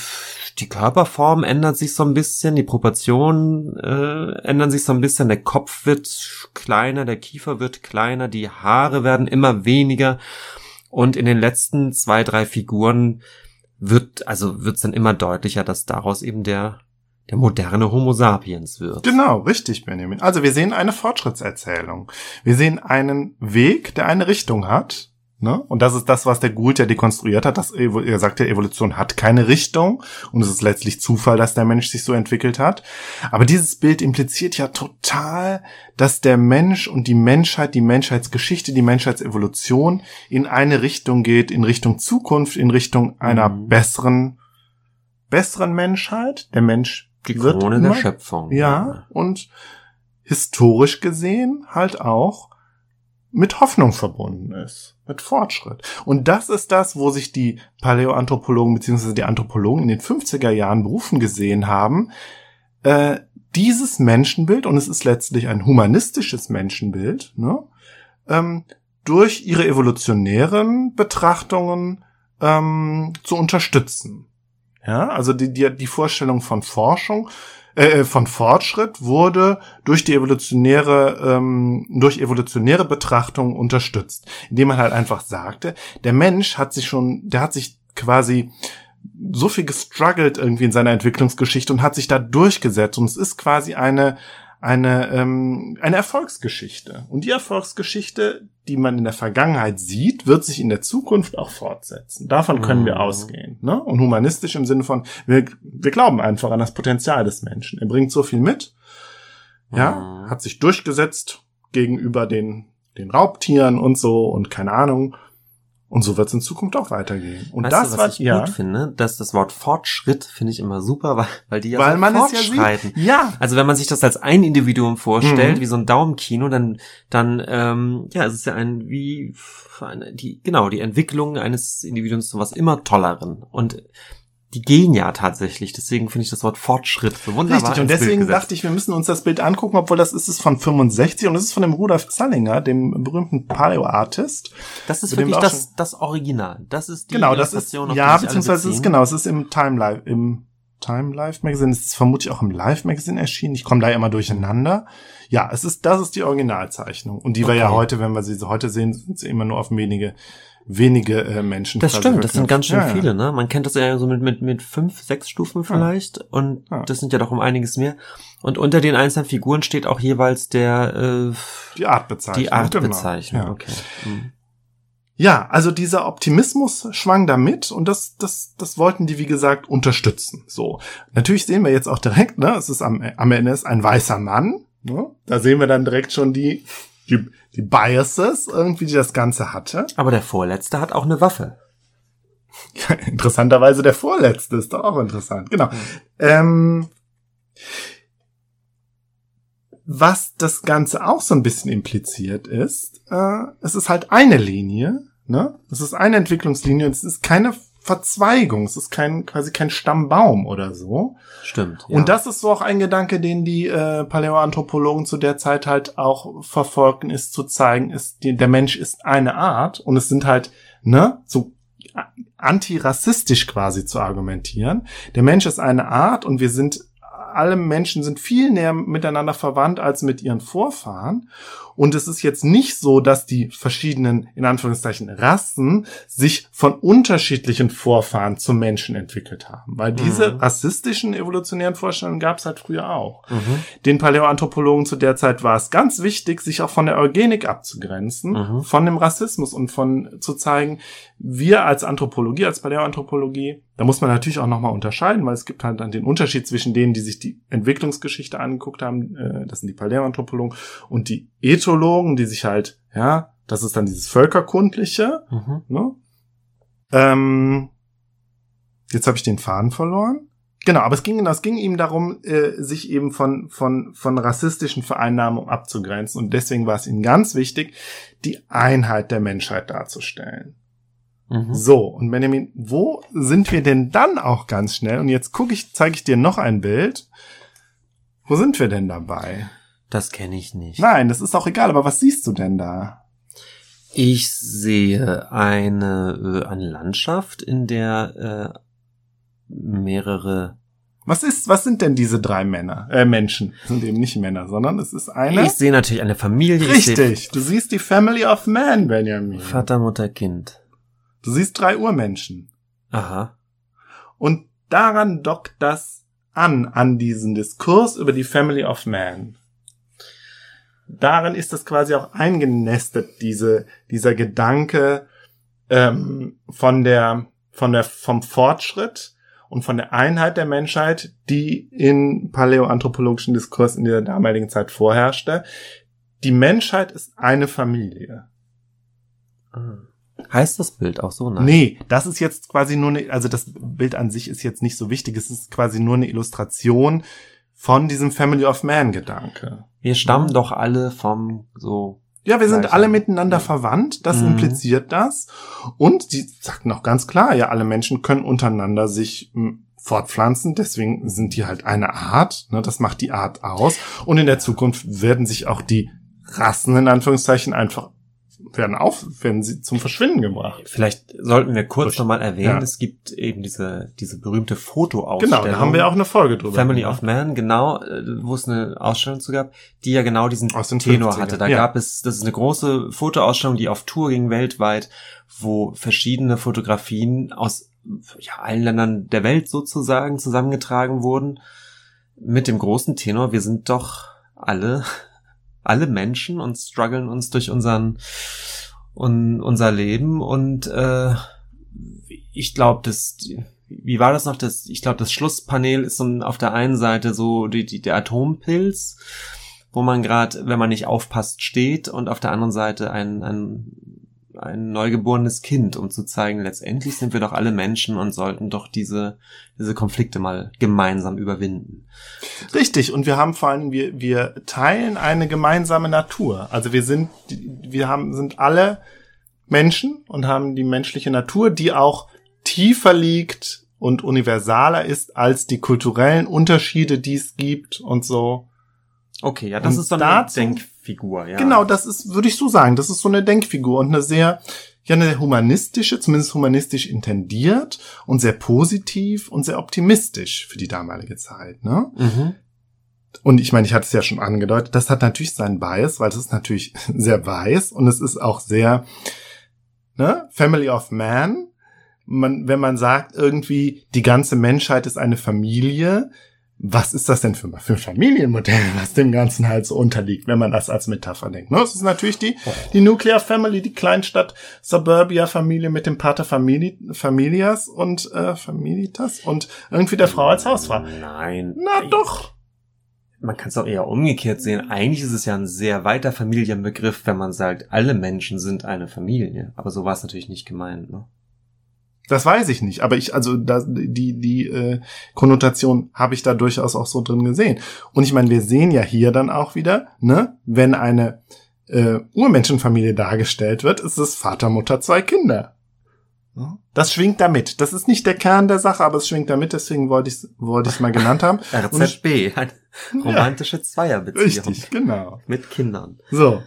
die Körperform ändert sich so ein bisschen, die Proportionen äh, ändern sich so ein bisschen, der Kopf wird kleiner, der Kiefer wird kleiner, die Haare werden immer weniger. Und in den letzten zwei, drei Figuren wird, also wird es dann immer deutlicher, dass daraus eben der der moderne Homo sapiens wird. Genau, richtig, Benjamin. Also wir sehen eine Fortschrittserzählung. Wir sehen einen Weg, der eine Richtung hat Ne? Und das ist das, was der Gould ja dekonstruiert hat. Dass, er sagt ja, Evolution hat keine Richtung und es ist letztlich Zufall, dass der Mensch sich so entwickelt hat. Aber dieses Bild impliziert ja total, dass der Mensch und die Menschheit, die Menschheitsgeschichte, die Menschheitsevolution in eine Richtung geht, in Richtung Zukunft, in Richtung einer mhm. besseren, besseren Menschheit. Der Mensch die Krone immer, der Schöpfung. Ja, und historisch gesehen halt auch mit Hoffnung verbunden ist, mit Fortschritt. Und das ist das, wo sich die Paläoanthropologen bzw. die Anthropologen in den 50er Jahren berufen gesehen haben. Äh, dieses Menschenbild, und es ist letztlich ein humanistisches Menschenbild, ne, ähm, durch ihre evolutionären Betrachtungen ähm, zu unterstützen. Ja, also die, die, die Vorstellung von Forschung äh, äh, von Fortschritt wurde durch die evolutionäre, ähm, durch evolutionäre Betrachtung unterstützt, indem man halt einfach sagte, der Mensch hat sich schon, der hat sich quasi so viel gestruggelt irgendwie in seiner Entwicklungsgeschichte und hat sich da durchgesetzt. Und es ist quasi eine eine, ähm, eine Erfolgsgeschichte. Und die Erfolgsgeschichte, die man in der Vergangenheit sieht, wird sich in der Zukunft auch fortsetzen. Davon können mhm. wir ausgehen. Ne? Und humanistisch im Sinne von, wir, wir glauben einfach an das Potenzial des Menschen. Er bringt so viel mit, ja, mhm. hat sich durchgesetzt gegenüber den, den Raubtieren und so und keine Ahnung. Und so wird es in Zukunft auch weitergehen. Und weißt das du, was war, ich ja. gut finde, dass das Wort Fortschritt finde ich immer super, weil, weil die ja weil so man fortschreiten. Ja, ja. Also wenn man sich das als ein Individuum vorstellt, mhm. wie so ein Daumenkino, dann dann ähm, ja, es ist ja ein wie eine, die genau die Entwicklung eines Individuums zu was immer tolleren und die gehen ja tatsächlich. Deswegen finde ich das Wort Fortschritt so wunderbar. Richtig, und deswegen dachte ich, wir müssen uns das Bild angucken, obwohl das ist es von 65 und es ist von dem Rudolf Zallinger, dem berühmten Paleo-Artist. Das ist wirklich das, das Original. Das ist die genau, das ist, Ja, beziehungsweise es ist genau, es ist im Time Life, im Time Life Magazine. Es ist vermutlich auch im Live Magazine erschienen. Ich komme da immer durcheinander. Ja, es ist, das ist die Originalzeichnung. Und die okay. wir ja heute, wenn wir sie so heute sehen, sind sie immer nur auf wenige wenige äh, Menschen. Das stimmt, das sind ganz schön ja, viele, ja. ne? Man kennt das ja so mit, mit, mit fünf, sechs Stufen vielleicht. Ja. Und das sind ja doch um einiges mehr. Und unter den einzelnen Figuren steht auch jeweils der äh, die Artbezeichnung. Die Artbezeichnung, genau. okay. Mhm. Ja, also dieser Optimismus schwang da mit und das, das, das wollten die, wie gesagt, unterstützen. So. Natürlich sehen wir jetzt auch direkt, ne, es ist am, am Ende ist ein weißer Mann. Ne? Da sehen wir dann direkt schon die, die, die Biases irgendwie, die das Ganze hatte. Aber der Vorletzte hat auch eine Waffe. Ja, interessanterweise der Vorletzte ist doch auch interessant. Genau. Mhm. Ähm, was das Ganze auch so ein bisschen impliziert ist, äh, es ist halt eine Linie, ne? Es ist eine Entwicklungslinie, es ist keine Verzweigung, es ist kein quasi kein Stammbaum oder so. Stimmt. Ja. Und das ist so auch ein Gedanke, den die äh, Paläoanthropologen zu der Zeit halt auch verfolgen, ist zu zeigen, ist die, der Mensch ist eine Art und es sind halt ne so antirassistisch quasi zu argumentieren. Der Mensch ist eine Art und wir sind alle Menschen sind viel näher miteinander verwandt als mit ihren Vorfahren. Und es ist jetzt nicht so, dass die verschiedenen, in Anführungszeichen, Rassen sich von unterschiedlichen Vorfahren zum Menschen entwickelt haben. Weil diese mhm. rassistischen evolutionären Vorstellungen gab es halt früher auch. Mhm. Den Paläoanthropologen zu der Zeit war es ganz wichtig, sich auch von der Eugenik abzugrenzen, mhm. von dem Rassismus und von zu zeigen, wir als Anthropologie, als Paläoanthropologie, da muss man natürlich auch nochmal unterscheiden, weil es gibt halt dann den Unterschied zwischen denen, die sich die Entwicklungsgeschichte angeguckt haben, äh, das sind die Paläoanthropologen, und die Ethologen, die sich halt, ja, das ist dann dieses Völkerkundliche. Mhm. Ne? Ähm, jetzt habe ich den Faden verloren. Genau, aber es ging, es ging ihm darum, äh, sich eben von, von, von rassistischen Vereinnahmungen abzugrenzen. Und deswegen war es ihm ganz wichtig, die Einheit der Menschheit darzustellen. Mhm. So, und Benjamin, wo sind wir denn dann auch ganz schnell? Und jetzt gucke ich, zeige ich dir noch ein Bild. Wo sind wir denn dabei? Das kenne ich nicht. Nein, das ist auch egal, aber was siehst du denn da? Ich sehe eine, äh, eine Landschaft, in der äh, mehrere. Was ist, was sind denn diese drei Männer, äh, Menschen? Das sind eben nicht Männer, sondern es ist eine. Ich sehe natürlich eine Familie. Richtig, du siehst die Family of Man, Benjamin. Vater, Mutter, Kind. Du siehst drei Urmenschen. Aha. Und daran dockt das an, an diesen Diskurs über die Family of Man darin ist das quasi auch eingenestet, diese, dieser Gedanke ähm, von der, von der, vom Fortschritt und von der Einheit der Menschheit, die in paläoanthropologischen Diskurs in der damaligen Zeit vorherrschte. Die Menschheit ist eine Familie. Ah. Heißt das Bild auch so? Nein. Nee, das ist jetzt quasi nur eine, also das Bild an sich ist jetzt nicht so wichtig. Es ist quasi nur eine Illustration von diesem Family of Man Gedanke. Wir stammen ja. doch alle vom so. Ja, wir sind alle miteinander ja. verwandt, das mhm. impliziert das. Und die sagten auch ganz klar, ja, alle Menschen können untereinander sich hm, fortpflanzen, deswegen sind die halt eine Art, ne, das macht die Art aus. Und in der Zukunft werden sich auch die Rassen in Anführungszeichen einfach werden auf, werden sie zum Verschwinden gebracht. Vielleicht sollten wir kurz nochmal erwähnen, ja. es gibt eben diese, diese berühmte Fotoausstellung. Genau, da haben wir auch eine Folge drüber. Family of Man, genau, äh, wo es eine Ausstellung zu gab, die ja genau diesen Tenor 50er. hatte. Da ja. gab es, das ist eine große Fotoausstellung, die auf Tour ging weltweit, wo verschiedene Fotografien aus ja, allen Ländern der Welt sozusagen zusammengetragen wurden. Mit dem großen Tenor, wir sind doch alle alle Menschen und strugglen uns durch unseren un, unser Leben. Und äh, ich glaube, das wie war das noch? Das ich glaube das Schlusspanel ist so auf der einen Seite so die, die der Atompilz wo man gerade wenn man nicht aufpasst steht. Und auf der anderen Seite ein, ein ein neugeborenes Kind, um zu zeigen, letztendlich sind wir doch alle Menschen und sollten doch diese, diese Konflikte mal gemeinsam überwinden. Richtig. Und wir haben vor allem, wir, wir teilen eine gemeinsame Natur. Also wir sind, wir haben, sind alle Menschen und haben die menschliche Natur, die auch tiefer liegt und universaler ist als die kulturellen Unterschiede, die es gibt und so. Okay, ja, das und ist so eine dazu, Denkfigur, ja. Genau, das ist, würde ich so sagen, das ist so eine Denkfigur und eine sehr, ja, eine humanistische, zumindest humanistisch intendiert und sehr positiv und sehr optimistisch für die damalige Zeit, ne? Mhm. Und ich meine, ich hatte es ja schon angedeutet, das hat natürlich seinen Bias, weil es ist natürlich sehr weiß und es ist auch sehr, ne, Family of Man. Man, wenn man sagt irgendwie, die ganze Menschheit ist eine Familie, was ist das denn für, für ein Familienmodell, was dem Ganzen halt so unterliegt, wenn man das als Metapher denkt. Ne? Das ist natürlich die, die Nuclear Family, die Kleinstadt Suburbia Familie mit dem Pater Famili Familias und äh, Familitas und irgendwie der Frau als Hausfrau. Nein. Na doch. Man kann es auch eher umgekehrt sehen. Eigentlich ist es ja ein sehr weiter Familienbegriff, wenn man sagt, alle Menschen sind eine Familie. Aber so war es natürlich nicht gemeint. Ne? Das weiß ich nicht, aber ich, also da, die, die äh, Konnotation habe ich da durchaus auch so drin gesehen. Und ich meine, wir sehen ja hier dann auch wieder, ne, wenn eine äh, Urmenschenfamilie dargestellt wird, ist es Vater, Mutter, zwei Kinder. Das schwingt damit. Das ist nicht der Kern der Sache, aber es schwingt damit, deswegen wollte ich es wollte ich's mal genannt haben. RZB, eine romantische ja, Zweierbeziehung. Richtig, genau. Mit Kindern. So.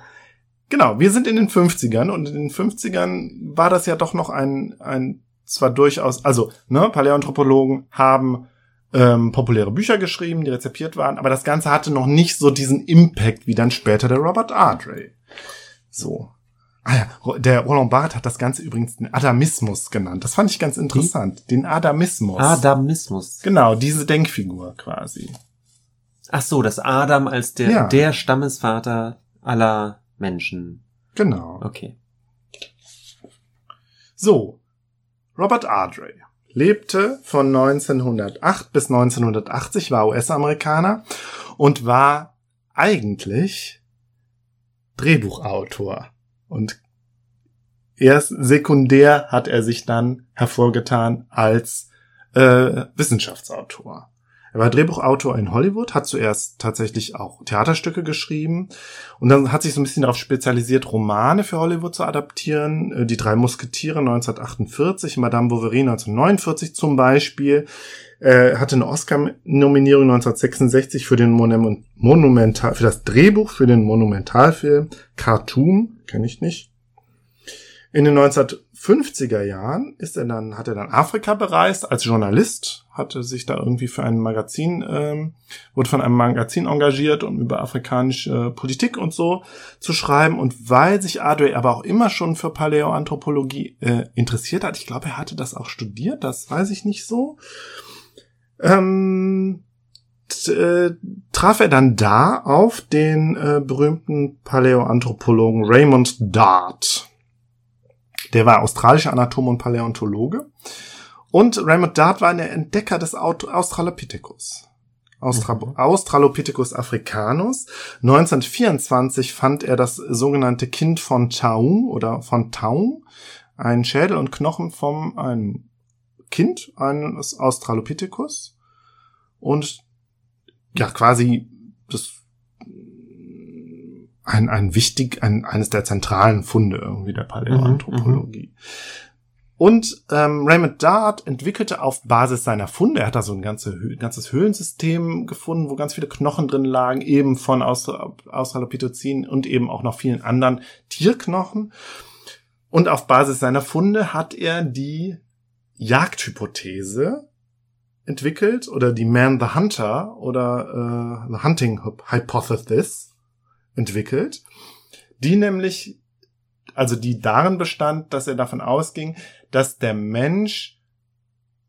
Genau, wir sind in den 50ern und in den 50ern war das ja doch noch ein, ein zwar durchaus, also, ne, Paläoanthropologen haben ähm, populäre Bücher geschrieben, die rezipiert waren, aber das Ganze hatte noch nicht so diesen Impact wie dann später der Robert Ardrey. So. Ah ja, der Roland Barthes hat das Ganze übrigens den Adamismus genannt. Das fand ich ganz interessant. Wie? Den Adamismus. Adamismus. Genau, diese Denkfigur quasi. Ach so, das Adam als der, ja. der Stammesvater aller Menschen. Genau. Okay. So. Robert Ardrey lebte von 1908 bis 1980, war US-Amerikaner und war eigentlich Drehbuchautor. Und erst sekundär hat er sich dann hervorgetan als äh, Wissenschaftsautor. Er war Drehbuchautor in Hollywood, hat zuerst tatsächlich auch Theaterstücke geschrieben und dann hat sich so ein bisschen darauf spezialisiert, Romane für Hollywood zu adaptieren. Äh, die drei Musketiere 1948, Madame Bovary 1949 zum Beispiel. Er hatte eine Oscar-Nominierung 1966 für den Monumental, für das Drehbuch für den Monumentalfilm Khartoum, kenne ich nicht. In den 1950er Jahren ist er dann, hat er dann Afrika bereist als Journalist, hatte sich da irgendwie für ein Magazin, ähm, wurde von einem Magazin engagiert, um über afrikanische Politik und so zu schreiben. Und weil sich Adway aber auch immer schon für Paläoanthropologie äh, interessiert hat, ich glaube, er hatte das auch studiert, das weiß ich nicht so, ähm, äh, traf er dann da auf den äh, berühmten Paläoanthropologen Raymond Dart der war australischer Anatom und Paläontologe. Und Raymond Dart war der Entdecker des Australopithecus. Austra mhm. Australopithecus africanus. 1924 fand er das sogenannte Kind von Taung oder von Taung, ein Schädel und Knochen vom einem Kind eines Australopithecus und ja quasi das ein, ein wichtig, ein, eines der zentralen Funde irgendwie der Paläoanthropologie. Mhm, und ähm, Raymond Dart entwickelte auf Basis seiner Funde, er hat da so ein ganze, ganzes Höhlensystem gefunden, wo ganz viele Knochen drin lagen, eben von Australopithecin und eben auch noch vielen anderen Tierknochen. Und auf Basis seiner Funde hat er die Jagdhypothese entwickelt oder die Man the Hunter oder äh, The Hunting Hypothesis entwickelt, die nämlich, also die darin bestand, dass er davon ausging, dass der Mensch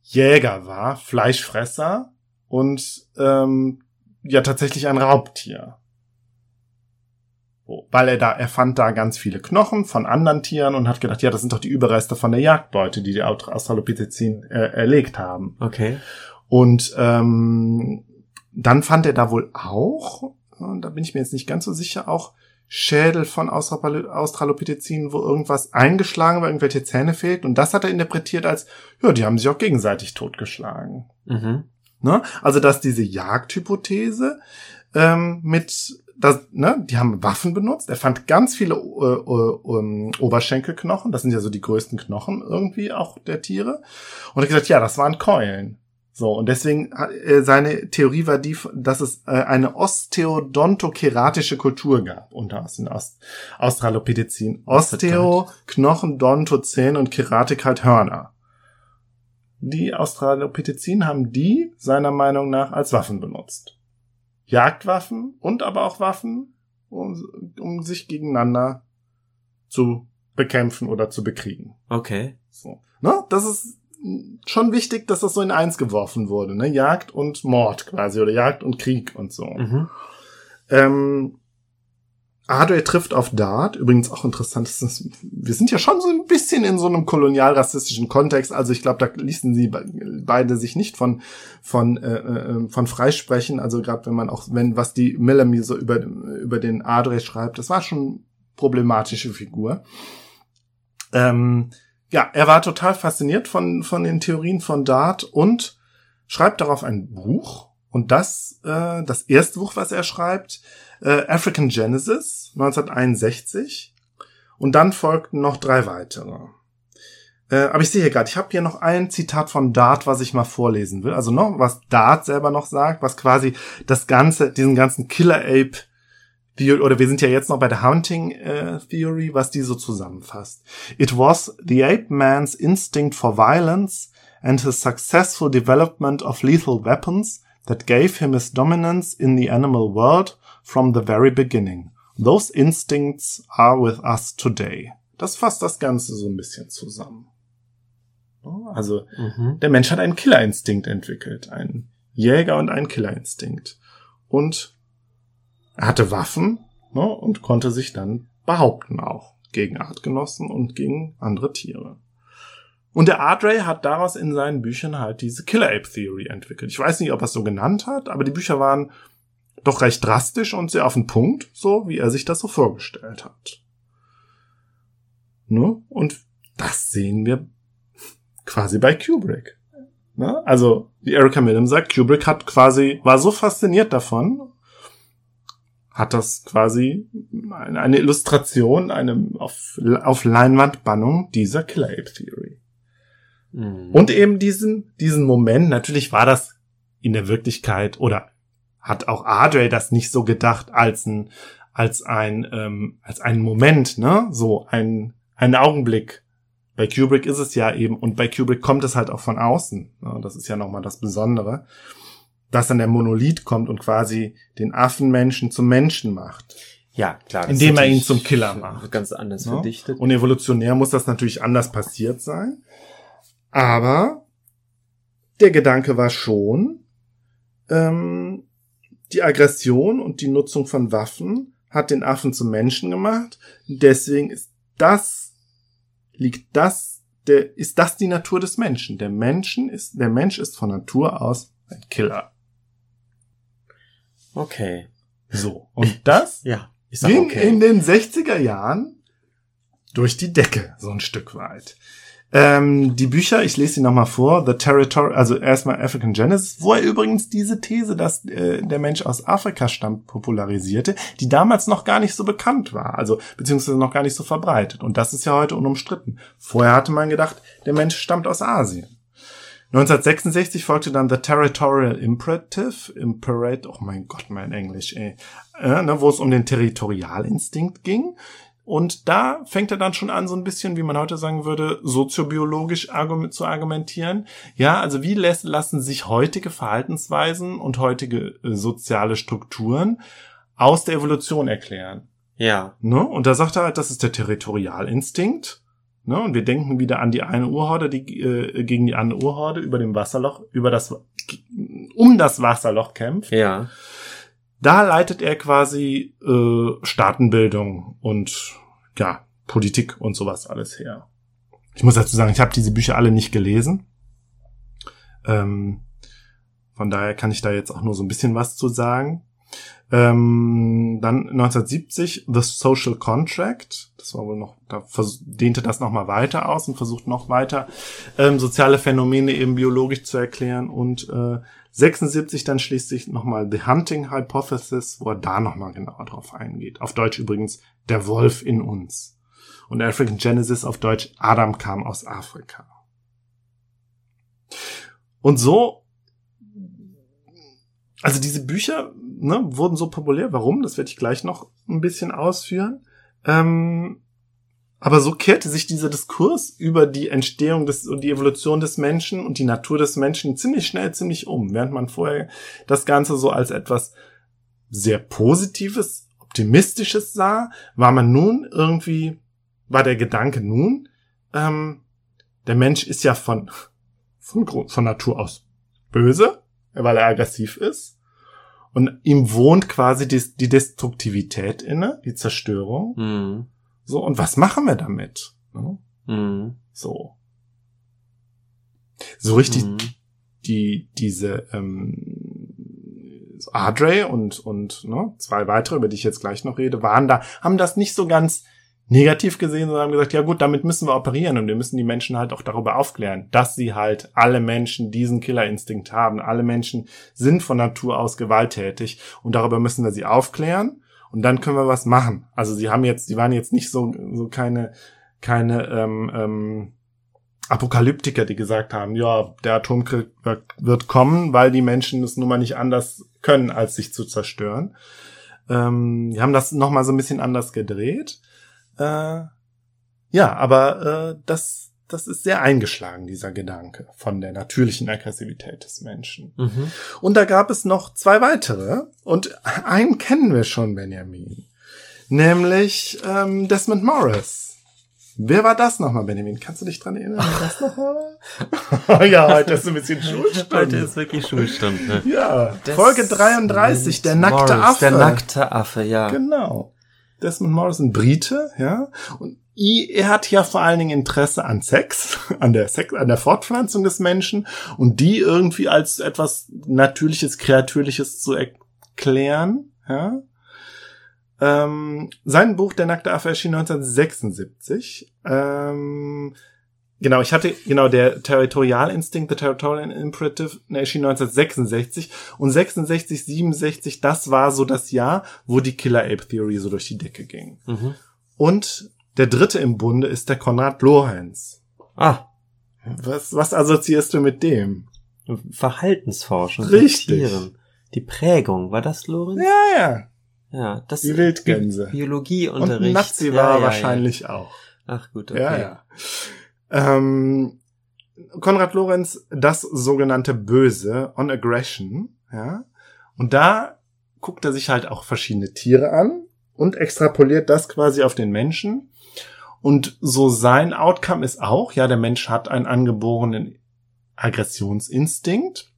Jäger war, Fleischfresser und ähm, ja tatsächlich ein Raubtier. So, weil er da, er fand da ganz viele Knochen von anderen Tieren und hat gedacht, ja, das sind doch die Überreste von der Jagdbeute, die die Australopithecin äh, erlegt haben. Okay. Und ähm, dann fand er da wohl auch und da bin ich mir jetzt nicht ganz so sicher, auch Schädel von Australopithecinen, wo irgendwas eingeschlagen war, irgendwelche Zähne fehlt. Und das hat er interpretiert als, ja, die haben sich auch gegenseitig totgeschlagen. Mhm. Ne? Also, dass diese Jagdhypothese ähm, mit, das, ne, die haben Waffen benutzt. Er fand ganz viele äh, äh, Oberschenkelknochen. Das sind ja so die größten Knochen irgendwie auch der Tiere. Und er hat gesagt, ja, das waren Keulen. So, und deswegen, äh, seine Theorie war die, dass es äh, eine osteodontokeratische Kultur gab unter den Australopithecin. Osteo, Knochen, Donto, Zähne und Keratik halt Hörner. Die Australopithecin haben die, seiner Meinung nach, als Waffen benutzt. Jagdwaffen und aber auch Waffen, um, um sich gegeneinander zu bekämpfen oder zu bekriegen. Okay. So. Ne? Das ist schon wichtig, dass das so in eins geworfen wurde, ne? Jagd und Mord quasi oder Jagd und Krieg und so. Mhm. Ähm, Ardway trifft auf Dart, übrigens auch interessant, ist, wir sind ja schon so ein bisschen in so einem kolonialrassistischen Kontext, also ich glaube, da ließen sie beide sich nicht von von äh, äh von freisprechen, also gerade wenn man auch wenn was die Millamy so über über den Ardway schreibt, das war schon problematische Figur. Ähm, ja, er war total fasziniert von, von den Theorien von Dart und schreibt darauf ein Buch. Und das, äh, das erste Buch, was er schreibt, äh, African Genesis, 1961. Und dann folgten noch drei weitere. Äh, aber ich sehe hier gerade, ich habe hier noch ein Zitat von Dart, was ich mal vorlesen will. Also noch, was Dart selber noch sagt, was quasi das ganze, diesen ganzen Killer Ape Theory, oder wir sind ja jetzt noch bei der Hunting äh, Theory, was die so zusammenfasst. It was the ape man's instinct for violence and his successful development of lethal weapons that gave him his dominance in the animal world from the very beginning. Those instincts are with us today. Das fasst das Ganze so ein bisschen zusammen. Also mhm. der Mensch hat einen Killerinstinkt entwickelt, einen Jäger und einen Killerinstinkt. Und er hatte Waffen ne, und konnte sich dann behaupten auch gegen Artgenossen und gegen andere Tiere. Und der Ardrey hat daraus in seinen Büchern halt diese Killer Ape Theory entwickelt. Ich weiß nicht, ob er es so genannt hat, aber die Bücher waren doch recht drastisch und sehr auf den Punkt, so wie er sich das so vorgestellt hat. Ne? Und das sehen wir quasi bei Kubrick. Ne? Also, wie Erika Millam sagt, Kubrick hat quasi, war so fasziniert davon, hat das quasi eine Illustration, eine auf, auf Leinwandbannung dieser Killer Ape Theory. Mhm. Und eben diesen, diesen Moment, natürlich war das in der Wirklichkeit oder hat auch Adre das nicht so gedacht als ein, als ein, ähm, als ein Moment, ne? So ein, ein Augenblick. Bei Kubrick ist es ja eben, und bei Kubrick kommt es halt auch von außen. Ne? Das ist ja nochmal das Besondere, dass dann der Monolith kommt und quasi den Affenmenschen zum Menschen macht. Ja, klar. Indem er ihn zum Killer macht. Ganz anders ja? Verdichtet. Und evolutionär muss das natürlich anders passiert sein. Aber der Gedanke war schon, ähm, die Aggression und die Nutzung von Waffen hat den Affen zum Menschen gemacht. Deswegen ist das, liegt das, der, ist das die Natur des Menschen. Der Menschen ist, der Mensch ist von Natur aus ein Killer. Okay. So. Und das ja, ging okay. in den 60er Jahren durch die Decke, so ein Stück weit. Ähm, die Bücher, ich lese sie nochmal vor. The Territory, also erstmal African Genesis, wo er übrigens diese These, dass äh, der Mensch aus Afrika stammt, popularisierte, die damals noch gar nicht so bekannt war, also beziehungsweise noch gar nicht so verbreitet. Und das ist ja heute unumstritten. Vorher hatte man gedacht, der Mensch stammt aus Asien. 1966 folgte dann The Territorial Imperative, Imperate, oh mein Gott, mein Englisch, ey, äh, ne, wo es um den Territorialinstinkt ging. Und da fängt er dann schon an, so ein bisschen, wie man heute sagen würde, soziobiologisch argument zu argumentieren. Ja, also wie lässt, lassen sich heutige Verhaltensweisen und heutige äh, soziale Strukturen aus der Evolution erklären? Ja. Ne? Und da sagt er halt, das ist der Territorialinstinkt. Ne? Und wir denken wieder an die eine Urhorde, die äh, gegen die andere Urhorde über dem Wasserloch, über das, um das Wasserloch kämpft. Ja. Da leitet er quasi äh, Staatenbildung und ja, Politik und sowas alles her. Ich muss dazu sagen, ich habe diese Bücher alle nicht gelesen. Ähm, von daher kann ich da jetzt auch nur so ein bisschen was zu sagen. Ähm, dann 1970 The Social Contract. Das war wohl noch, da dehnte das nochmal weiter aus und versucht noch weiter ähm, soziale Phänomene eben biologisch zu erklären. Und äh, 76 dann schließlich nochmal The Hunting Hypothesis, wo er da nochmal genauer drauf eingeht. Auf Deutsch übrigens Der Wolf in uns. Und African Genesis auf Deutsch Adam kam aus Afrika. Und so, also diese Bücher ne, wurden so populär. Warum? Das werde ich gleich noch ein bisschen ausführen. Ähm, aber so kehrte sich dieser Diskurs über die Entstehung des und die Evolution des Menschen und die Natur des Menschen ziemlich schnell ziemlich um, während man vorher das Ganze so als etwas sehr Positives, Optimistisches sah, war man nun irgendwie, war der Gedanke nun, ähm, der Mensch ist ja von, von, von Natur aus böse, weil er aggressiv ist. Und ihm wohnt quasi die, die Destruktivität inne, die Zerstörung. Mhm. So, und was machen wir damit? Ne? Mhm. So. So richtig mhm. die, diese, ähm, Adre und, und ne, zwei weitere, über die ich jetzt gleich noch rede, waren da, haben das nicht so ganz negativ gesehen, sondern haben gesagt, ja gut, damit müssen wir operieren und wir müssen die Menschen halt auch darüber aufklären, dass sie halt alle Menschen diesen Killerinstinkt haben. Alle Menschen sind von Natur aus gewalttätig und darüber müssen wir sie aufklären und dann können wir was machen. Also sie haben jetzt, sie waren jetzt nicht so, so keine, keine, ähm, ähm, Apokalyptiker, die gesagt haben, ja, der Atomkrieg wird kommen, weil die Menschen es nun mal nicht anders können, als sich zu zerstören. Ähm, die haben das nochmal so ein bisschen anders gedreht. Äh, ja, aber äh, das, das ist sehr eingeschlagen, dieser Gedanke von der natürlichen Aggressivität des Menschen. Mhm. Und da gab es noch zwei weitere. Und einen kennen wir schon, Benjamin. Nämlich ähm, Desmond Morris. Wer war das nochmal, Benjamin? Kannst du dich dran erinnern? Wer das nochmal? ja, heute ist ein bisschen Schulstunde. Heute ist wirklich Schulstunde. Ja, das Folge 33, der nackte Morris, Affe. Der nackte Affe, ja. Genau. Desmond Morris, ein Brite, ja. Und er hat ja vor allen Dingen Interesse an Sex, an der Sex, an der Fortpflanzung des Menschen und die irgendwie als etwas Natürliches, Kreatürliches zu erklären, ja. Ähm, sein Buch Der nackte Affe erschien 1976. Ähm, genau, ich hatte, genau, der Territorialinstinkt, The Territorial Imperative, erschien 1966. Und 66, 67, das war so das Jahr, wo die Killer Ape Theory so durch die Decke ging. Mhm. Und der dritte im Bunde ist der Konrad Lorenz. Ah. Was, was assoziierst du mit dem? Verhaltensforschung. Richtig. Die Prägung, war das Lorenz? Ja, ja. Ja, das die Wildgänse. Biologieunterricht. Und Nazi war ja, ja, wahrscheinlich ja. auch. Ach gut, okay. Ja, ja. Ähm, Konrad Lorenz, das sogenannte Böse, on Aggression, ja. Und da guckt er sich halt auch verschiedene Tiere an und extrapoliert das quasi auf den Menschen. Und so sein Outcome ist auch, ja, der Mensch hat einen angeborenen Aggressionsinstinkt.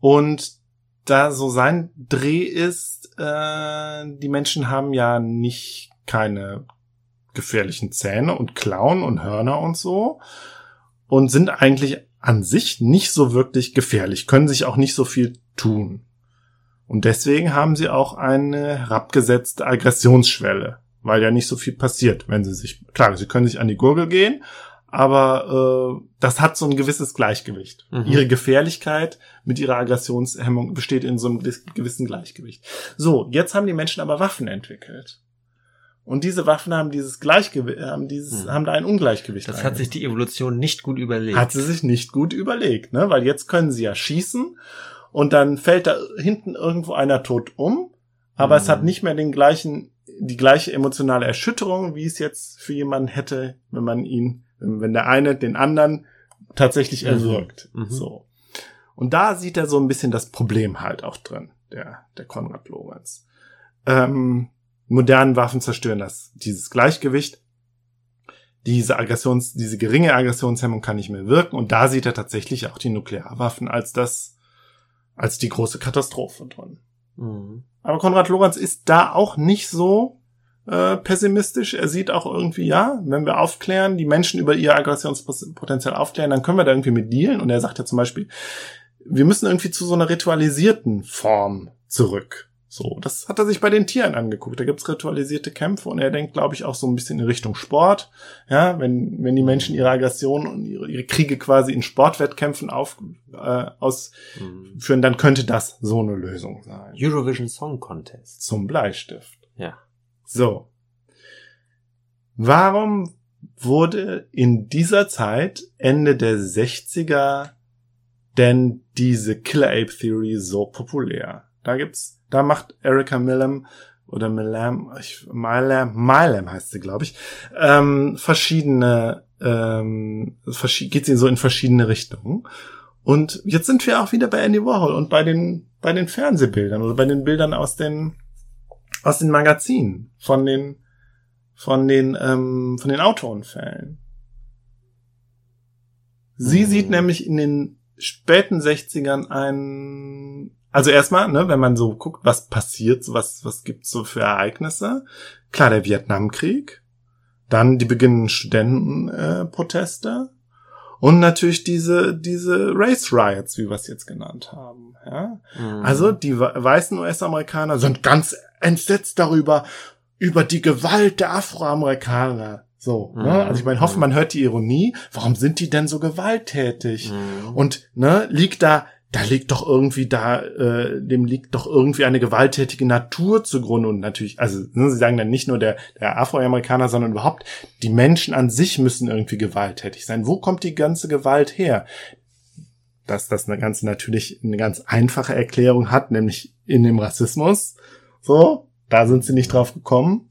Und da so sein Dreh ist, äh, die Menschen haben ja nicht keine gefährlichen Zähne und Klauen und Hörner und so und sind eigentlich an sich nicht so wirklich gefährlich, können sich auch nicht so viel tun. Und deswegen haben sie auch eine herabgesetzte Aggressionsschwelle, weil ja nicht so viel passiert, wenn sie sich, klar, sie können sich an die Gurgel gehen, aber äh, das hat so ein gewisses Gleichgewicht. Mhm. Ihre Gefährlichkeit mit ihrer Aggressionshemmung besteht in so einem gewissen Gleichgewicht. So, jetzt haben die Menschen aber Waffen entwickelt. Und diese Waffen haben dieses Gleichgewicht, haben dieses, mhm. haben da ein Ungleichgewicht. Das hat sich die Evolution nicht gut überlegt. Hat sie sich nicht gut überlegt, ne? Weil jetzt können sie ja schießen und dann fällt da hinten irgendwo einer tot um, aber mhm. es hat mhm. nicht mehr den gleichen, die gleiche emotionale Erschütterung, wie es jetzt für jemanden hätte, wenn man ihn wenn der eine den anderen tatsächlich mhm. erwürgt. Mhm. So. Und da sieht er so ein bisschen das Problem halt auch drin, der, der Konrad Lorenz. Ähm, modernen Waffen zerstören das, dieses Gleichgewicht. Diese Aggressions, diese geringe Aggressionshemmung kann nicht mehr wirken. Und da sieht er tatsächlich auch die Nuklearwaffen als das, als die große Katastrophe drin. Mhm. Aber Konrad Lorenz ist da auch nicht so äh, pessimistisch. Er sieht auch irgendwie, ja, wenn wir aufklären, die Menschen über ihr Aggressionspotenzial aufklären, dann können wir da irgendwie mit dealen. Und er sagt ja zum Beispiel, wir müssen irgendwie zu so einer ritualisierten Form zurück. So, das hat er sich bei den Tieren angeguckt. Da gibt's ritualisierte Kämpfe und er denkt, glaube ich, auch so ein bisschen in Richtung Sport. Ja, wenn, wenn die Menschen ihre Aggression und ihre, ihre Kriege quasi in Sportwettkämpfen auf, äh, ausführen, dann könnte das so eine Lösung sein. Eurovision Song Contest. Zum Bleistift. Ja. So. Warum wurde in dieser Zeit, Ende der 60er, denn diese Killer Ape Theory so populär? Da gibt's, da macht Erika Millam oder Millam, ich, Milam, Milam heißt sie, glaube ich, ähm, verschiedene, ähm, geht sie so in verschiedene Richtungen. Und jetzt sind wir auch wieder bei Andy Warhol und bei den, bei den Fernsehbildern oder bei den Bildern aus den aus den Magazinen von den von den ähm, von den Autounfällen. Sie mhm. sieht nämlich in den späten 60ern ein also erstmal, ne, wenn man so guckt, was passiert, was was gibt's so für Ereignisse? Klar, der Vietnamkrieg, dann die beginnenden Studentenproteste, äh, und natürlich diese, diese Race Riots, wie wir es jetzt genannt haben. Ja? Mhm. Also die weißen US-Amerikaner sind ganz entsetzt darüber, über die Gewalt der Afroamerikaner. So, ne? mhm. ne? Also ich meine, hoffe, man hört die Ironie. Warum sind die denn so gewalttätig? Mhm. Und ne, liegt da da liegt doch irgendwie da, äh, dem liegt doch irgendwie eine gewalttätige Natur zugrunde und natürlich, also ne, sie sagen dann nicht nur der, der Afroamerikaner, sondern überhaupt die Menschen an sich müssen irgendwie gewalttätig sein. Wo kommt die ganze Gewalt her? Dass das eine ganze natürlich eine ganz einfache Erklärung hat, nämlich in dem Rassismus. So, da sind sie nicht drauf gekommen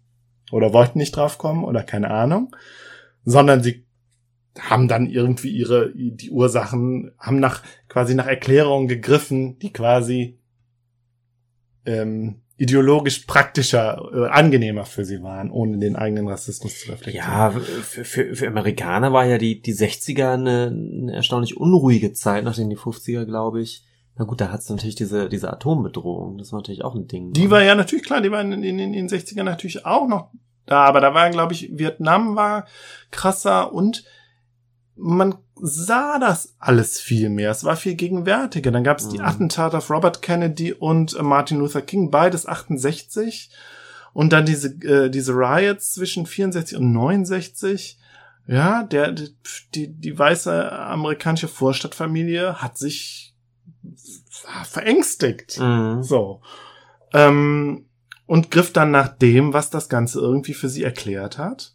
oder wollten nicht drauf kommen oder keine Ahnung, sondern sie haben dann irgendwie ihre, die Ursachen, haben nach, quasi nach Erklärungen gegriffen, die quasi ähm, ideologisch praktischer, äh, angenehmer für sie waren, ohne den eigenen Rassismus zu reflektieren. Ja, für, für, für Amerikaner war ja die, die 60er eine, eine erstaunlich unruhige Zeit, nachdem die 50er, glaube ich. Na gut, da hat's natürlich diese, diese Atombedrohung. Das war natürlich auch ein Ding. Die war ja natürlich klar, die war in, in, in den 60ern natürlich auch noch da, aber da war, glaube ich, Vietnam war krasser und man sah das alles viel mehr. Es war viel gegenwärtiger. Dann gab es mhm. die Attentate auf Robert Kennedy und äh, Martin Luther King, beides 68. Und dann diese, äh, diese Riots zwischen 64 und 69. Ja, der, die, die weiße amerikanische Vorstadtfamilie hat sich verängstigt. Mhm. So. Ähm, und griff dann nach dem, was das Ganze irgendwie für sie erklärt hat.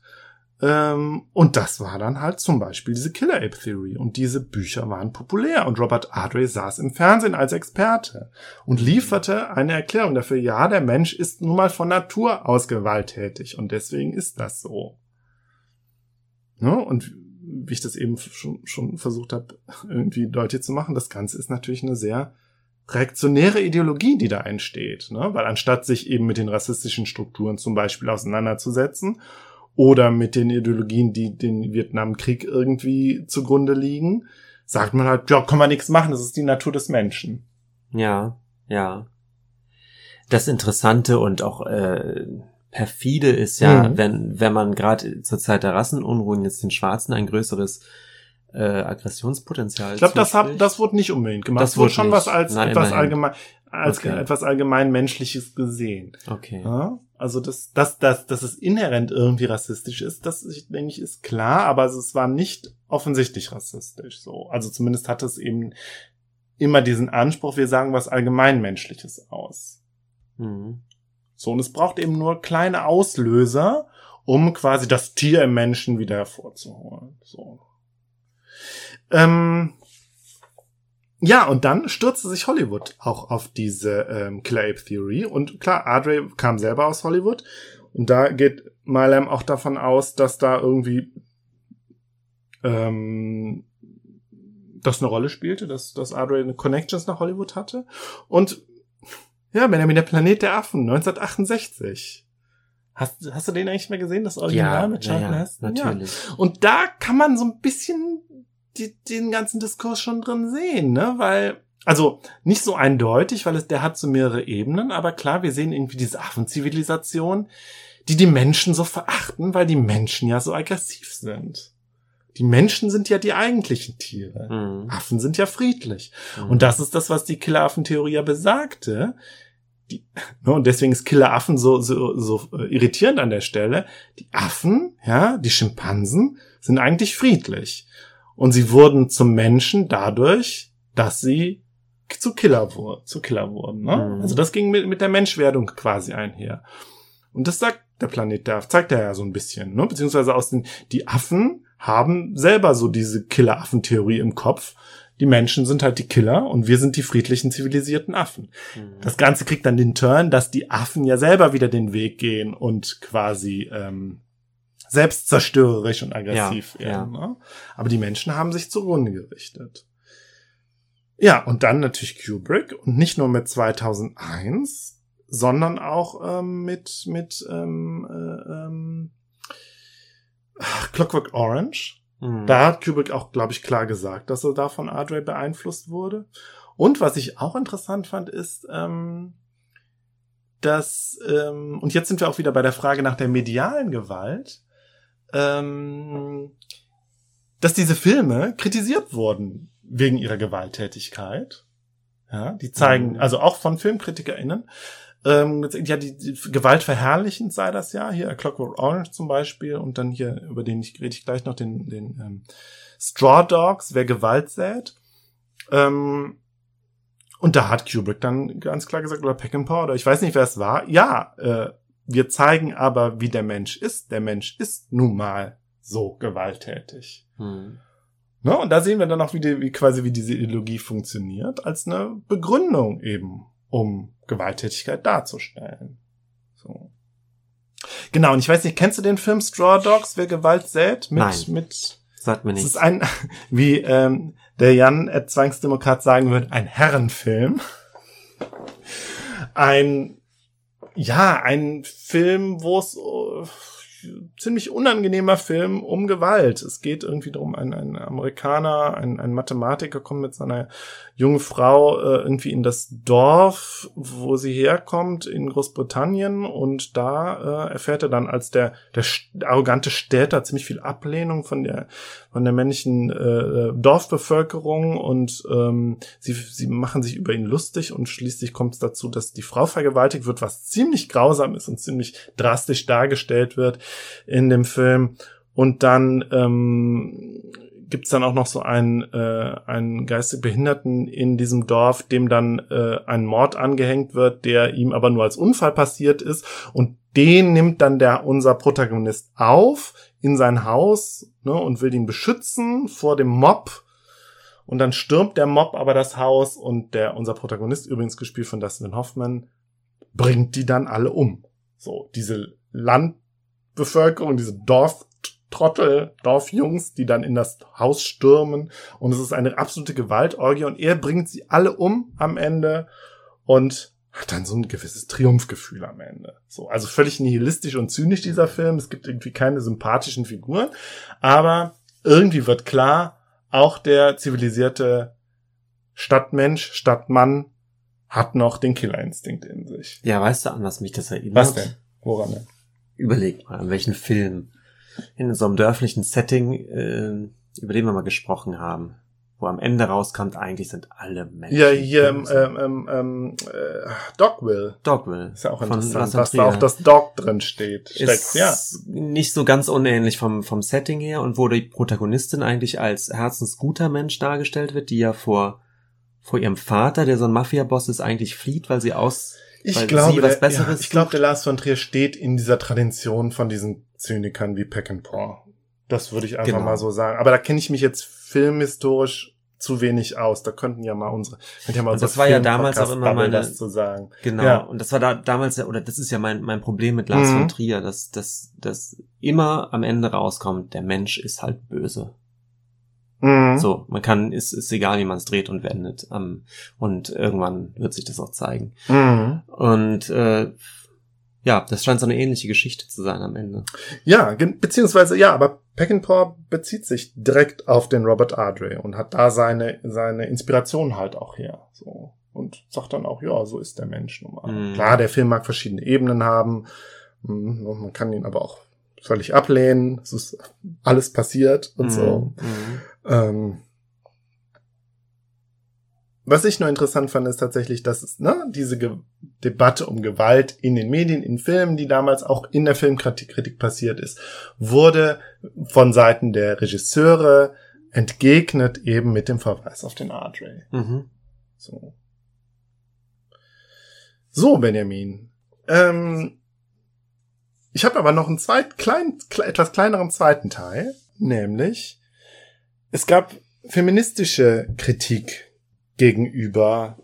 Ähm, und das war dann halt zum Beispiel diese Killer Ape Theory. Und diese Bücher waren populär. Und Robert Ardrey saß im Fernsehen als Experte und lieferte eine Erklärung dafür. Ja, der Mensch ist nun mal von Natur aus gewalttätig. Und deswegen ist das so. Ne? Und wie ich das eben schon, schon versucht habe, irgendwie deutlich zu machen, das Ganze ist natürlich eine sehr reaktionäre Ideologie, die da entsteht. Ne? Weil anstatt sich eben mit den rassistischen Strukturen zum Beispiel auseinanderzusetzen oder mit den Ideologien, die den Vietnamkrieg irgendwie zugrunde liegen, sagt man halt, ja, kann man nichts machen, das ist die Natur des Menschen. Ja, ja. Das Interessante und auch äh, perfide ist ja, mhm. wenn wenn man gerade zur Zeit der Rassenunruhen jetzt den Schwarzen ein größeres äh, Aggressionspotenzial. Ich glaube, das hat, das wurde nicht unbedingt gemacht. Das, das wurde schon nicht. was als Nein, etwas allgemein, als okay. etwas allgemein menschliches gesehen. Okay. Ja? Also das, das, das, dass es inhärent irgendwie rassistisch ist, das ich, denke ich ist klar, aber es war nicht offensichtlich rassistisch. So, also zumindest hat es eben immer diesen Anspruch, wir sagen was allgemein menschliches aus. Mhm. So und es braucht eben nur kleine Auslöser, um quasi das Tier im Menschen wieder hervorzuholen. So. Ähm, ja, und dann stürzte sich Hollywood auch auf diese ähm, Killer Ape Theory. Und klar, Adre kam selber aus Hollywood. Und da geht Malem auch davon aus, dass da irgendwie ähm, das eine Rolle spielte, dass, dass Adre eine Connections nach Hollywood hatte. Und ja, Benjamin, der Planet der Affen, 1968. Hast, hast du den eigentlich mal gesehen, das Original ja, mit Charlton ja, Heston? Natürlich. Ja. Und da kann man so ein bisschen die, den ganzen Diskurs schon drin sehen, ne? Weil, also nicht so eindeutig, weil es, der hat so mehrere Ebenen, aber klar, wir sehen irgendwie diese Affenzivilisation, die die Menschen so verachten, weil die Menschen ja so aggressiv sind. Die Menschen sind ja die eigentlichen Tiere. Mhm. Affen sind ja friedlich. Mhm. Und das ist das, was die Killeraffen-Theorie ja besagte. Die, ne, und deswegen ist Killeraffen so, so, so irritierend an der Stelle. Die Affen, ja, die Schimpansen sind eigentlich friedlich. Und sie wurden zum Menschen dadurch, dass sie zu Killer, wurden, zu Killer wurden. Ne? Mhm. Also das ging mit, mit der Menschwerdung quasi einher. Und das sagt der Planet der zeigt er ja so ein bisschen, ne? Beziehungsweise aus den, die Affen haben selber so diese Killer-Affen-Theorie im Kopf. Die Menschen sind halt die Killer und wir sind die friedlichen, zivilisierten Affen. Mhm. Das Ganze kriegt dann den Turn, dass die Affen ja selber wieder den Weg gehen und quasi ähm, selbstzerstörerisch und aggressiv ja, werden. Ja. Ne? Aber die Menschen haben sich zugrunde gerichtet. Ja, und dann natürlich Kubrick und nicht nur mit 2001, sondern auch ähm, mit mit ähm, äh, ähm, Clockwork Orange. Mhm. Da hat Kubrick auch, glaube ich, klar gesagt, dass er da von Adre beeinflusst wurde. Und was ich auch interessant fand, ist, ähm, dass, ähm, und jetzt sind wir auch wieder bei der Frage nach der medialen Gewalt, ähm, dass diese Filme kritisiert wurden wegen ihrer Gewalttätigkeit. Ja, die zeigen, mhm. also auch von FilmkritikerInnen, ähm, ja, die, die Gewalt verherrlichend sei das ja, hier A Clockwork Orange zum Beispiel und dann hier, über den ich rede ich gleich noch, den, den ähm, Straw Dogs, wer Gewalt sät. Ähm, Und da hat Kubrick dann ganz klar gesagt, oder Peckinpah, oder ich weiß nicht, wer es war, ja, äh, wir zeigen aber, wie der Mensch ist. Der Mensch ist nun mal so gewalttätig. Hm. Ne? Und da sehen wir dann auch, wie, die, wie quasi wie diese Ideologie funktioniert, als eine Begründung eben, um Gewalttätigkeit darzustellen. So. Genau, und ich weiß nicht, kennst du den Film Straw Dogs, wer Gewalt sät? Mit, Nein. mit, Sagt mir es nichts. ist ein, wie ähm, der Jan äh, Zwangsdemokrat sagen würde, ein Herrenfilm. Ein, ja, ein Film, wo es äh, ziemlich unangenehmer Film um Gewalt. Es geht irgendwie darum, ein, ein Amerikaner, ein, ein Mathematiker kommt mit seiner jungen Frau äh, irgendwie in das Dorf, wo sie herkommt, in Großbritannien. Und da äh, erfährt er dann als der, der arrogante Städter ziemlich viel Ablehnung von der von der männlichen äh, Dorfbevölkerung. Und ähm, sie, sie machen sich über ihn lustig. Und schließlich kommt es dazu, dass die Frau vergewaltigt wird, was ziemlich grausam ist und ziemlich drastisch dargestellt wird in dem Film. Und dann ähm, gibt's dann auch noch so einen, äh, einen geistig Behinderten in diesem Dorf, dem dann äh, ein Mord angehängt wird, der ihm aber nur als Unfall passiert ist. Und den nimmt dann der unser Protagonist auf in sein Haus ne, und will ihn beschützen vor dem Mob. Und dann stürmt der Mob aber das Haus und der unser Protagonist, übrigens gespielt von Dustin Hoffman, bringt die dann alle um. So, diese Landbevölkerung, diese Dorftrottel, Dorfjungs, die dann in das Haus stürmen. Und es ist eine absolute Gewaltorgie und er bringt sie alle um am Ende und hat dann so ein gewisses Triumphgefühl am Ende. So, also völlig nihilistisch und zynisch dieser Film. Es gibt irgendwie keine sympathischen Figuren, aber irgendwie wird klar, auch der zivilisierte Stadtmensch, Stadtmann hat noch den Killerinstinkt in sich. Ja, weißt du, an was mich das erinnert? Was denn? Woran denn? Überleg mal, an welchen Film in so einem dörflichen Setting, äh, über den wir mal gesprochen haben, wo am Ende rauskommt, eigentlich sind alle Menschen. Ja, hier ähm, böse. ähm, ähm, äh, Dogville. Dogville. Ist ja auch interessant, dass da auch das Dog drin steht. Steckt, ist ja. nicht so ganz unähnlich vom, vom Setting her und wo die Protagonistin eigentlich als herzensguter Mensch dargestellt wird, die ja vor, vor ihrem Vater, der so ein Mafia-Boss ist, eigentlich flieht, weil sie aus, Ich weil glaube, sie was der, Besseres ja, ich glaube, der Lars von Trier steht in dieser Tradition von diesen Zynikern wie Peckinpah. Das würde ich einfach Genau. mal so sagen. Aber da kenne ich mich jetzt filmhistorisch zu wenig aus. Da könnten ja mal unsere, könnte ja mal Und unser das war ja damals auch immer meine- was zu sagen. Genau. Ja. Und das war da damals, ja- oder das ist ja mein, mein Problem mit Lars Mhm. von Trier, dass, dass, dass immer am Ende rauskommt, der Mensch ist halt böse. Mhm. So, man kann, ist, ist egal, wie man es dreht und wendet. Ähm, und irgendwann wird sich das auch zeigen. Mhm. Und äh, ja, das scheint so eine ähnliche Geschichte zu sein am Ende. Ja, beziehungsweise ja, aber Peckinpah bezieht sich direkt auf den Robert Ardrey und hat da seine seine Inspiration halt auch her. So und sagt dann auch, ja, so ist der Mensch nun mal. Mhm. Klar, der Film mag verschiedene Ebenen haben. Mhm, und Man kann ihn aber auch völlig ablehnen. Es ist alles passiert und so. Mhm. Ähm, was ich nur interessant fand, ist tatsächlich, dass es ne, diese Ge Debatte um Gewalt in den Medien, in Filmen, die damals auch in der Filmkritik Kritik passiert ist, wurde von Seiten der Regisseure entgegnet eben mit dem Verweis auf den Ardrey. Mhm. So, so Benjamin. Ähm, ich habe aber noch einen zweit, klein, kle etwas kleineren zweiten Teil, nämlich es gab feministische Kritik gegenüber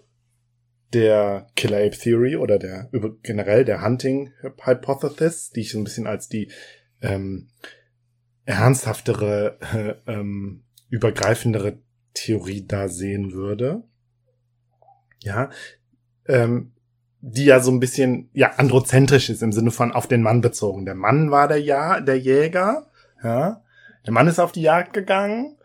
der Killer Ape Theory oder der generell der Hunting Hypothesis, die ich so ein bisschen als die ähm, ernsthaftere, äh, ähm, übergreifendere Theorie da sehen würde. Ja, ähm, die ja so ein bisschen ja androzentrisch ist im Sinne von auf den Mann bezogen. Der Mann war der ja der Jäger, ja. Der Mann ist auf die Jagd gegangen,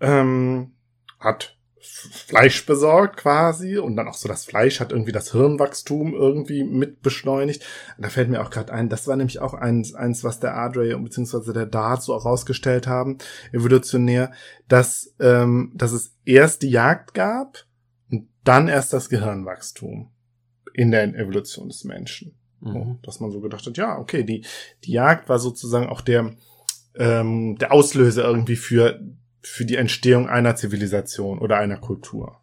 ähm, hat Fleisch besorgt quasi und dann auch so das Fleisch hat irgendwie das Hirnwachstum irgendwie mit beschleunigt. Da fällt mir auch gerade ein, das war nämlich auch eins, eins was der Adre bzw. der Dart so auch rausgestellt haben, evolutionär, dass, ähm, dass es erst die Jagd gab und dann erst das Gehirnwachstum in der Evolution des Menschen. Mhm. dass man so gedacht hat, ja, okay, die, die Jagd war sozusagen auch der, ähm, der Auslöser irgendwie für, für die Entstehung einer Zivilisation oder einer Kultur.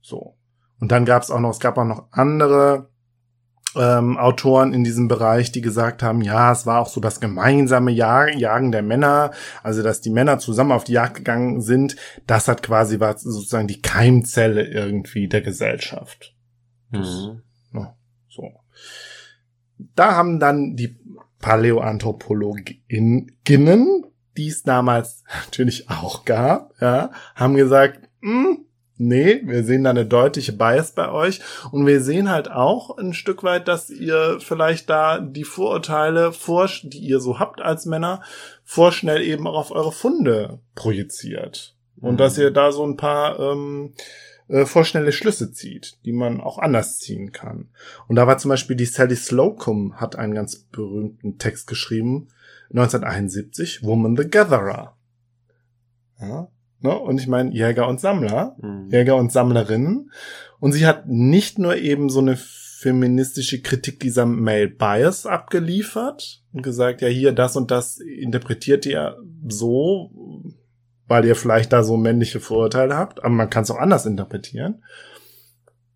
So. Und dann gab es auch noch, es gab auch noch andere ähm, Autoren in diesem Bereich, die gesagt haben, ja, es war auch so das gemeinsame Jagen der Männer, also dass die Männer zusammen auf die Jagd gegangen sind, das hat quasi war sozusagen die Keimzelle irgendwie der Gesellschaft. Mhm. Ja, so. Da haben dann die Paläoanthropologinnen, die es damals natürlich auch gab, ja, haben gesagt, hm, Nee, wir sehen da eine deutliche Bias bei euch. Und wir sehen halt auch ein Stück weit, dass ihr vielleicht da die Vorurteile, vor, die ihr so habt als Männer, vorschnell eben auch auf eure Funde projiziert. Und mhm. dass ihr da so ein paar ähm, äh, vorschnelle Schlüsse zieht, die man auch anders ziehen kann. Und da war zum Beispiel die Sally Slocum hat einen ganz berühmten Text geschrieben, 1971, Woman the Gatherer. Ja, Ne? Und ich meine Jäger und Sammler, mhm. Jäger und Sammlerinnen. Und sie hat nicht nur eben so eine feministische Kritik dieser Male Bias abgeliefert und gesagt, ja, hier das und das interpretiert ihr so, weil ihr vielleicht da so männliche Vorurteile habt, aber man kann es auch anders interpretieren.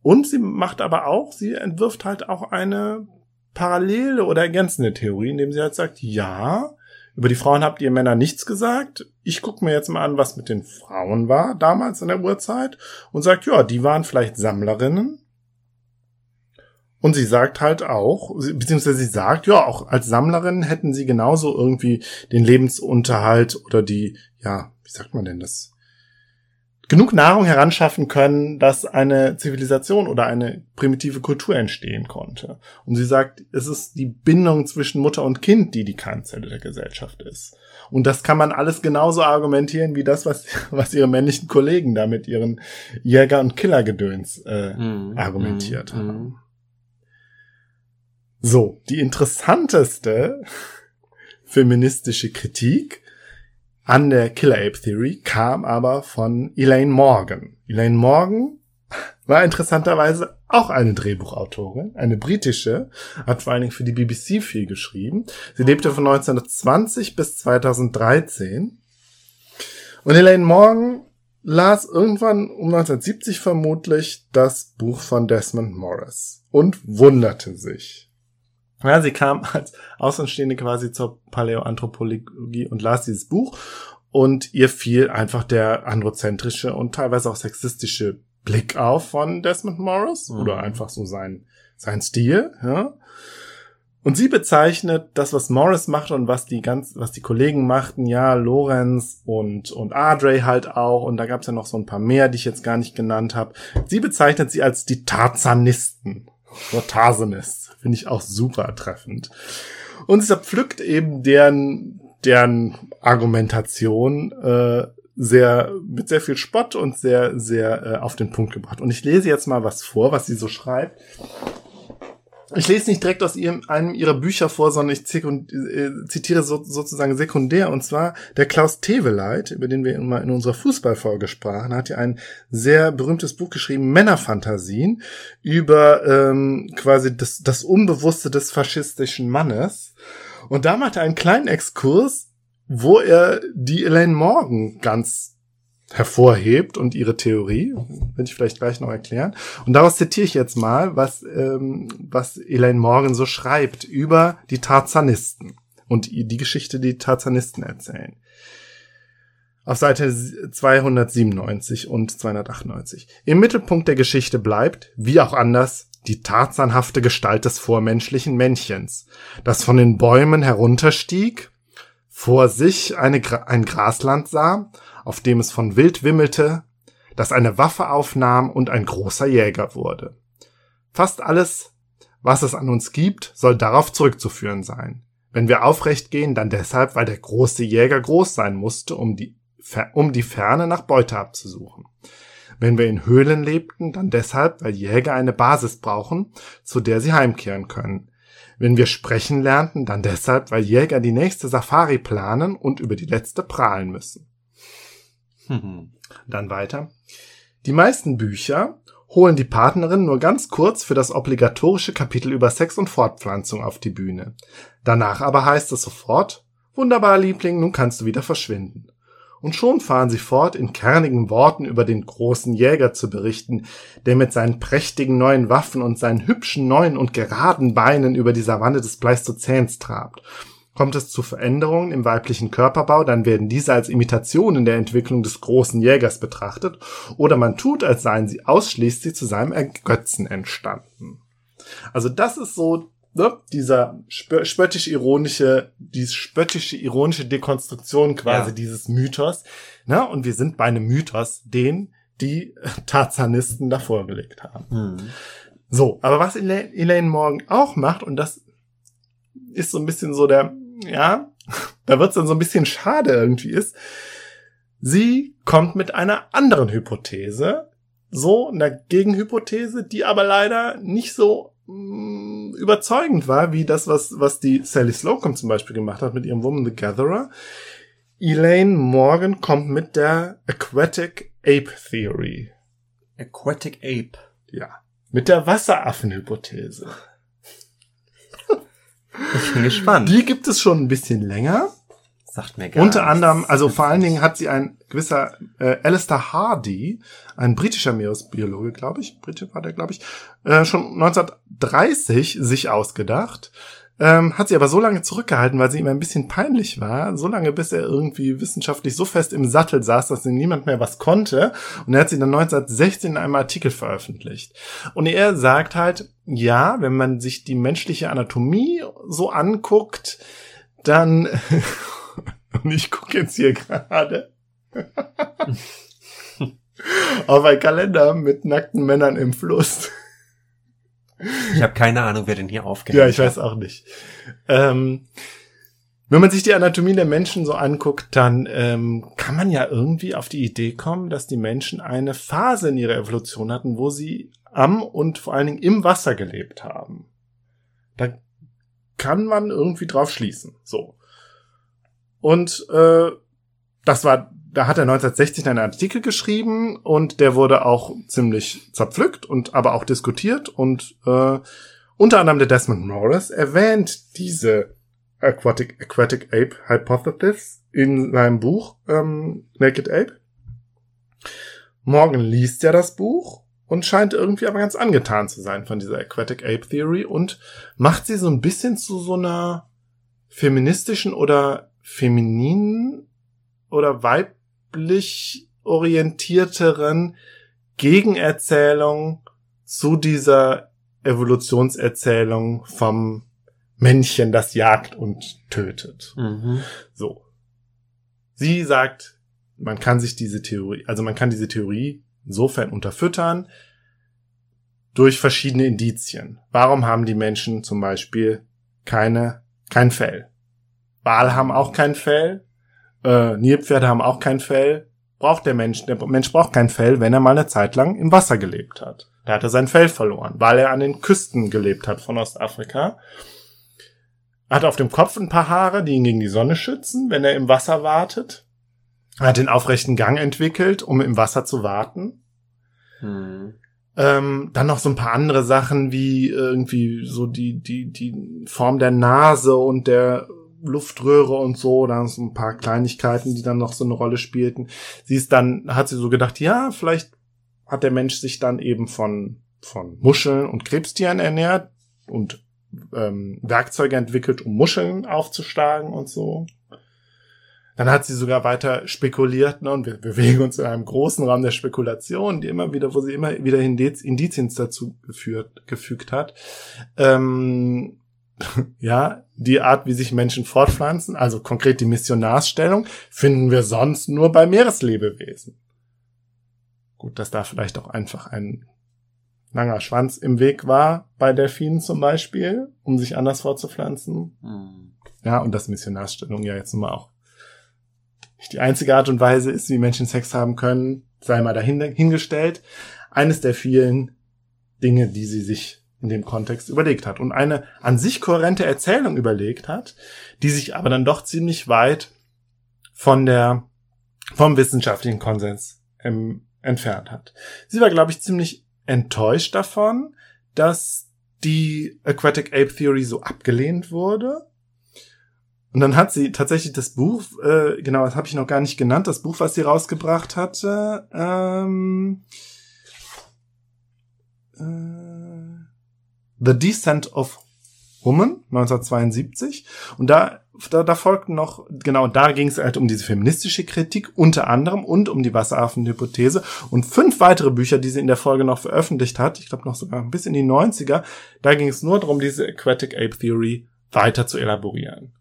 Und sie macht aber auch, sie entwirft halt auch eine parallele oder ergänzende Theorie, indem sie halt sagt, ja, über die Frauen habt ihr Männer nichts gesagt. Ich gucke mir jetzt mal an, was mit den Frauen war damals in der Urzeit und sagt, ja, die waren vielleicht Sammlerinnen. Und sie sagt halt auch, beziehungsweise sie sagt, ja, auch als Sammlerin hätten sie genauso irgendwie den Lebensunterhalt oder die, ja, wie sagt man denn das? Genug Nahrung heranschaffen können, dass eine Zivilisation oder eine primitive Kultur entstehen konnte. Und sie sagt, es ist die Bindung zwischen Mutter und Kind, die die Keimzelle der Gesellschaft ist. Und das kann man alles genauso argumentieren wie das, was, was ihre männlichen Kollegen da mit ihren Jäger- und Killergedöns äh, mm, argumentiert mm, haben. Mm. So, die interessanteste feministische Kritik an der Killer Ape Theory kam aber von Elaine Morgan. Elaine Morgan war interessanterweise auch eine Drehbuchautorin, eine britische, hat vor allen Dingen für die BBC viel geschrieben. Sie lebte von 1920 bis 2013. Und Elaine Morgan las irgendwann um 1970 vermutlich das Buch von Desmond Morris und wunderte sich. Ja, sie kam als Außenstehende quasi zur Paläoanthropologie und las dieses Buch und ihr fiel einfach der androzentrische und teilweise auch sexistische Blick auf von Desmond Morris mhm. oder einfach so sein, sein Stil, ja. Und sie bezeichnet das, was Morris macht und was die ganz, was die Kollegen machten, ja, Lorenz und, und Adre halt auch, und da gab's ja noch so ein paar mehr, die ich jetzt gar nicht genannt habe. Sie bezeichnet sie als die Tarzanisten. Tarzanists. Finde ich auch super treffend. Und sie zerpflückt eben deren, deren Argumentation äh, sehr mit sehr viel Spott und sehr sehr äh, auf den Punkt gebracht. Und ich lese jetzt mal was vor, was sie so schreibt. Ich lese nicht direkt aus ihrem, einem ihrer Bücher vor, sondern ich äh, zitiere so, sozusagen sekundär. Und zwar der Klaus Teveleit, über den wir immer in unserer Fußballfolge sprachen, hat ja ein sehr berühmtes Buch geschrieben, Männerfantasien, über ähm, quasi das, das Unbewusste des faschistischen Mannes. Und da macht er einen kleinen Exkurs, wo er die Elaine Morgan ganz hervorhebt und ihre Theorie, will ich vielleicht gleich noch erklären. Und daraus zitiere ich jetzt mal, was, ähm, was Elaine Morgan so schreibt über die Tarzanisten und die Geschichte, die Tarzanisten erzählen. Auf Seite 297 und 298. Im Mittelpunkt der Geschichte bleibt, wie auch anders, die tarzanhafte Gestalt des vormenschlichen Männchens, das von den Bäumen herunterstieg, vor sich eine, ein Grasland sah auf dem es von Wild wimmelte, das eine Waffe aufnahm und ein großer Jäger wurde. Fast alles, was es an uns gibt, soll darauf zurückzuführen sein. Wenn wir aufrecht gehen, dann deshalb, weil der große Jäger groß sein musste, um die, um die Ferne nach Beute abzusuchen. Wenn wir in Höhlen lebten, dann deshalb, weil Jäger eine Basis brauchen, zu der sie heimkehren können. Wenn wir sprechen lernten, dann deshalb, weil Jäger die nächste Safari planen und über die letzte prahlen müssen. Dann weiter. Die meisten Bücher holen die Partnerin nur ganz kurz für das obligatorische Kapitel über Sex und Fortpflanzung auf die Bühne. Danach aber heißt es sofort, wunderbar Liebling, nun kannst du wieder verschwinden. Und schon fahren sie fort, in kernigen Worten über den großen Jäger zu berichten, der mit seinen prächtigen neuen Waffen und seinen hübschen neuen und geraden Beinen über die Savanne des Pleistozäns trabt. Kommt es zu Veränderungen im weiblichen Körperbau, dann werden diese als Imitationen der Entwicklung des großen Jägers betrachtet, oder man tut, als seien sie ausschließlich zu seinem Ergötzen entstanden. Also das ist so ne, dieser spö spöttisch-ironische, diese spöttische-ironische Dekonstruktion quasi ja. dieses Mythos. Ne? Und wir sind bei einem Mythos, den die Tarzanisten da vorgelegt haben. Mhm. So, aber was Elaine Morgan auch macht, und das ist so ein bisschen so der, ja, da wird's dann so ein bisschen schade irgendwie ist, sie kommt mit einer anderen Hypothese, so einer Gegenhypothese, die aber leider nicht so mh, überzeugend war, wie das, was, was die Sally Slocum zum Beispiel gemacht hat mit ihrem Woman the Gatherer. Elaine Morgan kommt mit der Aquatic Ape Theory. Aquatic Ape. Ja. Mit der Wasseraffen-Hypothese. Ich bin gespannt. Die gibt es schon ein bisschen länger. Sagt mir gar Unter anderem, also vor allen Dingen hat sie ein gewisser äh, Alistair Hardy, ein britischer Meeresbiologe, glaube ich, Britisch war der, glaube ich, äh, schon 1930 sich ausgedacht. Ähm, hat sie aber so lange zurückgehalten, weil sie ihm ein bisschen peinlich war, so lange bis er irgendwie wissenschaftlich so fest im Sattel saß, dass ihm niemand mehr was konnte. Und er hat sie dann 1916 in einem Artikel veröffentlicht. Und er sagt halt, ja, wenn man sich die menschliche Anatomie so anguckt, dann Und ich gucke jetzt hier gerade auf ein Kalender mit nackten Männern im Fluss. Ich habe keine Ahnung, wer denn hier aufgehört Ja, ich weiß auch nicht. Ähm, wenn man sich die Anatomie der Menschen so anguckt, dann ähm, kann man ja irgendwie auf die Idee kommen, dass die Menschen eine Phase in ihrer Evolution hatten, wo sie am und vor allen Dingen im Wasser gelebt haben. Da kann man irgendwie drauf schließen. So. Und äh, das war, da hat er 1960 einen Artikel geschrieben und der wurde auch ziemlich zerpflückt und aber auch diskutiert und äh, unter anderem der Desmond Morris erwähnt diese Aquatic, Aquatic Ape Hypothesis in seinem Buch ähm, Naked Ape. Morgan liest ja das Buch und scheint irgendwie aber ganz angetan zu sein von dieser Aquatic Ape Theory und macht sie so ein bisschen zu so einer feministischen oder femininen oder weiblich orientierteren Gegenerzählung zu dieser Evolutionserzählung vom Männchen, das jagt und tötet. Mhm. So. Sie sagt, man kann sich diese Theorie, also man kann diese Theorie insofern unterfüttern durch verschiedene Indizien. Warum haben die Menschen zum Beispiel keine, kein Fell? Wale haben auch kein Fell. Äh, Nilpferde haben auch kein Fell. Braucht der Mensch. Der Mensch braucht kein Fell, wenn er mal eine Zeit lang im Wasser gelebt hat. Da hat er sein Fell verloren, weil er an den Küsten gelebt hat von Ostafrika. Er hat auf dem Kopf ein paar Haare, die ihn gegen die Sonne schützen, wenn er im Wasser wartet. Er hat den aufrechten Gang entwickelt, um im Wasser zu warten. Hm. Ähm, dann noch so ein paar andere Sachen wie irgendwie so die, die, die Form der Nase und der Luftröhre und so, dann so ein paar Kleinigkeiten, die dann noch so eine Rolle spielten. Sie ist dann, hat sie so gedacht, ja, vielleicht hat der Mensch sich dann eben von, von Muscheln und Krebstieren ernährt und ähm, Werkzeuge entwickelt, um Muscheln aufzuschlagen und so. Dann hat sie sogar weiter spekuliert, ne, und wir bewegen uns in einem großen Raum der Spekulation, die immer wieder, wo sie immer wieder Indizien dazu geführt, gefügt hat. Ähm, ja, die Art, wie sich Menschen fortpflanzen, also konkret die Missionarsstellung, finden wir sonst nur bei Meereslebewesen. Gut, dass da vielleicht auch einfach ein langer Schwanz im Weg war, bei Delfinen zum Beispiel, um sich anders fortzupflanzen. Mhm. Ja, und dass Missionarsstellung ja jetzt nun mal auch nicht die einzige Art und Weise ist, wie Menschen Sex haben können, sei mal dahingestellt. Eines der vielen Dinge, die sie sich in dem Kontext überlegt hat und eine an sich kohärente Erzählung überlegt hat, die sich aber dann doch ziemlich weit von der vom wissenschaftlichen Konsens ähm, entfernt hat. Sie war, glaube ich, ziemlich enttäuscht davon, dass die Aquatic Ape Theory so abgelehnt wurde Und dann hat sie tatsächlich das Buch, äh, genau, das habe ich noch gar nicht genannt, das Buch, was sie rausgebracht hatte, ähm, äh, The Descent of Woman 1972 und da da, da folgten noch genau da ging es halt um diese feministische Kritik unter anderem und um die Wasseraffen-Hypothese und fünf weitere Bücher, die sie in der Folge noch veröffentlicht hat, ich glaube noch sogar bis in die 90er, da ging es nur darum, diese Aquatic Ape Theory weiter zu elaborieren.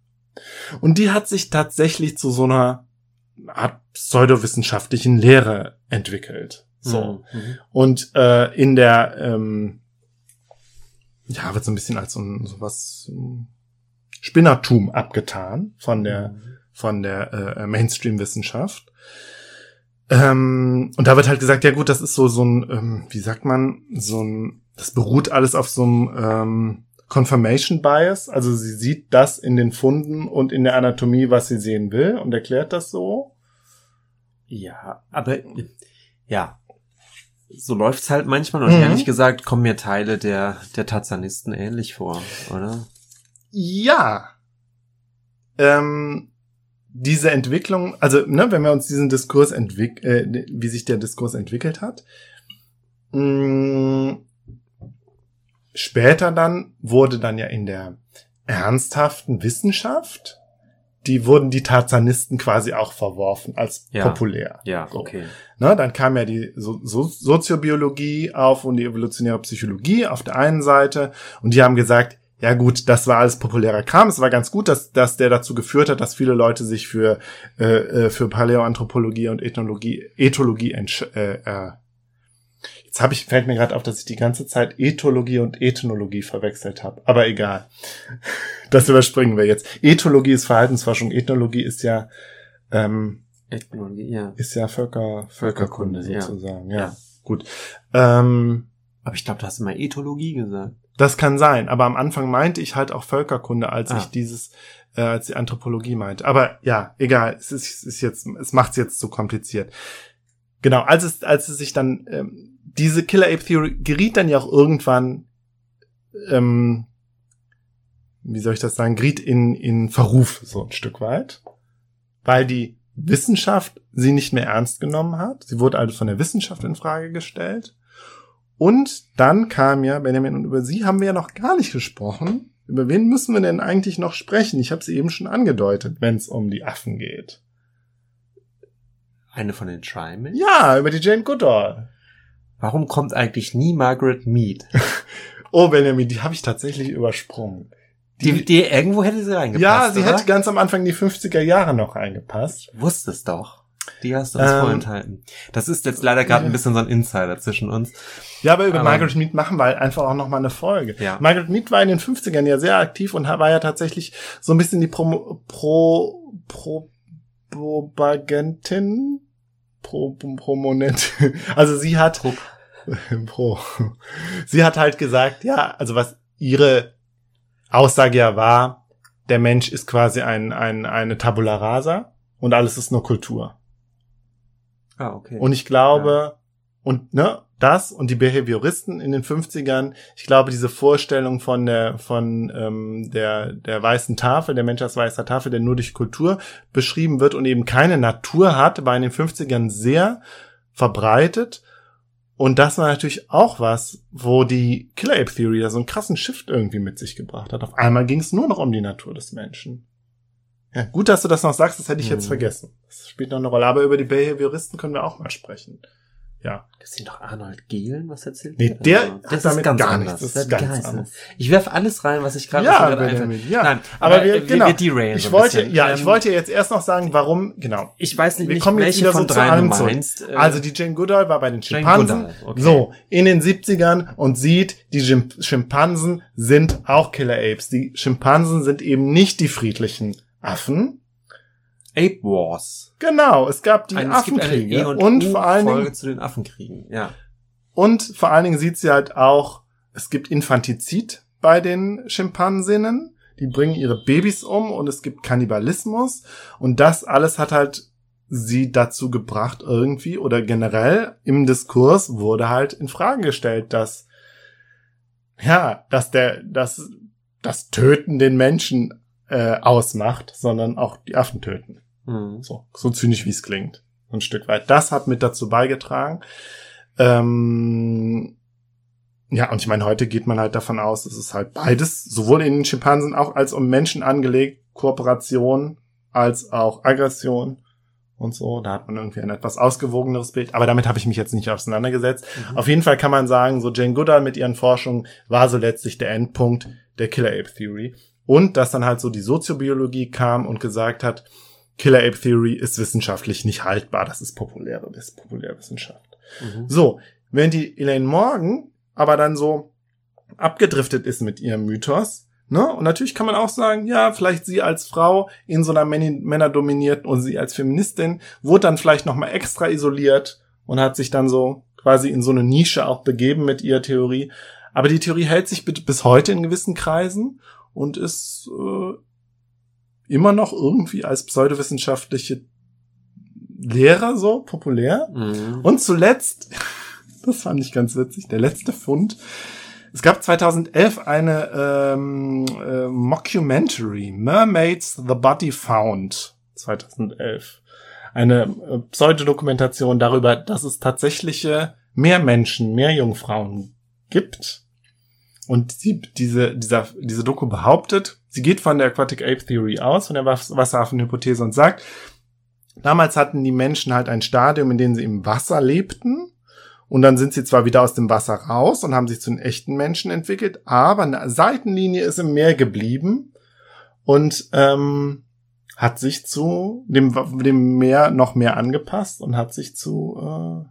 Und die hat sich tatsächlich zu so einer Art pseudowissenschaftlichen Lehre entwickelt. So. Mhm. Und äh, in der ähm, ja, wird so ein bisschen als so, ein, so was um, Spinnertum abgetan von der, mhm. von der äh, Mainstream-Wissenschaft. Ähm, und da wird halt gesagt, ja gut, das ist so, so ein, ähm, wie sagt man, so ein, das beruht alles auf so einem ähm, Confirmation Bias. Also sie sieht das in den Funden und in der Anatomie, was sie sehen will und erklärt das so. Ja, aber ja, so läuft's halt manchmal. Und mhm. ehrlich gesagt kommen mir Teile der, der Tarzanisten ähnlich vor, oder? Ja. Ähm, diese Entwicklung, also ne, wenn wir uns diesen Diskurs entwick äh, wie sich der Diskurs entwickelt hat, mh, mm, später dann wurde dann ja in der ernsthaften Wissenschaft die wurden die Tarzanisten quasi auch verworfen als ja. populär. Ja, so. okay. Ne, dann kam ja die so so Soziobiologie auf und die evolutionäre Psychologie auf der einen Seite und die haben gesagt, ja gut, das war alles populärer Kram. Es war ganz gut, dass, dass der dazu geführt hat, dass viele Leute sich für, äh, äh für Paläoanthropologie und Ethnologie, Ethologie äh, äh, Jetzt habe ich, fällt mir gerade auf, dass ich die ganze Zeit Ethologie und Ethnologie verwechselt habe. Aber egal. Das überspringen wir jetzt. Ethologie ist Verhaltensforschung, Ethnologie ist ja ähm, Ethnologie, ja. Ist ja Völker, Völkerkunde, Völkerkunde sozusagen. Ja, ja. gut. Ähm, aber ich glaube, du hast immer Ethologie gesagt. Das kann sein, aber am Anfang meinte ich halt auch Völkerkunde, als ah. ich dieses, äh, als die Anthropologie meinte. Aber ja, egal, es ist, es ist jetzt, es macht es jetzt zu kompliziert. Genau, als es, als es sich dann ähm, diese Killer Ape Theory geriet dann ja auch irgendwann, ähm, wie soll ich das sagen, geriet in, in Verruf so ein Stück weit, weil die Wissenschaft sie nicht mehr ernst genommen hat. Sie wurde also von der Wissenschaft in Frage gestellt. Und dann kam ja Benjamin und über sie haben wir ja noch gar nicht gesprochen. Über wen müssen wir denn eigentlich noch sprechen? Ich habe sie eben schon angedeutet, wenn es um die Affen geht. Eine von den Trimen? Ja, über die Jane Goodall. Warum kommt eigentlich nie Margaret Mead? oh, Benjamin, die habe ich tatsächlich übersprungen. Die, die, die irgendwo hätte sie reingepasst. Ja, sie oder? hätte ganz am Anfang die 50er Jahre noch reingepasst. Ich wusste es doch. Die hast du uns ähm, vorenthalten. Das ist jetzt leider gerade ein bisschen so ein Insider zwischen uns. Ja, aber über aber, Margaret Mead machen wir halt einfach auch noch mal eine Folge. Ja. Margaret Mead war in den 50ern ja sehr aktiv und war ja tatsächlich so ein bisschen die Pro, Pro, Pro Propagentin Pro, Promonent. Also sie hat Pro. Pro. Sie hat halt gesagt, ja, also was ihre Aussage ja war, der Mensch ist quasi ein, ein, eine Tabula rasa und alles ist nur Kultur. Ah, okay. Und ich glaube, ja. und ne, das und die Behavioristen in den 50ern, ich glaube, diese Vorstellung von der, von ähm, der, der weißen Tafel, der Mensch als weißer Tafel, der nur durch Kultur beschrieben wird und eben keine Natur hat, war in den 50ern sehr verbreitet. Und das war natürlich auch was, wo die Killer Ape Theory ja so einen krassen Shift irgendwie mit sich gebracht hat. Auf einmal ging es nur noch um die Natur des Menschen. Ja, gut, dass du das noch sagst, das hätte ich jetzt mhm. vergessen. Das spielt noch eine Rolle. Aber über die Behavioristen können wir auch mal sprechen. Ja. Das sind doch Arnold Gehlen, was erzählt Nee, der also, das ist ganz gar nichts. Das ist ganz anders. Ich werfe alles rein, was ich gerade ja, einfach. Ja, Nein, aber, aber wir, genau. wir derailen ich so wollte, ja, ich ähm, wollte jetzt erst noch sagen, warum, genau. Ich weiß nicht, wir kommen jetzt wieder von so drei du meinst. Äh, also die Jane Goodall war bei den Schimpansen. Okay. So, in den 70ern und sieht, die Schimpansen sind auch Killer Apes. Die Schimpansen sind eben nicht die friedlichen Affen, Ape Wars. Genau, es gab die Ein, Affenkriege e und, und vor allen Dingen Folge zu den Affenkriegen, ja. Und vor allen Dingen sieht sie halt auch, es gibt Infantizid bei den Schimpansinnen. Die bringen ihre Babys um und es gibt Kannibalismus. Und das alles hat halt sie dazu gebracht irgendwie oder generell im Diskurs wurde halt in Frage gestellt, dass ja, dass der, dass das Töten den Menschen äh, ausmacht, sondern auch die Affen töten. Mhm. So, so zynisch wie es klingt. Ein Stück weit. Das hat mit dazu beigetragen. Ähm, ja, und ich meine, heute geht man halt davon aus, es ist halt beides, sowohl in den Schimpansen auch als um Menschen angelegt, Kooperation als auch Aggression und so. Da hat man irgendwie ein etwas ausgewogeneres Bild. Aber damit habe ich mich jetzt nicht auseinandergesetzt. Mhm. Auf jeden Fall kann man sagen, so Jane Goodall mit ihren Forschungen war so letztlich der Endpunkt der Killer Ape Theory. Und dass dann halt so die Soziobiologie kam und gesagt hat, Killer Ape Theory ist wissenschaftlich nicht haltbar. Das ist populäre, das ist Populärwissenschaft. Mhm. So, wenn die Elaine Morgan aber dann so abgedriftet ist mit ihrem Mythos, ne? Und natürlich kann man auch sagen, ja, vielleicht sie als Frau in so einer Männ- männerdominierten und sie als Feministin wurde dann vielleicht noch mal extra isoliert und hat sich dann so quasi in so eine Nische auch begeben mit ihrer Theorie. Aber die Theorie hält sich bi- bis heute in gewissen Kreisen und ist äh, immer noch irgendwie als pseudowissenschaftliche Lehrer so populär. Mhm. Und zuletzt, das fand ich ganz witzig, der letzte Fund. Es gab 2011 eine ähm, äh, Mockumentary, Mermaids the Body Found, 2011. Eine äh, Pseudodokumentation darüber, dass es tatsächliche mehr Menschen, mehr Jungfrauen gibt. Und die, diese, dieser, diese Doku behauptet, sie geht von der Aquatic Ape Theory aus, von der Was- Wasserhafenhypothese und sagt, Damals hatten die Menschen halt ein Stadium, in dem sie im Wasser lebten. Und dann sind sie zwar wieder aus dem Wasser raus und haben sich zu den echten Menschen entwickelt, aber eine Seitenlinie ist im Meer geblieben und ähm, hat sich zu dem, dem Meer noch mehr angepasst und hat sich zu äh,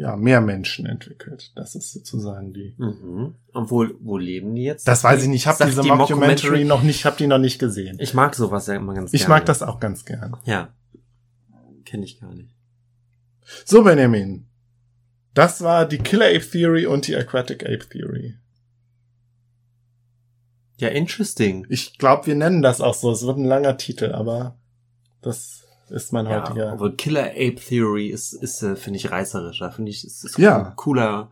ja, mehr Menschen entwickelt. Das ist sozusagen die. Mhm. Und wo, wo leben die jetzt? Das weiß ich nicht. Ich habe diese die Mockumentary noch nicht, habe die noch nicht gesehen. Ich mag sowas ja immer ganz Ich gerne. mag das auch ganz gern. Ja. Kenne ich gar nicht. So, Benjamin. Das war die Killer Ape Theory und die Aquatic Ape Theory. Ja, interesting. Ich glaube, wir nennen das auch so. Es wird ein langer Titel, aber das ist mein Ja, heutiger. aber Killer Ape Theory ist, ist äh, finde ich, reißerischer. Finde ich, ist, ist Ja. cooler.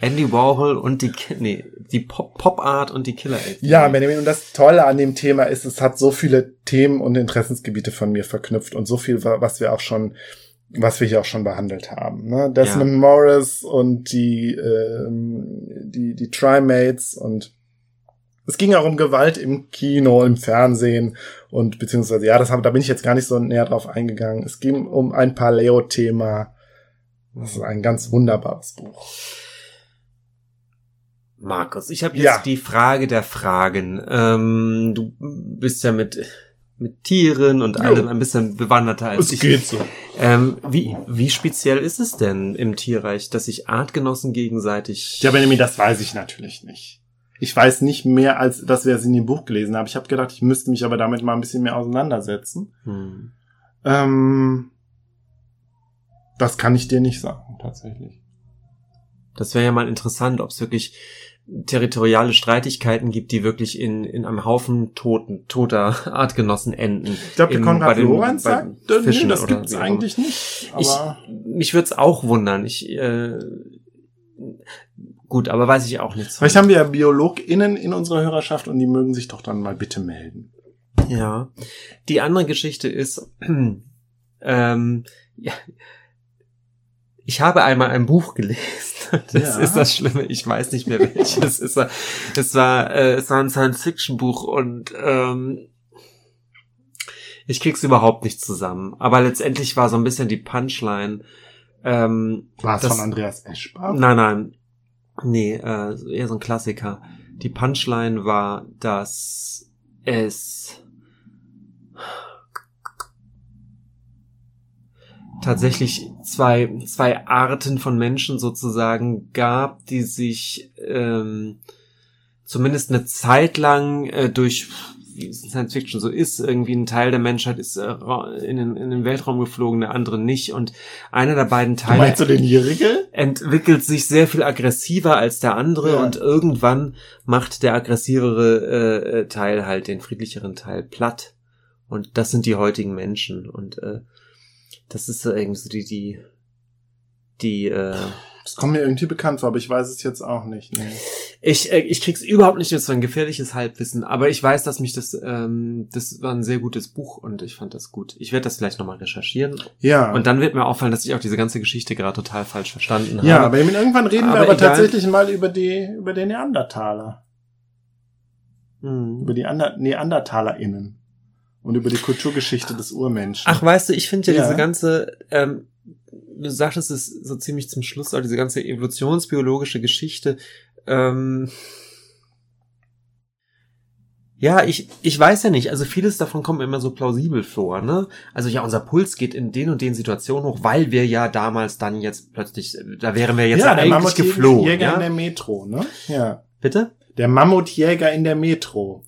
Andy Warhol und die, nee, die Pop, Pop Art und die Killer Ape Theory. Ja, Benjamin, und das Tolle an dem Thema ist, es hat so viele Themen und Interessensgebiete von mir verknüpft und so viel, wa- was wir auch schon, was wir hier auch schon behandelt haben. Ne? Desmond Ja. Morris und die, ähm, die, die Trimates und es ging auch um Gewalt im Kino, im Fernsehen und beziehungsweise, ja, das hab, da bin ich jetzt gar nicht so näher drauf eingegangen. Es ging um ein Paleo-Thema. Das ist ein ganz wunderbares Buch. Markus, ich habe jetzt Ja. die Frage der Fragen. Ähm, du bist ja mit mit Tieren und Jo. allem ein bisschen bewanderter als ich. so. Ähm, wie, wie speziell ist es denn im Tierreich, dass sich Artgenossen gegenseitig... Ja, Benjamin, das weiß ich natürlich nicht. Ich weiß nicht mehr, als dass wir es in dem Buch gelesen haben. Ich habe gedacht, ich müsste mich aber damit mal ein bisschen mehr auseinandersetzen. Hm. Ähm, das kann ich dir nicht sagen, tatsächlich. Das wäre ja mal interessant, ob es wirklich territoriale Streitigkeiten gibt, die wirklich in, in einem Haufen toten, toter Artgenossen enden. Ich glaube, der Konrad den- Lorenz sagt, Fischen nee, das gibt's eigentlich nicht. Ich, Aber mich würde es auch wundern. Ich, äh, gut, aber weiß ich auch nichts. vielleicht haben wir ja BiologInnen in unserer Hörerschaft und die mögen sich doch dann mal bitte melden. Ja. Die andere Geschichte ist, ähm, ja, ich habe einmal ein Buch gelesen. Das Ja. ist das Schlimme. Ich weiß nicht mehr welches. es war, es war, äh, es war ein Science-Fiction-Buch und ähm, ich krieg's überhaupt nicht zusammen. Aber letztendlich war so ein bisschen die Punchline. Ähm, War es von Andreas Eschbach? Nein, nein. Nee, äh, eher so ein Klassiker. Die Punchline war, dass es tatsächlich zwei, zwei Arten von Menschen sozusagen gab, die sich ähm, zumindest eine Zeit lang äh, durch wie es in Science Fiction so ist, irgendwie ein Teil der Menschheit ist äh, in, den, in den Weltraum geflogen, der andere nicht. Und einer der beiden Teile meinst du den Jährige? entwickelt sich sehr viel aggressiver als der andere Ja. und irgendwann macht der aggressivere äh, äh, Teil halt den friedlicheren Teil platt. Und das sind die heutigen Menschen. Und äh, das ist so irgendwie so die, die, die, äh, Das kommt mir irgendwie bekannt vor, aber ich weiß es jetzt auch nicht. Nee. Ich, äh, ich krieg's überhaupt nicht mit so ein gefährliches Halbwissen, aber ich weiß, dass mich das, ähm, das war ein sehr gutes Buch und ich fand das gut. Ich werde das vielleicht nochmal recherchieren. Ja. Und dann wird mir auffallen, dass ich auch diese ganze Geschichte gerade total falsch verstanden ja, habe. aber irgendwann reden wir Aber aber egal. tatsächlich mal über die, über den Neandertaler. Mhm. Über die Ander NeandertalerInnen. Und über die Kulturgeschichte des Urmenschen. Ach, weißt du, ich finde ja, Ja. diese ganze, ähm, du sagtest es so ziemlich zum Schluss, auch diese ganze evolutionsbiologische Geschichte, ähm, ja, ich, ich weiß ja nicht, also vieles davon kommt mir immer so plausibel vor, ne? Also ja, unser Puls geht in den und den Situationen hoch, weil wir ja damals dann jetzt plötzlich, da wären wir jetzt ja, der eigentlich Mammutjäger geflohen, Jäger in der ja? Metro, ne? Ja. Bitte? Der Mammutjäger in der Metro.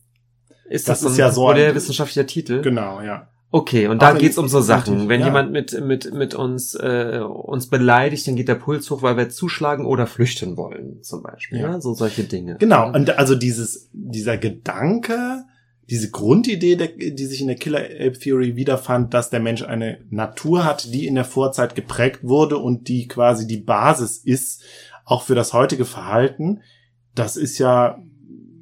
Ist Das das, ist so ein, ja so oder der ein- wissenschaftlicher Titel? Genau, ja. Okay, und da geht's um so Sachen. natürlich, Wenn ja. jemand mit, mit, mit uns, äh, uns beleidigt, dann geht der Puls hoch, weil wir zuschlagen oder flüchten wollen, zum Beispiel. Ja. Ja, so solche Dinge. Genau. Und also dieses, dieser Gedanke, diese Grundidee, der, die sich in der Killer Ape Theory wiederfand, dass der Mensch eine Natur hat, die in der Vorzeit geprägt wurde und die quasi die Basis ist, auch für das heutige Verhalten, das ist ja,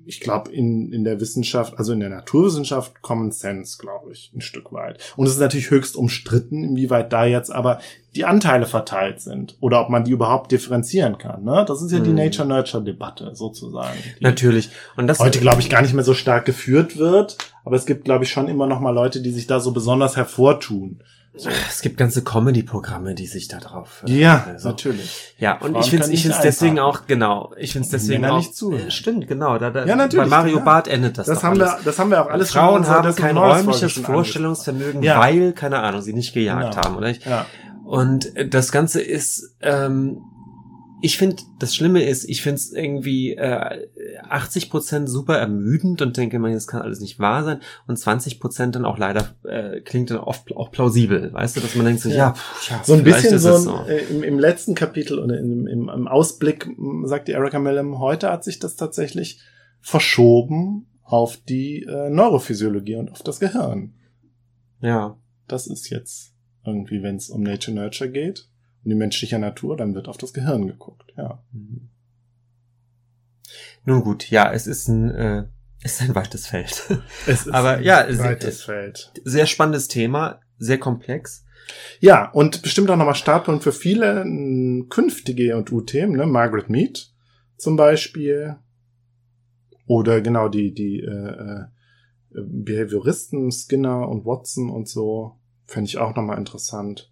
ich glaube, in, in der Wissenschaft, also in der Naturwissenschaft Common Sense, glaube ich, ein Stück weit. Und es ist natürlich höchst umstritten, inwieweit da jetzt aber die Anteile verteilt sind oder ob man die überhaupt differenzieren kann. Ne? Das ist ja die Hm. Nature-Nurture-Debatte sozusagen. Natürlich. Und das heute, glaube ich, gar nicht mehr so stark geführt wird. Aber es gibt, glaube ich, schon immer noch mal Leute, die sich da so besonders hervortun. Es gibt ganze Comedy-Programme, die sich da drauf. äh, Ja, also, natürlich. Ja, und Frauen ich finde ich find's deswegen auch, genau, ich finde es deswegen Männer auch, nicht zuhören. Äh, stimmt, genau, da, da, Ja, natürlich, bei Mario ja. Barth endet das Das haben alles. wir, das haben wir auch alles schon Frauen unserer haben kein räumliches schon Vorstellungsvermögen, Ja. weil, keine Ahnung, sie nicht gejagt Genau. haben, oder? Ich, Ja. Und äh, das Ganze ist, ähm, ich finde, das Schlimme ist, ich finde es irgendwie äh, 80 Prozent super ermüdend und denke man, das kann alles nicht wahr sein. Und 20 Prozent dann auch leider äh, klingt dann oft auch plausibel, weißt du, dass man denkt so, Ja. ja, pff, ja So ein bisschen ist so, ein, Äh, im, im letzten Kapitel oder im, im, im Ausblick sagt die Erika Mellem, heute hat sich das tatsächlich verschoben auf die äh, Neurophysiologie und auf das Gehirn. Ja. Das ist jetzt irgendwie, wenn es um Nature Nurture geht, um die menschliche Natur, dann wird auf das Gehirn geguckt. Ja. Mhm. Nun gut, ja, es ist ein, äh, es ist ein weites Feld. Es ist Aber ein ja, es- breites Feld. Sehr spannendes Thema, sehr komplex. Ja, und bestimmt auch nochmal Startpunkt für viele künftige und U-Themen, ne? Margaret Mead zum Beispiel. Oder genau die, die äh, äh, Behavioristen, Skinner und Watson und so. Fände ich auch nochmal interessant.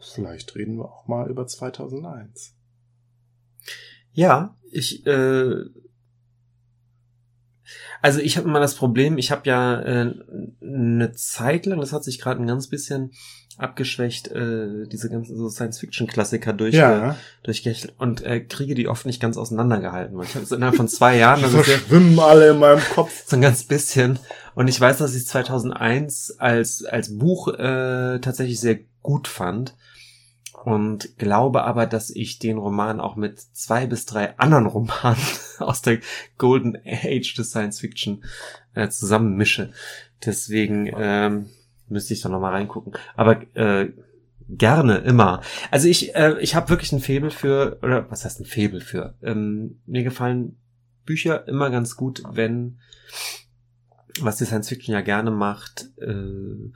Vielleicht reden wir auch mal über 2001. Ja, ich, äh, also ich habe immer das Problem, ich habe ja äh, eine Zeit lang, das hat sich gerade ein ganz bisschen abgeschwächt, äh, diese ganzen so Science-Fiction-Klassiker durch, Ja, äh, durchgehechelt und äh, kriege die oft nicht ganz auseinandergehalten. Ich habe es innerhalb von zwei Jahren, also sehr, verschwimmen alle in meinem Kopf. so ein ganz bisschen. Und ich weiß, dass ich 2001 als, als Buch äh, tatsächlich sehr gut fand. Und glaube aber, dass ich den Roman auch mit zwei bis drei anderen Romanen aus der Golden Age des Science Fiction äh, zusammenmische. Deswegen ähm, müsste ich da nochmal reingucken. Aber äh, gerne, immer. Also ich, äh, ich habe wirklich ein Faible für, oder was heißt ein Faible für? Ähm, mir gefallen Bücher immer ganz gut, wenn, was die Science Fiction ja gerne macht, äh,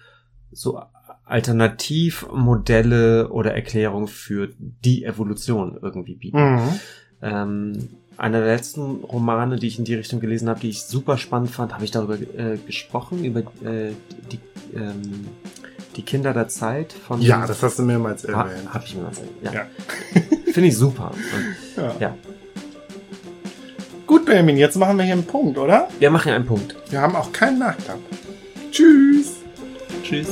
so Alternativmodelle oder Erklärungen für die Evolution irgendwie bieten. Mhm. Ähm, einer der letzten Romane, die ich in die Richtung gelesen habe, die ich super spannend fand, habe ich darüber äh, gesprochen, über äh, die, ähm, die Kinder der Zeit von Ja, das hast du mehrmals ha, erwähnt. hab ich mir erzählt. Ja. Ja. Finde ich super. Und Ja. Ja. Gut, Benjamin, jetzt machen wir hier einen Punkt, oder? wir machen einen Punkt. Wir haben auch keinen Nachklapp. Tschüss. Tschüss.